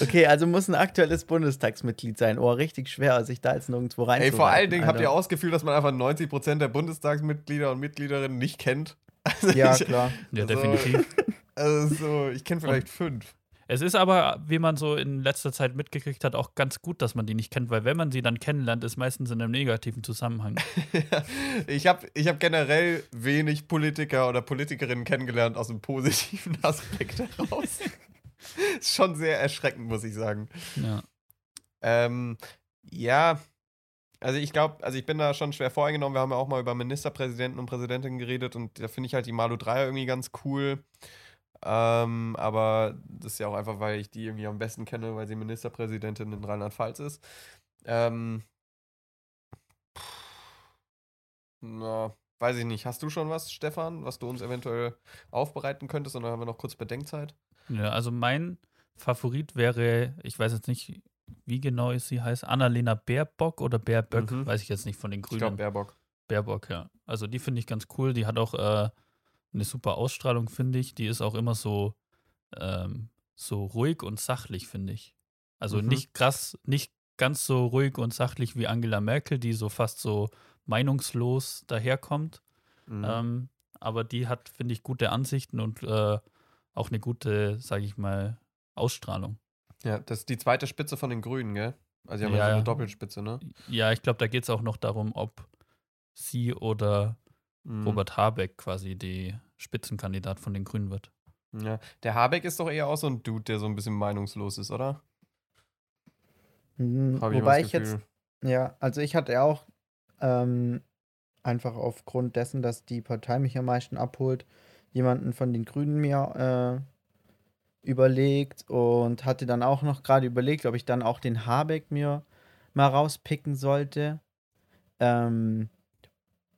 Okay, also muss ein aktuelles Bundestagsmitglied sein. Oh, richtig schwer, sich da jetzt nirgendwo rein Ey, vor allen Dingen habt ihr auch das Gefühl, dass man einfach 90% der Bundestagsmitglieder und Mitgliederinnen nicht kennt. <laughs> Also Ja, ich, klar. Ja, Also- definitiv. Also so, ich kenne vielleicht fünf. Es ist aber, wie man so in letzter Zeit mitgekriegt hat, auch ganz gut, dass man die nicht kennt, weil wenn man sie dann kennenlernt, ist meistens in einem negativen Zusammenhang. <laughs> ich habe ich hab generell wenig Politiker oder Politikerinnen kennengelernt aus einem positiven <laughs> Aspekt heraus. <laughs> ist schon sehr erschreckend, muss ich sagen. Ja. Ähm, ja, also ich glaube, also ich bin da schon schwer voreingenommen. Wir haben ja auch mal über Ministerpräsidenten und Präsidentinnen geredet und da finde ich halt die Malu Dreyer irgendwie ganz cool. Ähm, aber das ist ja auch einfach, weil ich die irgendwie am besten kenne, weil sie Ministerpräsidentin in Rheinland-Pfalz ist. Ähm, na, weiß ich nicht. Hast du schon was, Stefan, was du uns eventuell aufbereiten könntest? Und dann haben wir noch kurz Bedenkzeit. Ja, also mein Favorit wäre, ich weiß jetzt nicht, wie genau sie heißt, Annalena Baerbock oder Baerböck, Mhm. weiß ich jetzt nicht von den Ich glaube, Grünen. Baerbock. Baerbock, ja. Also die finde ich ganz cool. Die hat auch äh, eine super Ausstrahlung, finde ich. Die ist auch immer so, ähm, so ruhig und sachlich, finde ich. Also Mhm. nicht krass, nicht ganz so ruhig und sachlich wie Angela Merkel, die so fast so meinungslos daherkommt. Mhm. Ähm, aber die hat, finde ich, gute Ansichten und äh, auch eine gute, sage ich mal, Ausstrahlung. Ja, das ist die zweite Spitze von den Grünen, gell? Also, die haben ja, Ja, so eine. Doppelspitze, ne? Ja, ich glaube, da geht es auch noch darum, ob sie oder Mhm. Robert Habeck quasi die Spitzenkandidat von den Grünen wird. Ja. Der Habeck ist doch eher auch so ein Dude, der so ein bisschen meinungslos ist, oder? Mhm, Hab immer Wobei ich jetzt, ja, also ich hatte auch ähm, einfach aufgrund dessen, dass die Partei mich am meisten abholt, jemanden von den Grünen mir äh, überlegt und hatte dann auch noch gerade überlegt, ob ich dann auch den Habeck mir mal rauspicken sollte. Ähm,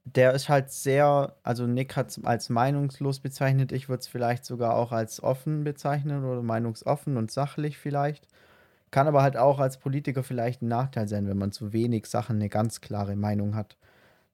der ist halt sehr, also Nick hat es als meinungslos bezeichnet, ich würde es vielleicht sogar auch als offen bezeichnen oder meinungsoffen und sachlich vielleicht. Kann aber halt auch als Politiker vielleicht ein Nachteil sein, wenn man zu wenig Sachen eine ganz klare Meinung hat.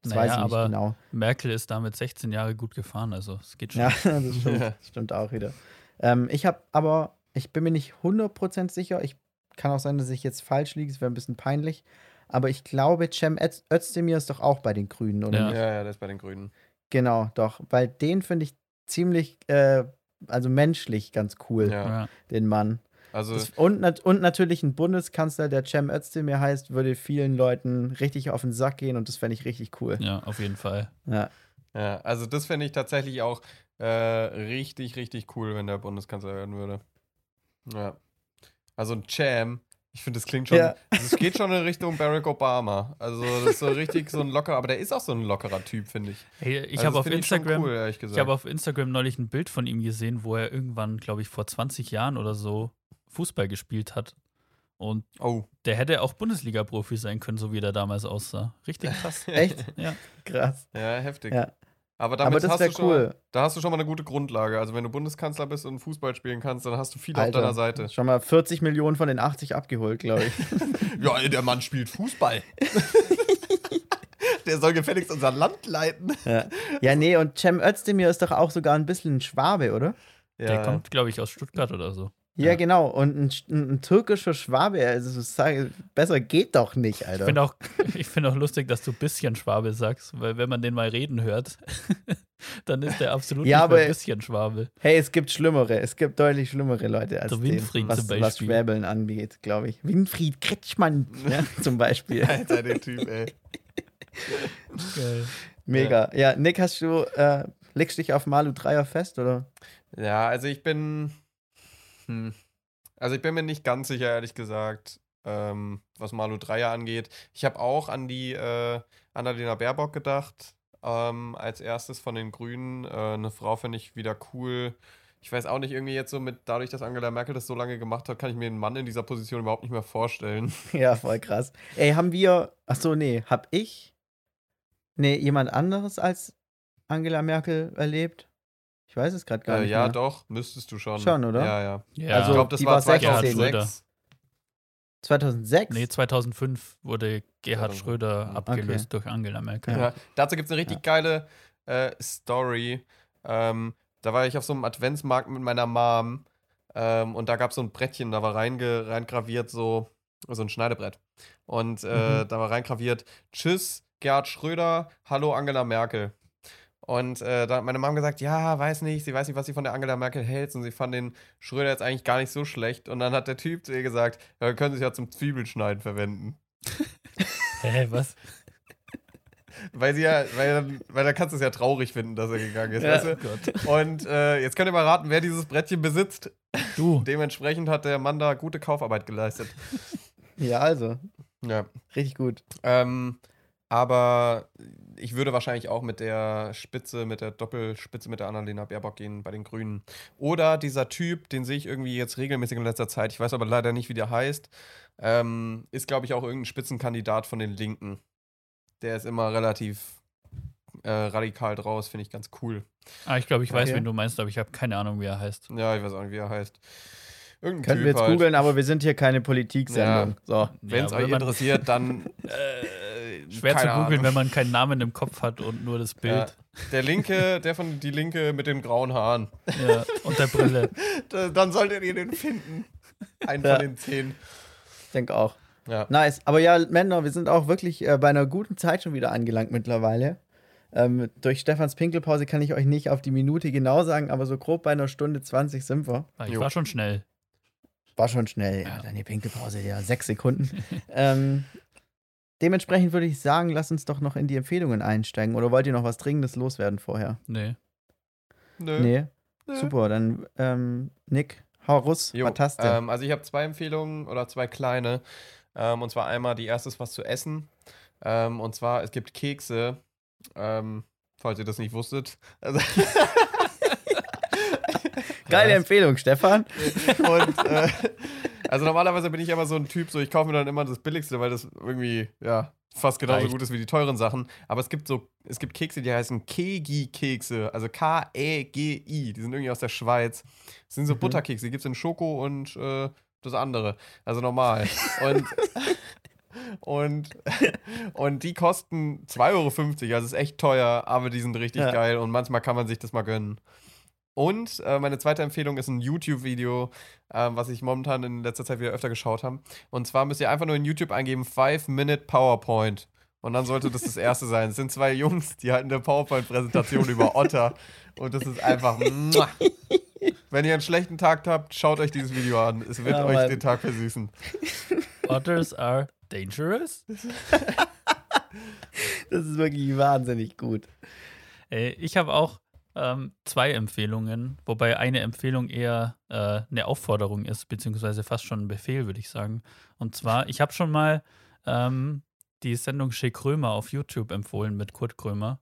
Das Naja, weiß ich nicht aber- genau. Merkel ist damit 16 Jahre gut gefahren, also es geht schon. Ja, <laughs> das stimmt, Ja. stimmt auch wieder. Ähm, ich habe aber, ich bin mir nicht 100% sicher. Ich kann auch sein, dass ich jetzt falsch liege. Es wäre ein bisschen peinlich. Aber ich glaube, Cem Öz- Özdemir ist doch auch bei den Grünen, oder Ja. nicht? Ja, ja, der ist bei den Grünen. Genau, doch. Weil den finde ich ziemlich, äh, also menschlich ganz cool. Ja. den Mann. Also, Das, und, nat und natürlich ein Bundeskanzler, der Cem Özdemir heißt, würde vielen Leuten richtig auf den Sack gehen und das fände ich richtig cool. ja, auf jeden Fall. Ja. ja, also das fände ich tatsächlich auch äh, richtig, richtig cool, wenn der Bundeskanzler werden würde. Ja. Also ein Cham, ich finde, das klingt schon, Ja. also es geht schon in Richtung Barack Obama. Also das ist so richtig so ein lockerer, aber der ist auch so ein lockerer Typ, finde ich. Hey, ich Also habe auf Instagram, cool, ich habe auf Instagram neulich ein Bild von ihm gesehen, wo er irgendwann, glaube ich, vor 20 Jahren oder so Fußball gespielt hat. Und oh. der hätte auch Bundesliga-Profi sein können, so wie der damals aussah. Richtig krass. <laughs> Echt? Ja. Krass. Ja, heftig. Ja. Aber damit Aber das hast du schon, cool. da hast du schon mal eine gute Grundlage. Also wenn du Bundeskanzler bist und Fußball spielen kannst, dann hast du viel auf Alter, deiner Seite. Schon mal 40 Millionen von den 80 abgeholt, glaube ich. <laughs> Ja, der Mann spielt Fußball. <laughs> Der soll gefälligst unser Land leiten. Ja, ja nee, und Cem Özdemir ist doch auch sogar ein bisschen ein Schwabe, oder? Der kommt, glaube ich, aus Stuttgart oder so. Ja, Ja. genau. Und ein, ein, ein türkischer Schwabe, also so sage, besser geht doch nicht, Ich Alter. finde auch, <laughs> ich find auch lustig, dass du bisschen Schwabe sagst, weil wenn man den mal reden hört, <laughs> dann ist der absolut Ja, nicht aber- mehr ein bisschen Schwabe. Hey, es gibt schlimmere, es gibt deutlich schlimmere Leute als Der den, Winfried was, zum was Beispiel. Schwäbeln angeht, glaube ich. Winfried Kretschmann <laughs> ja, zum Beispiel. Alter, der Typ, ey. Geil. Mega. Ja, Nick, hast du, äh, legst dich auf Malu Dreier fest, oder? Ja, also ich bin. Hm. Also ich bin mir nicht ganz sicher, ehrlich gesagt, ähm, was Malu Dreier angeht. Ich habe auch an die äh, Annalena Baerbock gedacht, ähm, als erstes von den Grünen. Äh, eine Frau finde ich wieder cool. Ich weiß auch nicht, irgendwie jetzt so mit, dadurch, dass Angela Merkel das so lange gemacht hat, kann ich mir einen Mann in dieser Position überhaupt nicht mehr vorstellen. <laughs> Ja, voll krass. Ey, haben wir, ach so, nee, hab ich, nee, jemand anderes als Angela Merkel erlebt? Ich weiß es gerade gar Äh, nicht ja, mehr. doch, müsstest du schon. Schon, oder? Ja, ja. Ja, Also, ich glaube, das die war war 16. 2006. 2006? nee, 2005 wurde Gerhard 2005, Schröder mhm. abgelöst durch Angela Merkel. Ja. Dazu gibt es eine richtig Ja. geile äh, Story. Ähm, da war ich auf so einem Adventsmarkt mit meiner Mom ähm, und da gab es so ein Brettchen, da war reinge reingraviert so, so ein Schneidebrett. Und äh, Mhm. da war reingraviert, Tschüss, Gerhard Schröder, hallo Angela Merkel. Und äh, da hat meine Mom gesagt, ja, weiß nicht, sie weiß nicht, was sie von der Angela Merkel hält und sie fand den Schröder jetzt eigentlich gar nicht so schlecht. Und dann hat der Typ zu ihr gesagt, ja, wir können sich ja zum Zwiebelschneiden verwenden. <laughs> Hä, was? Weil sie ja, weil, dann- weil da kannst du es ja traurig finden, dass er gegangen ist, Ja. weißt Oh du? Gott. Und äh, jetzt könnt ihr mal raten, wer dieses Brettchen besitzt. Du, Dementsprechend hat der Mann da gute Kaufarbeit geleistet. Ja, also, Ja. richtig gut. Ähm, aber ich würde wahrscheinlich auch mit der Spitze, mit der Doppelspitze mit der Annalena Baerbock gehen bei den Grünen. Oder dieser Typ, den sehe ich irgendwie jetzt regelmäßig in letzter Zeit, ich weiß aber leider nicht, wie der heißt, ähm, ist, glaube ich, auch irgendein Spitzenkandidat von den Linken. Der ist immer relativ äh, radikal draus, finde ich ganz cool. ah, ich glaube, ich weiß, Okay. wen du meinst, aber ich habe keine Ahnung, wie er heißt. Ja, ich weiß auch nicht, wie er heißt. Irgendein Könnten wir Typ jetzt halt. googeln, aber wir sind hier keine Politik-Sendung. So. Wenn es Ja, euch interessiert, dann. <laughs> Äh, Schwer zu googeln, wenn man keinen Namen im Kopf hat und nur das Bild. Der Linke, der von die Linke mit den grauen Haaren. Ja, und der Brille. <laughs> Da- Dann solltet ihr den finden. Einen Ja. von den zehn. Ich denke auch. Ja. Nice. Aber ja, Männer, wir sind auch wirklich äh, bei einer guten Zeit schon wieder angelangt mittlerweile. Ähm, durch Stefans Pinkelpause kann ich euch nicht auf die Minute genau sagen, aber so grob bei einer Stunde 20 sind wir. Ich war schon schnell. War schon schnell. Ja, Ja. deine Pinkelpause, ja, sechs Sekunden. ähm, dementsprechend würde ich sagen, lasst uns doch noch in die Empfehlungen einsteigen. Oder wollt ihr noch was Dringendes loswerden vorher? Nee. Nö. Nee. Nö. Super, dann ähm, Nick, hau hast du? ähm, also ich habe zwei Empfehlungen oder zwei kleine. Ähm, und zwar einmal die erste ist was zu essen. Ähm, und zwar, es gibt Kekse. Ähm, falls ihr das nicht wusstet. Also <laughs> Geile Ja. Empfehlung, Stefan. <laughs> Und äh, also normalerweise bin ich immer so ein Typ, so ich kaufe mir dann immer das Billigste, weil das irgendwie, ja, fast genauso Reicht. gut ist wie die teuren Sachen. Aber es gibt so, es gibt Kekse, die heißen Kegi-Kekse, also K-E-G-I, die sind irgendwie aus der Schweiz. Das sind so Mhm. Butterkekse, die gibt es in Schoko und äh, das andere. Also normal. und <laughs> und, und die kosten 2,50 Euro, also ist echt teuer, aber die sind richtig Ja. geil und manchmal kann man sich das mal gönnen. Und äh, meine zweite Empfehlung ist ein YouTube-Video, ähm, was ich momentan in letzter Zeit wieder öfter geschaut habe. Und zwar müsst ihr einfach nur in YouTube eingeben 5-Minute PowerPoint. Und dann sollte das das erste sein. Es sind zwei Jungs, die halten eine PowerPoint-Präsentation über Otter. Und das ist einfach. muah. Wenn ihr einen schlechten Tag habt, schaut euch dieses Video an. Es wird Ja, euch Mann. den Tag versüßen. Otters are dangerous? <laughs> Das ist wirklich wahnsinnig gut. Ey, ich habe auch ähm, zwei Empfehlungen, wobei eine Empfehlung eher äh, eine Aufforderung ist, beziehungsweise fast schon ein Befehl, würde ich sagen. Und zwar, ich habe schon mal ähm, die Sendung Schick Krömer auf YouTube empfohlen mit Kurt Krömer,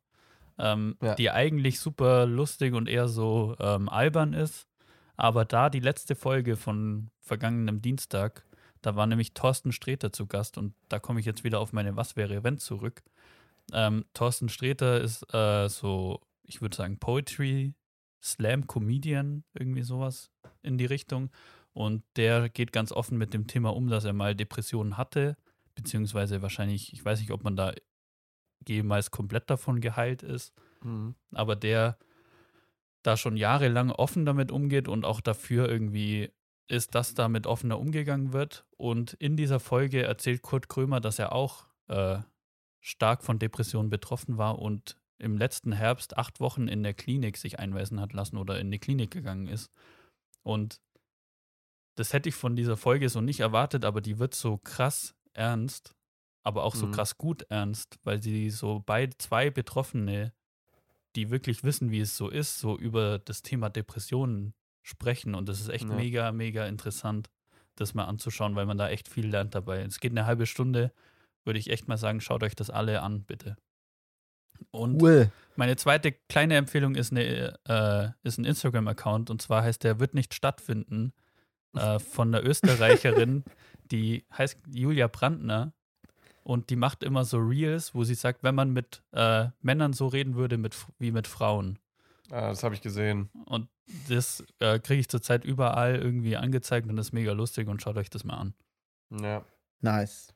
ähm, Ja. die eigentlich super lustig und eher so ähm, albern ist. Aber da die letzte Folge von vergangenem Dienstag, da war nämlich Thorsten Sträter zu Gast und da komme ich jetzt wieder auf meine Was wäre wenn zurück. Ähm, Thorsten Sträter ist äh, so, ich würde sagen, Poetry, Slam, Comedian, irgendwie sowas in die Richtung. Und der geht ganz offen mit dem Thema um, dass er mal Depressionen hatte, beziehungsweise wahrscheinlich, ich weiß nicht, ob man da jemals komplett davon geheilt ist, Mhm. aber der da schon jahrelang offen damit umgeht und auch dafür irgendwie ist, dass damit offener umgegangen wird. Und in dieser Folge erzählt Kurt Krömer, dass er auch äh, stark von Depressionen betroffen war und im letzten Herbst acht Wochen in der Klinik sich einweisen hat lassen oder in die Klinik gegangen ist. Und das hätte ich von dieser Folge so nicht erwartet, aber die wird so krass ernst, aber auch so Mhm. krass gut ernst, weil sie so beide zwei Betroffene, die wirklich wissen, wie es so ist, so über das Thema Depressionen sprechen. Und das ist echt Ja. mega, mega interessant, das mal anzuschauen, weil man da echt viel lernt dabei. Es geht eine halbe Stunde, würde ich echt mal sagen, schaut euch das alle an, bitte. Und Cool. meine zweite kleine Empfehlung ist, eine, äh, ist ein Instagram-Account und zwar heißt der Wird nicht stattfinden äh, von einer Österreicherin, <laughs> die heißt Julia Brandner und die macht immer so Reels, wo sie sagt, wenn man mit äh, Männern so reden würde mit, wie mit Frauen. Ah, das habe ich gesehen. Und das äh, kriege ich zurzeit überall irgendwie angezeigt und das ist mega lustig und schaut euch das mal an. Ja. Nice.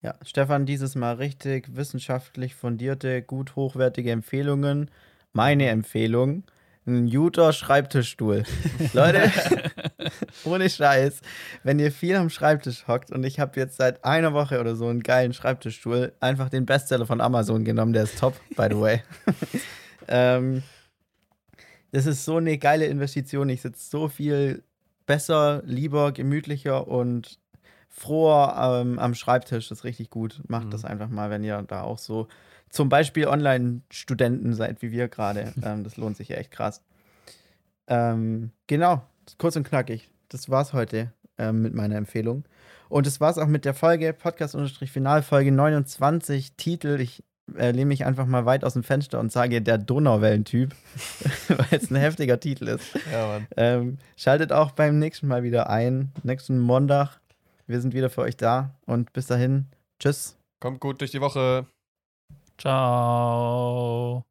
Ja, Stefan, dieses Mal richtig wissenschaftlich fundierte, gut hochwertige Empfehlungen. Meine Empfehlung: ein guter Schreibtischstuhl. <laughs> Leute, ohne Scheiß, wenn ihr viel am Schreibtisch hockt und ich habe jetzt seit einer Woche oder so einen geilen Schreibtischstuhl, einfach den Bestseller von Amazon genommen, der ist top, by the way. <laughs> ähm, das ist so eine geile Investition. Ich sitze so viel besser, lieber, gemütlicher und froher ähm, am Schreibtisch. Das ist richtig gut. Macht Mhm. das einfach mal, wenn ihr da auch so zum Beispiel Online-Studenten seid, wie wir gerade. <laughs> ähm, das lohnt sich ja echt krass. Ähm, genau, kurz und knackig. Das war's heute ähm, mit meiner Empfehlung. Und das war's auch mit der Folge, Podcast-Final, Folge 29, Titel. Ich äh, lehne mich einfach mal weit aus dem Fenster und sage der Donauwellentyp, <laughs> weil es ein heftiger Titel ist. Ja. Ähm, schaltet auch beim nächsten Mal wieder ein, nächsten Montag. Wir sind wieder für euch da und bis dahin, tschüss. Kommt gut durch die Woche. Ciao.